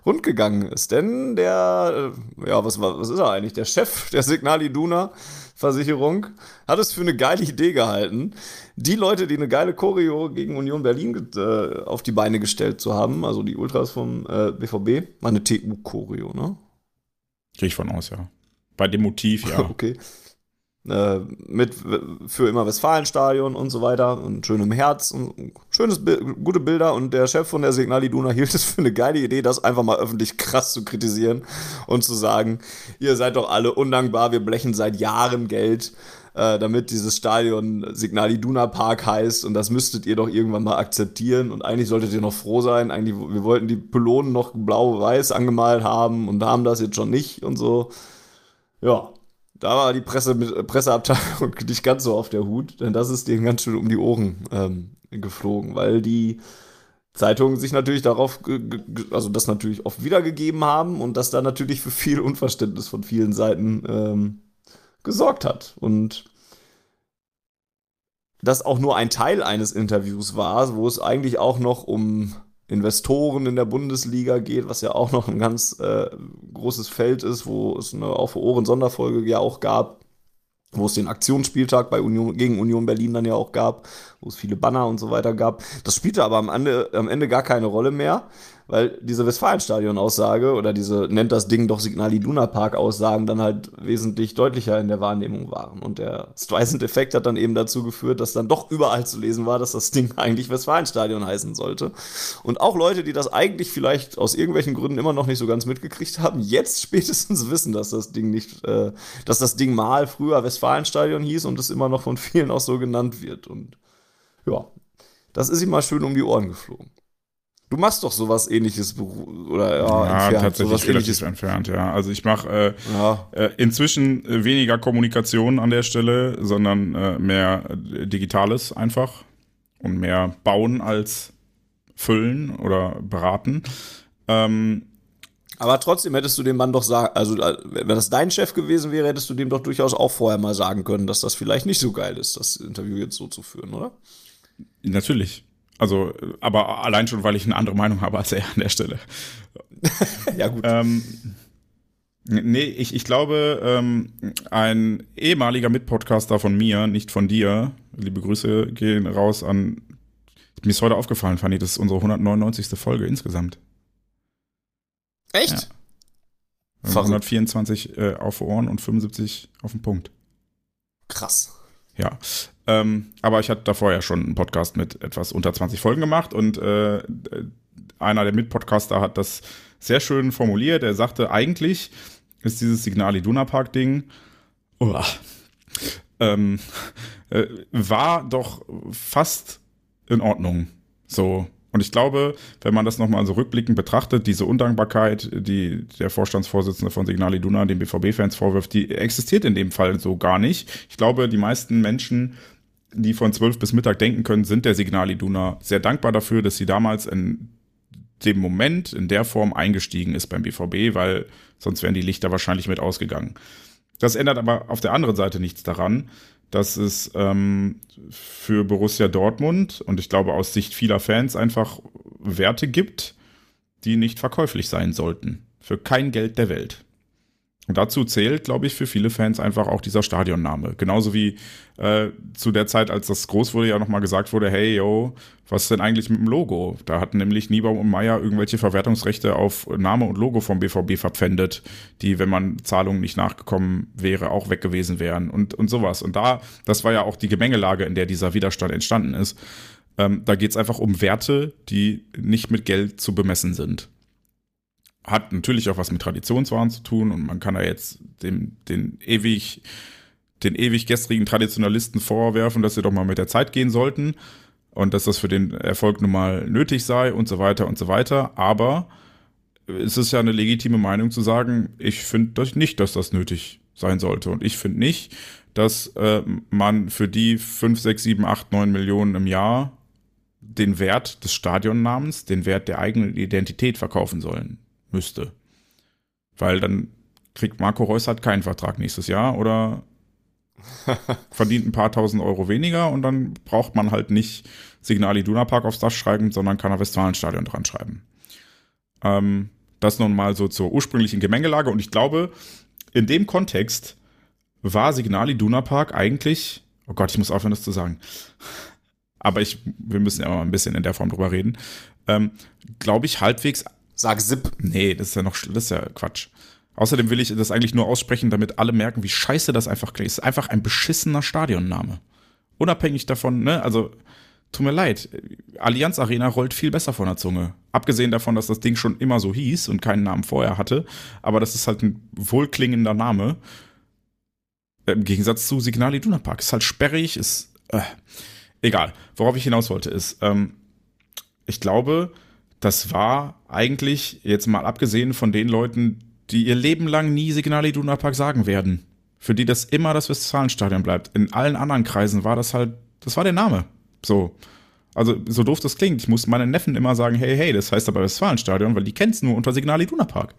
rundgegangen ist. Denn der, äh, ja, was, was ist er eigentlich? Der Chef der Signal Iduna Versicherung hat es für eine geile Idee gehalten, die Leute, die eine geile Choreo gegen Union Berlin äh, auf die Beine gestellt zu haben, also die Ultras vom äh, BVB, war eine TU-Choreo, ne? Gehe ich von aus, ja. Bei dem Motiv, ja. okay äh, mit für immer Westfalenstadion und so weiter und schönem Herz und schönes gute Bilder und der Chef von der Signal Iduna hielt es für eine geile Idee, das einfach mal öffentlich krass zu kritisieren und zu sagen, ihr seid doch alle undankbar, wir blechen seit Jahren Geld, äh, damit dieses Stadion Signal Iduna Park heißt und das müsstet ihr doch irgendwann mal akzeptieren und eigentlich solltet ihr noch froh sein, eigentlich wir wollten die Pylonen noch blau-weiß angemalt haben und haben das jetzt schon nicht und so. Ja, da war die Presse mit, Presseabteilung nicht ganz so auf der Hut, denn das ist denen ganz schön um die Ohren ähm, geflogen, weil die Zeitungen sich natürlich darauf, also das natürlich oft wiedergegeben haben und das da natürlich für viel Unverständnis von vielen Seiten ähm, gesorgt hat. Und das auch nur ein Teil eines Interviews war, wo es eigentlich auch noch um Investoren in der Bundesliga geht, was ja auch noch ein ganz äh, großes Feld ist, wo es eine Auf Ohren Sonderfolge ja auch gab, wo es den Aktionsspieltag bei Union, gegen Union Berlin dann ja auch gab, wo es viele Banner und so weiter gab. Das spielte aber am Ende, am Ende gar keine Rolle mehr, weil diese Westfalenstadion-Aussage oder diese nennt das Ding doch Signal Iduna Park-Aussagen dann halt wesentlich deutlicher in der Wahrnehmung waren. Und der Streisand-Effekt hat dann eben dazu geführt, dass dann doch überall zu lesen war, dass das Ding eigentlich Westfalenstadion heißen sollte. Und auch Leute, die das eigentlich vielleicht aus irgendwelchen Gründen immer noch nicht so ganz mitgekriegt haben, jetzt spätestens wissen, dass das Ding nicht, äh, dass das Ding mal früher Westfalenstadion hieß und es immer noch von vielen auch so genannt wird. Und ja, das ist ihm mal schön um die Ohren geflogen. Du machst doch sowas ähnliches oder ja, ja entfernt, tatsächlich relativ entfernt, ja. Also ich mache äh, ja. äh, inzwischen äh, weniger Kommunikation an der Stelle, sondern äh, mehr äh, Digitales einfach und mehr bauen als füllen oder beraten. Ähm, aber trotzdem hättest du dem Mann doch sagen, also äh, wenn das dein Chef gewesen wäre, hättest du dem doch durchaus auch vorher mal sagen können, dass das vielleicht nicht so geil ist, das Interview jetzt so zu führen, oder? Natürlich. Also, aber allein schon, weil ich eine andere Meinung habe als er an der Stelle. ja, gut. Ähm, nee, ich, ich glaube, ähm, ein ehemaliger Mitpodcaster von mir, nicht von dir, liebe Grüße gehen raus an. Mir ist heute aufgefallen, Fanny, das ist unsere 199. Folge insgesamt. Echt? Ja. 124 äh, auf Ohren und 75 auf den Punkt. Krass. Ja. Ähm, aber ich hatte davor ja schon einen Podcast mit etwas unter 20 Folgen gemacht und äh, einer der Mitpodcaster hat das sehr schön formuliert. Er sagte, eigentlich ist dieses Signal Iduna Park Ding oh, ähm, äh, war doch fast in Ordnung. So und ich glaube, wenn man das nochmal so rückblickend betrachtet, diese Undankbarkeit, die der Vorstandsvorsitzende von Signal Iduna den BVB-Fans vorwirft, die existiert in dem Fall so gar nicht. Ich glaube, die meisten Menschen, die von zwölf bis Mittag denken können, sind der Signal Iduna sehr dankbar dafür, dass sie damals in dem Moment in der Form eingestiegen ist beim BVB, weil sonst wären die Lichter wahrscheinlich mit ausgegangen. Das ändert aber auf der anderen Seite nichts daran, dass es ähm, für Borussia Dortmund und ich glaube aus Sicht vieler Fans einfach Werte gibt, die nicht verkäuflich sein sollten. Für kein Geld der Welt. Und dazu zählt, glaube ich, für viele Fans einfach auch dieser Stadionname. Genauso wie äh, zu der Zeit, als das groß wurde, ja nochmal gesagt wurde, hey, yo, was ist denn eigentlich mit dem Logo? Da hatten nämlich Niebaum und Meier irgendwelche Verwertungsrechte auf Name und Logo vom BVB verpfändet, die, wenn man Zahlungen nicht nachgekommen wäre, auch weg gewesen wären und, und sowas. Und da, das war ja auch die Gemengelage, in der dieser Widerstand entstanden ist. Ähm, da geht es einfach um Werte, die nicht mit Geld zu bemessen sind hat natürlich auch was mit Traditionswahn zu tun und man kann da jetzt dem, den ewig, den ewig gestrigen Traditionalisten vorwerfen, dass sie doch mal mit der Zeit gehen sollten und dass das für den Erfolg nun mal nötig sei und so weiter und so weiter. Aber es ist ja eine legitime Meinung zu sagen, ich finde nicht, dass das nötig sein sollte. Und ich finde nicht, dass äh, man für die 5, 6, 7, 8, 9 Millionen im Jahr den Wert des Stadionnamens, den Wert der eigenen Identität verkaufen sollen müsste. Weil dann kriegt Marco Reus halt keinen Vertrag nächstes Jahr oder verdient ein paar tausend Euro weniger und dann braucht man halt nicht Signal Iduna Park aufs Dach schreiben, sondern kann er Westfalenstadion dran schreiben. Ähm, das nun mal so zur ursprünglichen Gemengelage und ich glaube, in dem Kontext war Signal Iduna Park eigentlich, oh Gott, ich muss aufhören, das zu sagen. Aber ich, wir müssen ja mal ein bisschen in der Form drüber reden. Ähm, glaube ich, halbwegs Sag Zip. Nee, das ist ja noch, das ist ja Quatsch. Außerdem will ich das eigentlich nur aussprechen, damit alle merken, wie scheiße das einfach klingt. Es ist einfach ein beschissener Stadionname. Unabhängig davon, ne, also, tut mir leid. Allianz Arena rollt viel besser von der Zunge. Abgesehen davon, dass das Ding schon immer so hieß und keinen Namen vorher hatte. Aber das ist halt ein wohlklingender Name. Im Gegensatz zu Signal Iduna Park. Ist halt sperrig, ist, äh, egal. Worauf ich hinaus wollte, ist, ähm, ich glaube, das war eigentlich, jetzt mal abgesehen von den Leuten, die ihr Leben lang nie Signal Iduna Park sagen werden, für die das immer das Westfalenstadion bleibt. In allen anderen Kreisen war das halt, das war der Name. So. Also, so doof das klingt. Ich muss meinen Neffen immer sagen, hey, hey, das heißt aber Westfalenstadion, weil die kennen es nur unter Signal Iduna Park.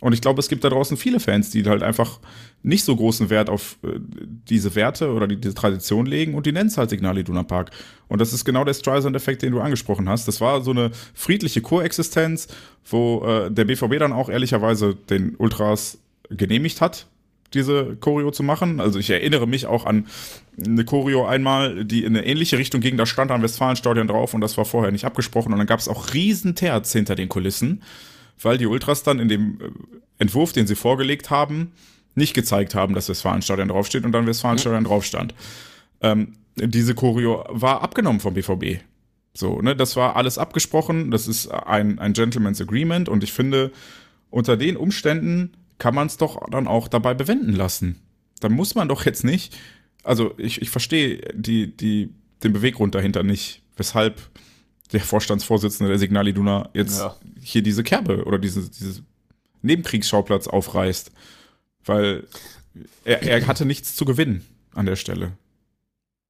Und ich glaube, es gibt da draußen viele Fans, die halt einfach nicht so großen Wert auf äh, diese Werte oder die, diese Tradition legen und die nennen es halt Signal Iduna Park. Und das ist genau der Streisand-Effekt, den du angesprochen hast. Das war so eine friedliche Koexistenz, wo äh, der BVB dann auch ehrlicherweise den Ultras genehmigt hat, diese Choreo zu machen. Also ich erinnere mich auch an eine Choreo einmal, die in eine ähnliche Richtung ging. Da stand am Westfalenstadion drauf und das war vorher nicht abgesprochen. Und dann gab es auch riesen Terz hinter den Kulissen weil die Ultras dann in dem äh, Entwurf, den sie vorgelegt haben, nicht gezeigt haben, dass Westfalenstadion draufsteht und dann Westfalenstadion mhm. drauf stand. Ähm, diese Choreo war abgenommen vom BVB. So, ne, das war alles abgesprochen, das ist ein, ein Gentleman's Agreement und ich finde, unter den Umständen kann man es doch dann auch dabei bewenden lassen. Da muss man doch jetzt nicht, also ich, ich verstehe die, die, den Beweggrund dahinter nicht, weshalb der Vorstandsvorsitzende der Signal Iduna jetzt ja. hier diese Kerbe oder diese, diese Nebenkriegsschauplatz aufreißt. Weil er, er hatte nichts zu gewinnen an der Stelle.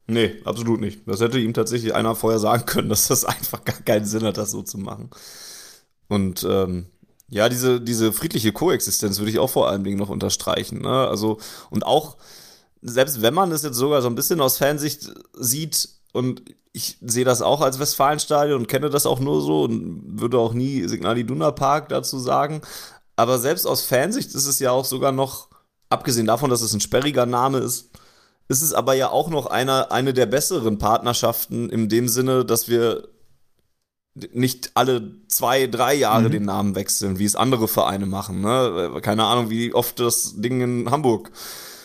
Nee, absolut nicht. Das hätte ihm tatsächlich einer vorher sagen können, dass das einfach gar keinen Sinn hat, das so zu machen. Und ähm, ja, diese, diese friedliche Koexistenz würde ich auch vor allen Dingen noch unterstreichen. Ne? Also, und auch, selbst wenn man es jetzt sogar so ein bisschen aus Fansicht sieht, und ich sehe das auch als Westfalenstadion und kenne das auch nur so und würde auch nie Signal Iduna Park dazu sagen. Aber selbst aus Fansicht ist es ja auch sogar noch, abgesehen davon, dass es ein sperriger Name ist, ist es aber ja auch noch eine, eine der besseren Partnerschaften in dem Sinne, dass wir nicht alle zwei, drei Jahre mhm. den Namen wechseln, wie es andere Vereine machen. Ne? Keine Ahnung, wie oft das Ding in Hamburg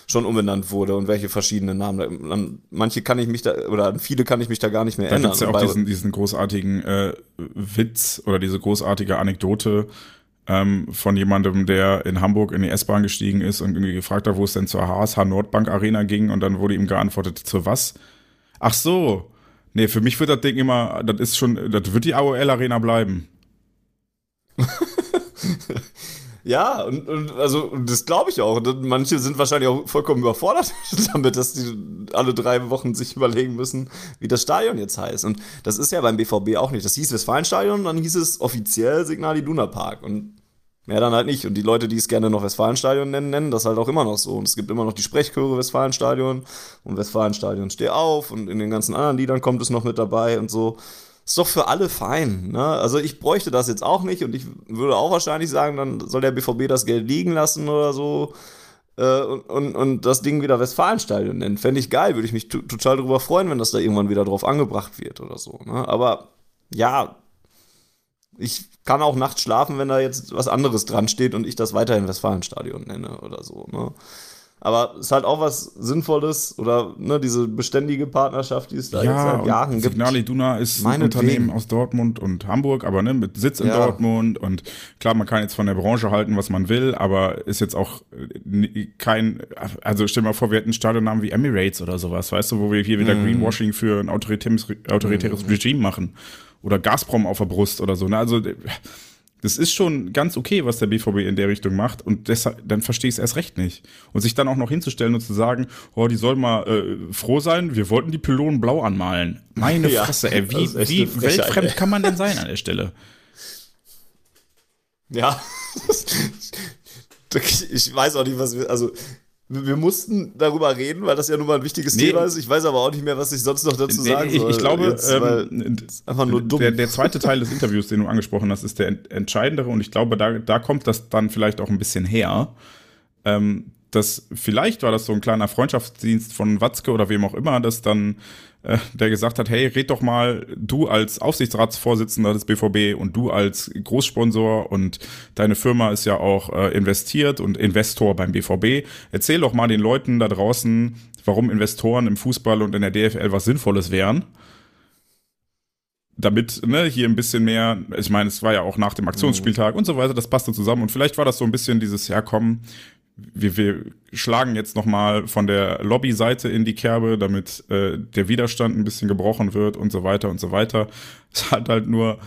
schon umbenannt wurde und welche verschiedenen Namen. An manche kann ich mich da, oder an viele kann ich mich da gar nicht mehr da erinnern. Da gibt ja auch diesen, diesen großartigen äh, Witz oder diese großartige Anekdote ähm, von jemandem, der in Hamburg in die S-Bahn gestiegen ist und irgendwie gefragt hat, wo es denn zur HSH Nordbank Arena ging und dann wurde ihm geantwortet, zu was? Ach so. Nee, für mich wird das Ding immer, das ist schon, das wird die AOL Arena bleiben. Ja, und, und also das glaube ich auch. Und manche sind wahrscheinlich auch vollkommen überfordert damit, dass die alle drei Wochen sich überlegen müssen, wie das Stadion jetzt heißt. Und das ist ja beim BVB auch nicht. Das hieß Westfalenstadion, dann hieß es offiziell Signal Iduna Park. Und mehr dann halt nicht. Und die Leute, die es gerne noch Westfalenstadion nennen, nennen das halt auch immer noch so. Und es gibt immer noch die Sprechchöre Westfalenstadion und Westfalenstadion steh auf und in den ganzen anderen Liedern kommt es noch mit dabei und so. Ist doch für alle fein. Ne? Also ich bräuchte das jetzt auch nicht und ich würde auch wahrscheinlich sagen, dann soll der BVB das Geld liegen lassen oder so äh, und, und, und das Ding wieder Westfalenstadion nennen. Fände ich geil, würde ich mich total darüber freuen, wenn das da irgendwann wieder drauf angebracht wird oder so. Ne? Aber ja, ich kann auch nachts schlafen, wenn da jetzt was anderes dran steht und ich das weiterhin Westfalenstadion nenne oder so. Ne? Aber es ist halt auch was Sinnvolles oder ne, diese beständige Partnerschaft, die es da ja, jetzt seit Jahren gibt. Signal Iduna ist ein Unternehmen aus Dortmund und Hamburg, aber ne, mit Sitz in ja. Dortmund und klar, man kann jetzt von der Branche halten, was man will, aber ist jetzt auch äh, kein, also stell dir mal vor, wir hätten Stadionnamen wie Emirates oder sowas, weißt du, wo wir hier wieder mm. Greenwashing für ein autoritäres, autoritäres mm. Regime machen oder Gazprom auf der Brust oder so. Ne? Also das ist schon ganz okay, was der BVB in der Richtung macht und deshalb, dann verstehe ich es erst recht nicht. Und sich dann auch noch hinzustellen und zu sagen, oh, die sollen mal äh, froh sein, wir wollten die Pylonen blau anmalen. Meine ja, Fresse, ey, wie, wie weltfremd ey. kann man denn sein an der Stelle? Ja. ich weiß auch nicht, was wir, also wir mussten darüber reden, weil das ja nun mal ein wichtiges nee. Thema ist. Ich weiß aber auch nicht mehr, was ich sonst noch dazu nee, sagen ich, soll. Ich glaube, Jetzt, ähm, einfach nur dumm. Der, der, zweite Teil des Interviews, den du angesprochen hast, ist der entscheidendere und ich glaube, da, da kommt das dann vielleicht auch ein bisschen her. Ähm, das, vielleicht war das so ein kleiner Freundschaftsdienst von Watzke oder wem auch immer, dass dann äh, der gesagt hat, hey, red doch mal du als Aufsichtsratsvorsitzender des BVB und du als Großsponsor und deine Firma ist ja auch äh, investiert und Investor beim BVB. Erzähl doch mal den Leuten da draußen, warum Investoren im Fußball und in der DFL was Sinnvolles wären damit ne, hier ein bisschen mehr, ich meine, es war ja auch nach dem Aktionsspieltag mhm. und so weiter, das passte zusammen und vielleicht war das so ein bisschen dieses, komm, wir, wir schlagen jetzt nochmal von der Lobbyseite in die Kerbe, damit äh, der Widerstand ein bisschen gebrochen wird und so weiter und so weiter. Es hat halt nur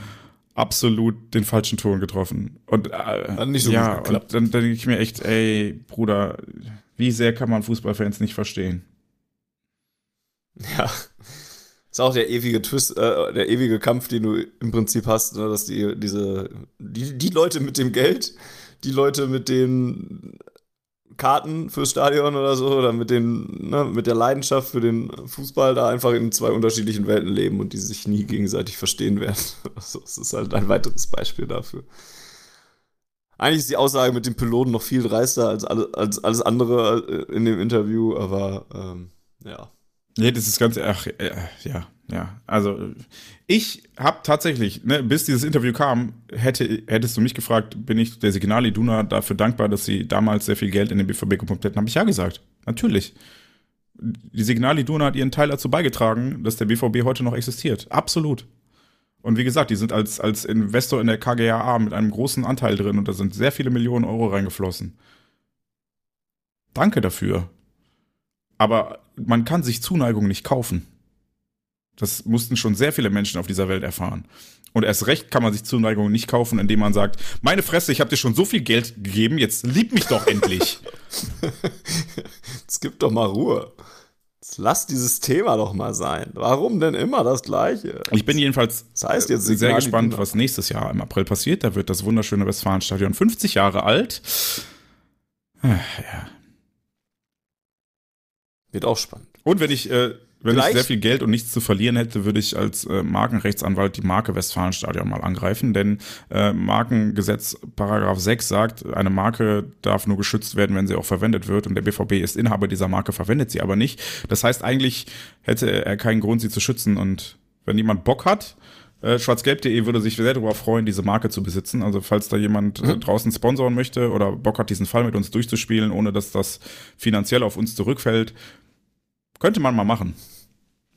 absolut den falschen Ton getroffen. Und äh, nicht so ja, und dann, dann denke ich mir echt, ey, Bruder, wie sehr kann man Fußballfans nicht verstehen? Ja. Ist auch der ewige Twist, äh, der ewige Kampf, den du im Prinzip hast, ne, dass die, diese, die, die Leute mit dem Geld, die Leute mit den Karten fürs Stadion oder so oder mit, den, ne, mit der Leidenschaft für den Fußball da einfach in zwei unterschiedlichen Welten leben und die sich nie gegenseitig verstehen werden. Also, das ist halt ein weiteres Beispiel dafür. Eigentlich ist die Aussage mit dem Piloten noch viel dreister als, alle, als alles andere äh, in dem Interview, aber ähm, ja. Nee, das ist ganz, ach, äh, ja, ja. Also ich habe tatsächlich, ne, bis dieses Interview kam, hätte, hättest du mich gefragt, bin ich der Signali Duna dafür dankbar, dass sie damals sehr viel Geld in den BVB gepumpt hätten, habe ich ja gesagt. Natürlich. Die Signali Duna hat ihren Teil dazu beigetragen, dass der BVB heute noch existiert. Absolut. Und wie gesagt, die sind als, als Investor in der KGAA mit einem großen Anteil drin und da sind sehr viele Millionen Euro reingeflossen. Danke dafür. Aber man kann sich Zuneigung nicht kaufen. Das mussten schon sehr viele Menschen auf dieser Welt erfahren. Und erst recht kann man sich Zuneigung nicht kaufen, indem man sagt, meine Fresse, ich habe dir schon so viel Geld gegeben, jetzt lieb mich doch endlich. Es gibt doch mal Ruhe. Jetzt lass dieses Thema doch mal sein. Warum denn immer das Gleiche? Ich bin jedenfalls das heißt jetzt sehr gespannt, was nächstes Jahr im April passiert. Da wird das wunderschöne Westfalenstadion 50 Jahre alt. Ah, ja. Wird auch spannend. Und wenn ich, äh, wenn Gleich? ich sehr viel Geld und nichts zu verlieren hätte, würde ich als äh, Markenrechtsanwalt die Marke Westfalenstadion mal angreifen, denn äh, Markengesetz Paragraph 6 sagt, eine Marke darf nur geschützt werden, wenn sie auch verwendet wird und der BVB ist Inhaber dieser Marke, verwendet sie aber nicht. Das heißt, eigentlich hätte er keinen Grund, sie zu schützen und wenn jemand Bock hat, äh, Schwarzgelb.de würde sich sehr darüber freuen, diese Marke zu besitzen. Also falls da jemand äh, mhm. draußen sponsoren möchte oder Bock hat, diesen Fall mit uns durchzuspielen, ohne dass das finanziell auf uns zurückfällt, könnte man mal machen.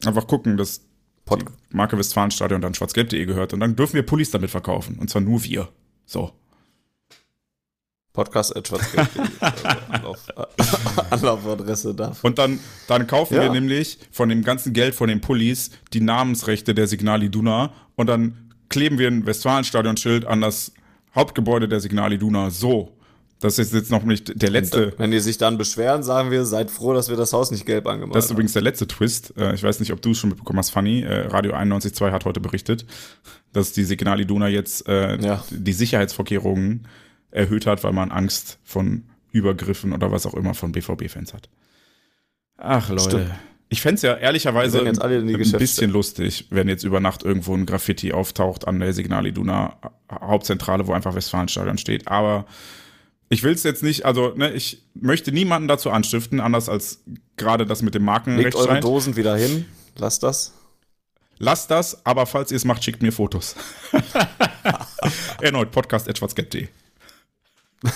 Einfach gucken, dass Pod die Marke Westfalenstadion dann schwarzgelb.de gehört und dann dürfen wir Pullis damit verkaufen. Und zwar nur wir. So. Podcast at Anlauf, Anlaufadresse dafür. Und dann, dann kaufen ja. wir nämlich von dem ganzen Geld von den Pullis die Namensrechte der Signali Duna und dann kleben wir ein Westfalenstadion-Schild an das Hauptgebäude der Signali Duna. So. Das ist jetzt noch nicht der letzte. wenn die sich dann beschweren, sagen wir, seid froh, dass wir das Haus nicht gelb angemalt haben. Das ist übrigens der letzte Twist. Äh, ich weiß nicht, ob du es schon mitbekommen hast, Fanny. Äh, Radio 91.2 hat heute berichtet, dass die Signali Duna jetzt äh, ja. die Sicherheitsvorkehrungen erhöht hat, weil man Angst von Übergriffen oder was auch immer von BVB-Fans hat. Ach Leute, Stimmt. Ich fände es ja ehrlicherweise ein Geschäfte. bisschen lustig, wenn jetzt über Nacht irgendwo ein Graffiti auftaucht an der Signal Iduna Hauptzentrale, wo einfach Westfalenstadion steht. Aber ich will es jetzt nicht, also ne, ich möchte niemanden dazu anstiften, anders als gerade das mit dem Legt eure. Dosen wieder hin. Lasst das. Lasst das, aber falls ihr es macht, schickt mir Fotos. Erneut podcast.schwarzgelb.de.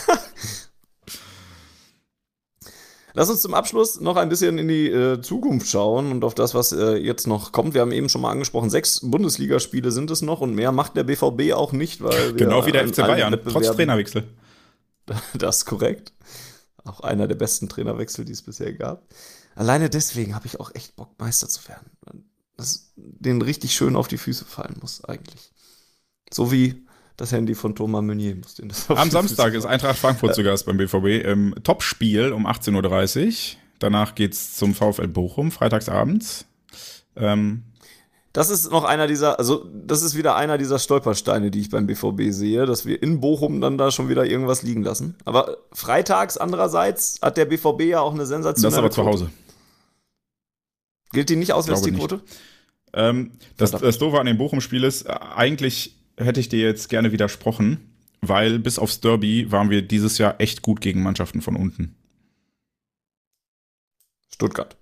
Lass uns zum Abschluss noch ein bisschen in die äh, Zukunft schauen und auf das, was äh, jetzt noch kommt. Wir haben eben schon mal angesprochen, sechs Bundesligaspiele sind es noch und mehr macht der BVB auch nicht, weil wir Genau wie der FC Bayern, trotz Trainerwechsel. Das ist korrekt. Auch einer der besten Trainerwechsel, die es bisher gab. Alleine deswegen habe ich auch echt Bock, Meister zu werden. Das den richtig schön auf die Füße fallen muss, eigentlich. So wie das Handy von Thomas Meunier muss den das Am Samstag Füße ist Eintracht Frankfurt zu Gast beim BVB im Topspiel um 18.30 Uhr. Danach geht's zum VfL Bochum, freitagsabends. Ähm, Das ist noch einer dieser, also das ist wieder einer dieser Stolpersteine, die ich beim BVB sehe, dass wir in Bochum dann da schon wieder irgendwas liegen lassen. Aber freitags andererseits hat der BVB ja auch eine sensationelle das ist aber zu. Hause. Gilt die nicht auswärts, die Glaube nicht. Quote? Ähm, das, das Doofe an dem Bochum-Spiel ist, äh, eigentlich hätte ich dir jetzt gerne widersprochen, weil bis aufs Derby waren wir dieses Jahr echt gut gegen Mannschaften von unten. Stuttgart.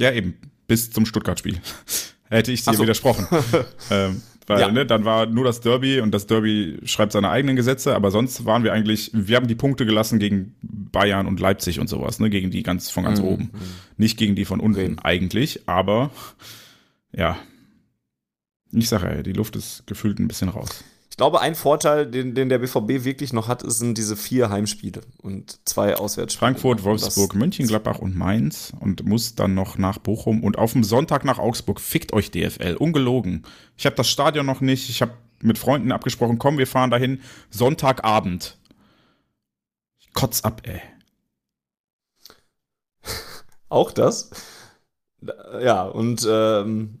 Ja, eben, bis zum Stuttgart-Spiel. Hätte ich dir so. widersprochen. ähm, weil, Ja. ne, dann war nur das Derby und das Derby schreibt seine eigenen Gesetze, aber sonst waren wir eigentlich, wir haben die Punkte gelassen gegen Bayern und Leipzig und sowas, ne, gegen die ganz von ganz Mhm. oben. Nicht gegen die von unten Bremen. eigentlich, aber ja. Ich sage ja, die Luft ist gefühlt ein bisschen raus. Ich glaube, ein Vorteil, den, den der BVB wirklich noch hat, sind diese vier Heimspiele und zwei Auswärtsspiele. Frankfurt, Wolfsburg, das- Mönchengladbach und Mainz und muss dann noch nach Bochum und auf dem Sonntag nach Augsburg. Fickt euch DFL, ungelogen. Ich habe das Stadion noch nicht, ich habe mit Freunden abgesprochen, komm, wir fahren dahin Sonntagabend. Ich kotz ab, ey. Auch das. Ja, und ähm,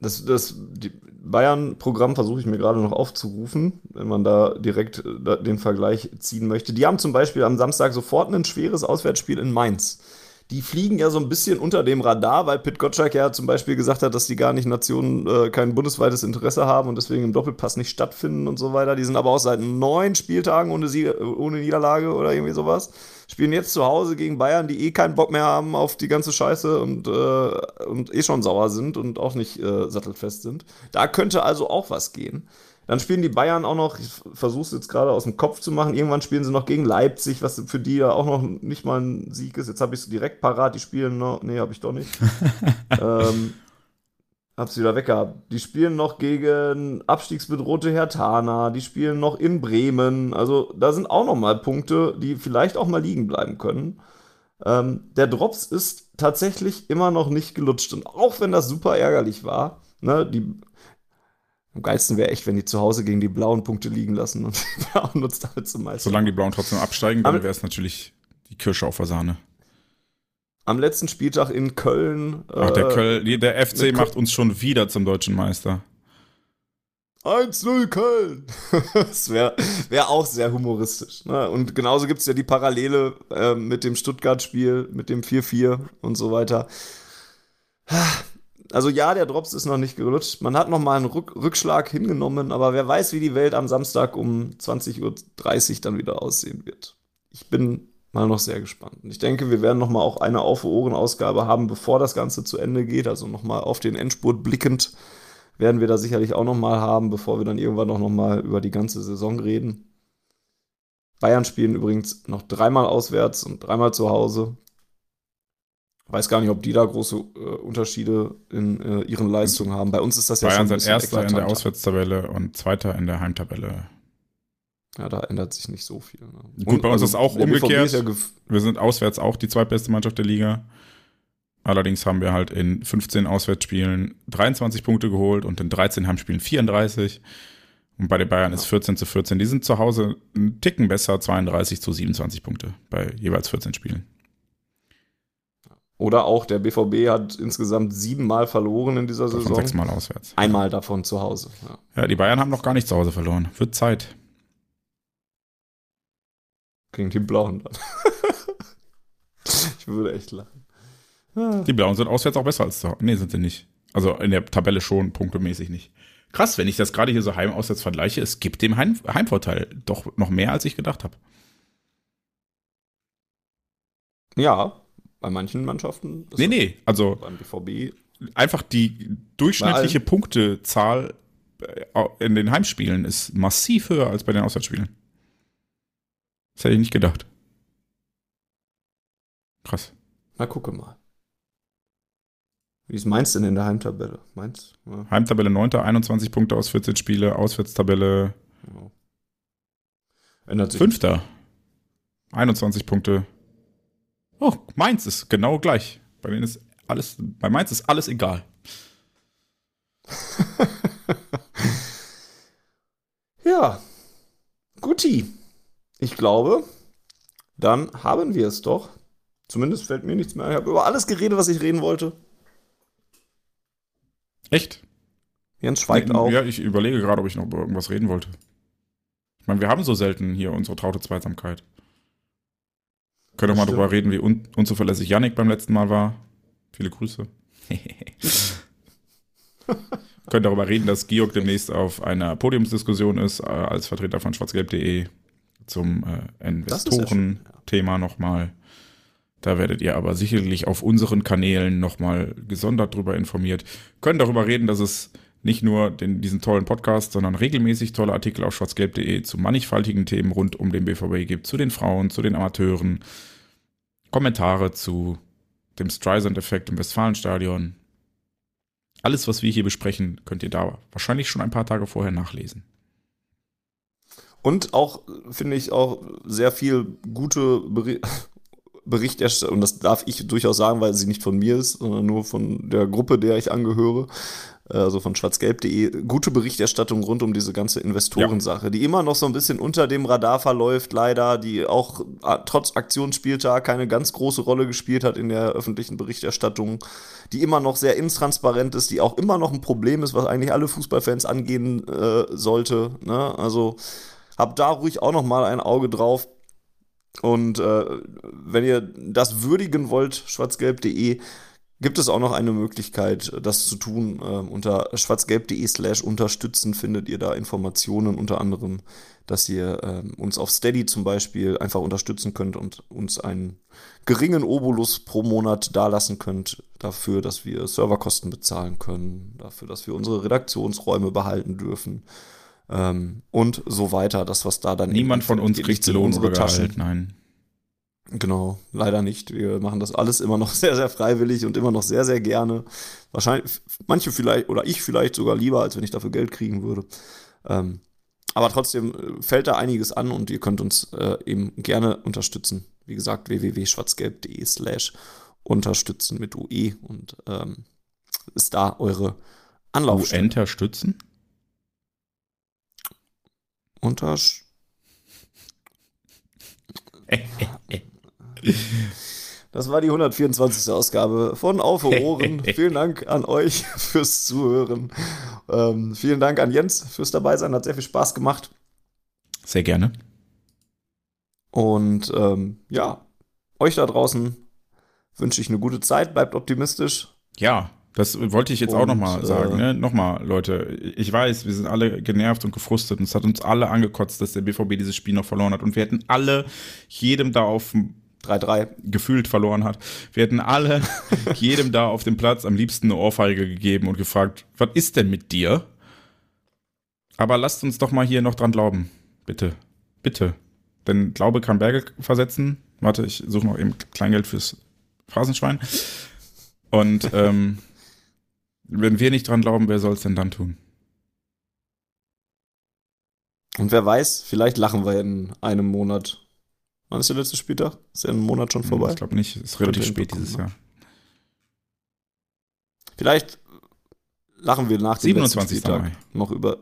das, das die Bayern-Programm versuche ich mir gerade noch aufzurufen, wenn man da direkt äh, den Vergleich ziehen möchte. Die haben zum Beispiel am Samstag sofort ein schweres Auswärtsspiel in Mainz. Die fliegen ja so ein bisschen unter dem Radar, weil Pit Gottschalk ja zum Beispiel gesagt hat, dass die gar nicht Nationen äh, kein bundesweites Interesse haben und deswegen im Doppelpass nicht stattfinden und so weiter. Die sind aber auch seit neun Spieltagen ohne, Sieg, ohne Niederlage oder irgendwie sowas. Spielen jetzt zu Hause gegen Bayern, die eh keinen Bock mehr haben auf die ganze Scheiße und, äh, und eh schon sauer sind und auch nicht äh, sattelfest sind. Da könnte also auch was gehen. Dann spielen die Bayern auch noch, ich versuche es jetzt gerade aus dem Kopf zu machen, irgendwann spielen sie noch gegen Leipzig, was für die ja auch noch nicht mal ein Sieg ist. Jetzt habe ich es direkt parat, die spielen noch, nee, habe ich doch nicht. ähm, hab's wieder weggehabt. Die spielen noch gegen abstiegsbedrohte Hertana, die spielen noch in Bremen. Also da sind auch noch mal Punkte, die vielleicht auch mal liegen bleiben können. Ähm, der Drops ist tatsächlich immer noch nicht gelutscht. Und auch wenn das super ärgerlich war, ne, die am geilsten wäre echt, wenn die zu Hause gegen die blauen Punkte liegen lassen und die blauen nutzt damit zum Meister. Solange die Blauen trotzdem absteigen, dann wäre es natürlich die Kirsche auf der Sahne. Am letzten Spieltag in Köln. Ach, der, äh, Köl, der FC macht uns schon wieder zum deutschen Meister. 1-0 Köln. das wäre wär auch sehr humoristisch. Ne? Und genauso gibt es ja die Parallele äh, mit dem Stuttgart-Spiel, mit dem 4-4 und so weiter. Also ja, der Drops ist noch nicht gelutscht. Man hat noch mal einen Rück Rückschlag hingenommen, aber wer weiß, wie die Welt am Samstag um 20.30 Uhr dann wieder aussehen wird. Ich bin mal noch sehr gespannt. Und ich denke, wir werden noch mal auch eine Auf-Ohren-Ausgabe haben, bevor das Ganze zu Ende geht. Also noch mal auf den Endspurt blickend werden wir da sicherlich auch noch mal haben, bevor wir dann irgendwann noch, noch mal über die ganze Saison reden. Bayern spielen übrigens noch dreimal auswärts und dreimal zu Hause. Weiß gar nicht, ob die da große äh, Unterschiede in äh, ihren Leistungen haben. Bei uns ist das ja Bayern schon ein sind Erster in der. Auswärtstabelle und Zweiter in der Heimtabelle. Ja, da ändert sich nicht so viel. Ne? Gut, bei uns ist auch umgekehrt. Ist ja Wir sind auswärts auch die zweitbeste Mannschaft der Liga. Allerdings haben wir halt in 15 Auswärtsspielen 23 Punkte geholt und in 13 Heimspielen 34. Und bei den Bayern ist 14 zu 14. Die sind zu Hause einen Ticken besser, 32 zu 27 Punkte bei jeweils 14 Spielen. Oder auch der BVB hat insgesamt siebenmal verloren in dieser Davon Saison. sechsmal auswärts. Einmal davon zu Hause. Ja. Ja, die Bayern haben noch gar nicht zu Hause verloren. Wird Zeit. Gegen die Blauen dann. ich würde echt lachen. Die Blauen sind auswärts auch besser als zu Hause. Nee, sind sie nicht. Also in der Tabelle schon, punktemäßig nicht. Krass, wenn ich das gerade hier so heim-auswärts vergleiche, es gibt dem Heim Heimvorteil doch noch mehr, als ich gedacht habe. Ja, bei manchen Mannschaften. Nee, nee, also Beim BVB. einfach die durchschnittliche Punktezahl äh, in den Heimspielen ist massiv höher als bei den Auswärtsspielen. Das hätte ich nicht gedacht. Krass. Na, gucke mal. Wie ist Mainz denn in der Heimtabelle? Mainz? Ja, Heimtabelle 9. 21 Punkte aus 14 Spiele, Auswärtstabelle genau. Ändert sich. 5. 21 Punkte. Oh, Mainz ist genau gleich. Bei denen ist alles, bei Mainz ist alles egal. Ja, guti. Ich glaube, dann haben wir es doch. Zumindest fällt mir nichts mehr. Ich habe über alles geredet, was ich reden wollte. Echt? Jens schweigt auch. Ja, ich überlege gerade, ob ich noch über irgendwas reden wollte. Ich meine, wir haben so selten hier unsere traute Zweisamkeit. Können doch mal Stimmt. drüber reden, wie un unzuverlässig Yannick beim letzten Mal war. Viele Grüße. Können darüber reden, dass Georg demnächst auf einer Podiumsdiskussion ist, äh, als Vertreter von schwarzgelb.de zum äh, ist ja Investoren-Thema nochmal. Da werdet ihr aber sicherlich auf unseren Kanälen nochmal gesondert drüber informiert. Können darüber reden, dass es nicht nur den, diesen tollen Podcast, sondern regelmäßig tolle Artikel auf schwarzgelb.de zu mannigfaltigen Themen rund um den BVB gibt, zu den Frauen, zu den Amateuren, Kommentare zu dem Streisand-Effekt im Westfalenstadion. Alles, was wir hier besprechen, könnt ihr da wahrscheinlich schon ein paar Tage vorher nachlesen. Und auch, finde ich, auch sehr viel gute Beri Berichterstattung, und das darf ich durchaus sagen, weil sie nicht von mir ist, sondern nur von der Gruppe, der ich angehöre, also von schwarzgelb.de, gute Berichterstattung rund um diese ganze Investorensache, die immer noch so ein bisschen unter dem Radar verläuft, leider, die auch äh, trotz Aktionsspieltag keine ganz große Rolle gespielt hat in der öffentlichen Berichterstattung, die immer noch sehr intransparent ist, die auch immer noch ein Problem ist, was eigentlich alle Fußballfans angehen äh, sollte. Ne? Also habt da ruhig auch noch mal ein Auge drauf. Und äh, wenn ihr das würdigen wollt, schwarzgelb.de, gibt es auch noch eine Möglichkeit, das zu tun. Äh, unter schwarzgelb.de slash unterstützen findet ihr da Informationen, unter anderem, dass ihr äh, uns auf Steady zum Beispiel einfach unterstützen könnt und uns einen geringen Obolus pro Monat dalassen könnt, dafür, dass wir Serverkosten bezahlen können, dafür, dass wir unsere Redaktionsräume behalten dürfen. Ähm, und so weiter. Das, was da dann Niemand von uns kriegt Lohn unsere Taschen. Nein. Genau, leider nicht. Wir machen das alles immer noch sehr, sehr freiwillig und immer noch sehr, sehr gerne. Wahrscheinlich, manche vielleicht, oder ich vielleicht sogar lieber, als wenn ich dafür Geld kriegen würde. Ähm, aber trotzdem äh, fällt da einiges an und ihr könnt uns äh, eben gerne unterstützen. Wie gesagt, www.schwarzgelb.de slash unterstützen mit UE und ähm, ist da eure Anlaufstelle. Unterstützen? Unter Das war die 124. Ausgabe von Auf Ohren. vielen Dank an euch fürs Zuhören. Ähm, vielen Dank an Jens fürs Dabeisein. Hat sehr viel Spaß gemacht. Sehr gerne. Und ähm, ja, euch da draußen wünsche ich eine gute Zeit. Bleibt optimistisch. Ja, das wollte ich jetzt auch Und, nochmal sagen. äh, Ne? Nochmal, Leute, ich weiß, wir sind alle genervt und gefrustet und es hat uns alle angekotzt, dass der BVB dieses Spiel noch verloren hat und wir hätten alle jedem da auf 3-3. gefühlt verloren hat. Wir hätten alle jedem da auf dem Platz am liebsten eine Ohrfeige gegeben und gefragt, was ist denn mit dir? Aber lasst uns doch mal hier noch dran glauben. Bitte. Bitte. Denn Glaube kann Berge versetzen. Warte, ich suche noch eben Kleingeld fürs Phrasenschwein. Und ähm, wenn wir nicht dran glauben, wer soll es denn dann tun? Und wer weiß, vielleicht lachen wir in einem Monat. Wann ist der letzte Spieltag? Ist ja ein Monat schon vorbei? Ich glaube nicht. Ist relativ spät dieses ne? Jahr. Vielleicht lachen wir nach dem letzten 27. Spieltag Mai. noch über.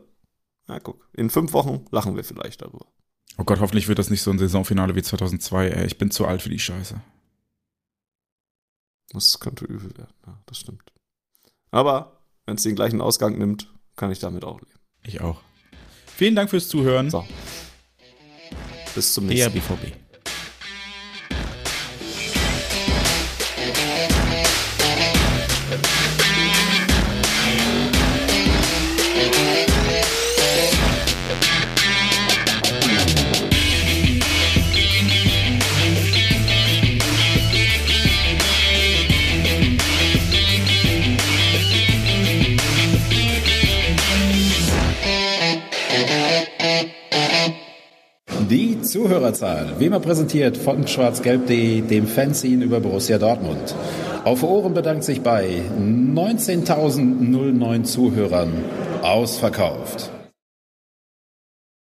Na guck, in fünf Wochen lachen wir vielleicht darüber. Oh Gott, hoffentlich wird das nicht so ein Saisonfinale wie 2002. Ey, ich bin zu alt für die Scheiße. Das könnte übel werden. Ja, das stimmt. Aber wenn es den gleichen Ausgang nimmt, kann ich damit auch leben. Ich auch. Vielen Dank fürs Zuhören. So. Bis zum Der nächsten Mal. BVB. Zuhörerzahl, wie immer präsentiert von schwarzgelb.de, dem Fanzine über Borussia Dortmund. Auf Ohren bedankt sich bei 19.009 Zuhörern ausverkauft.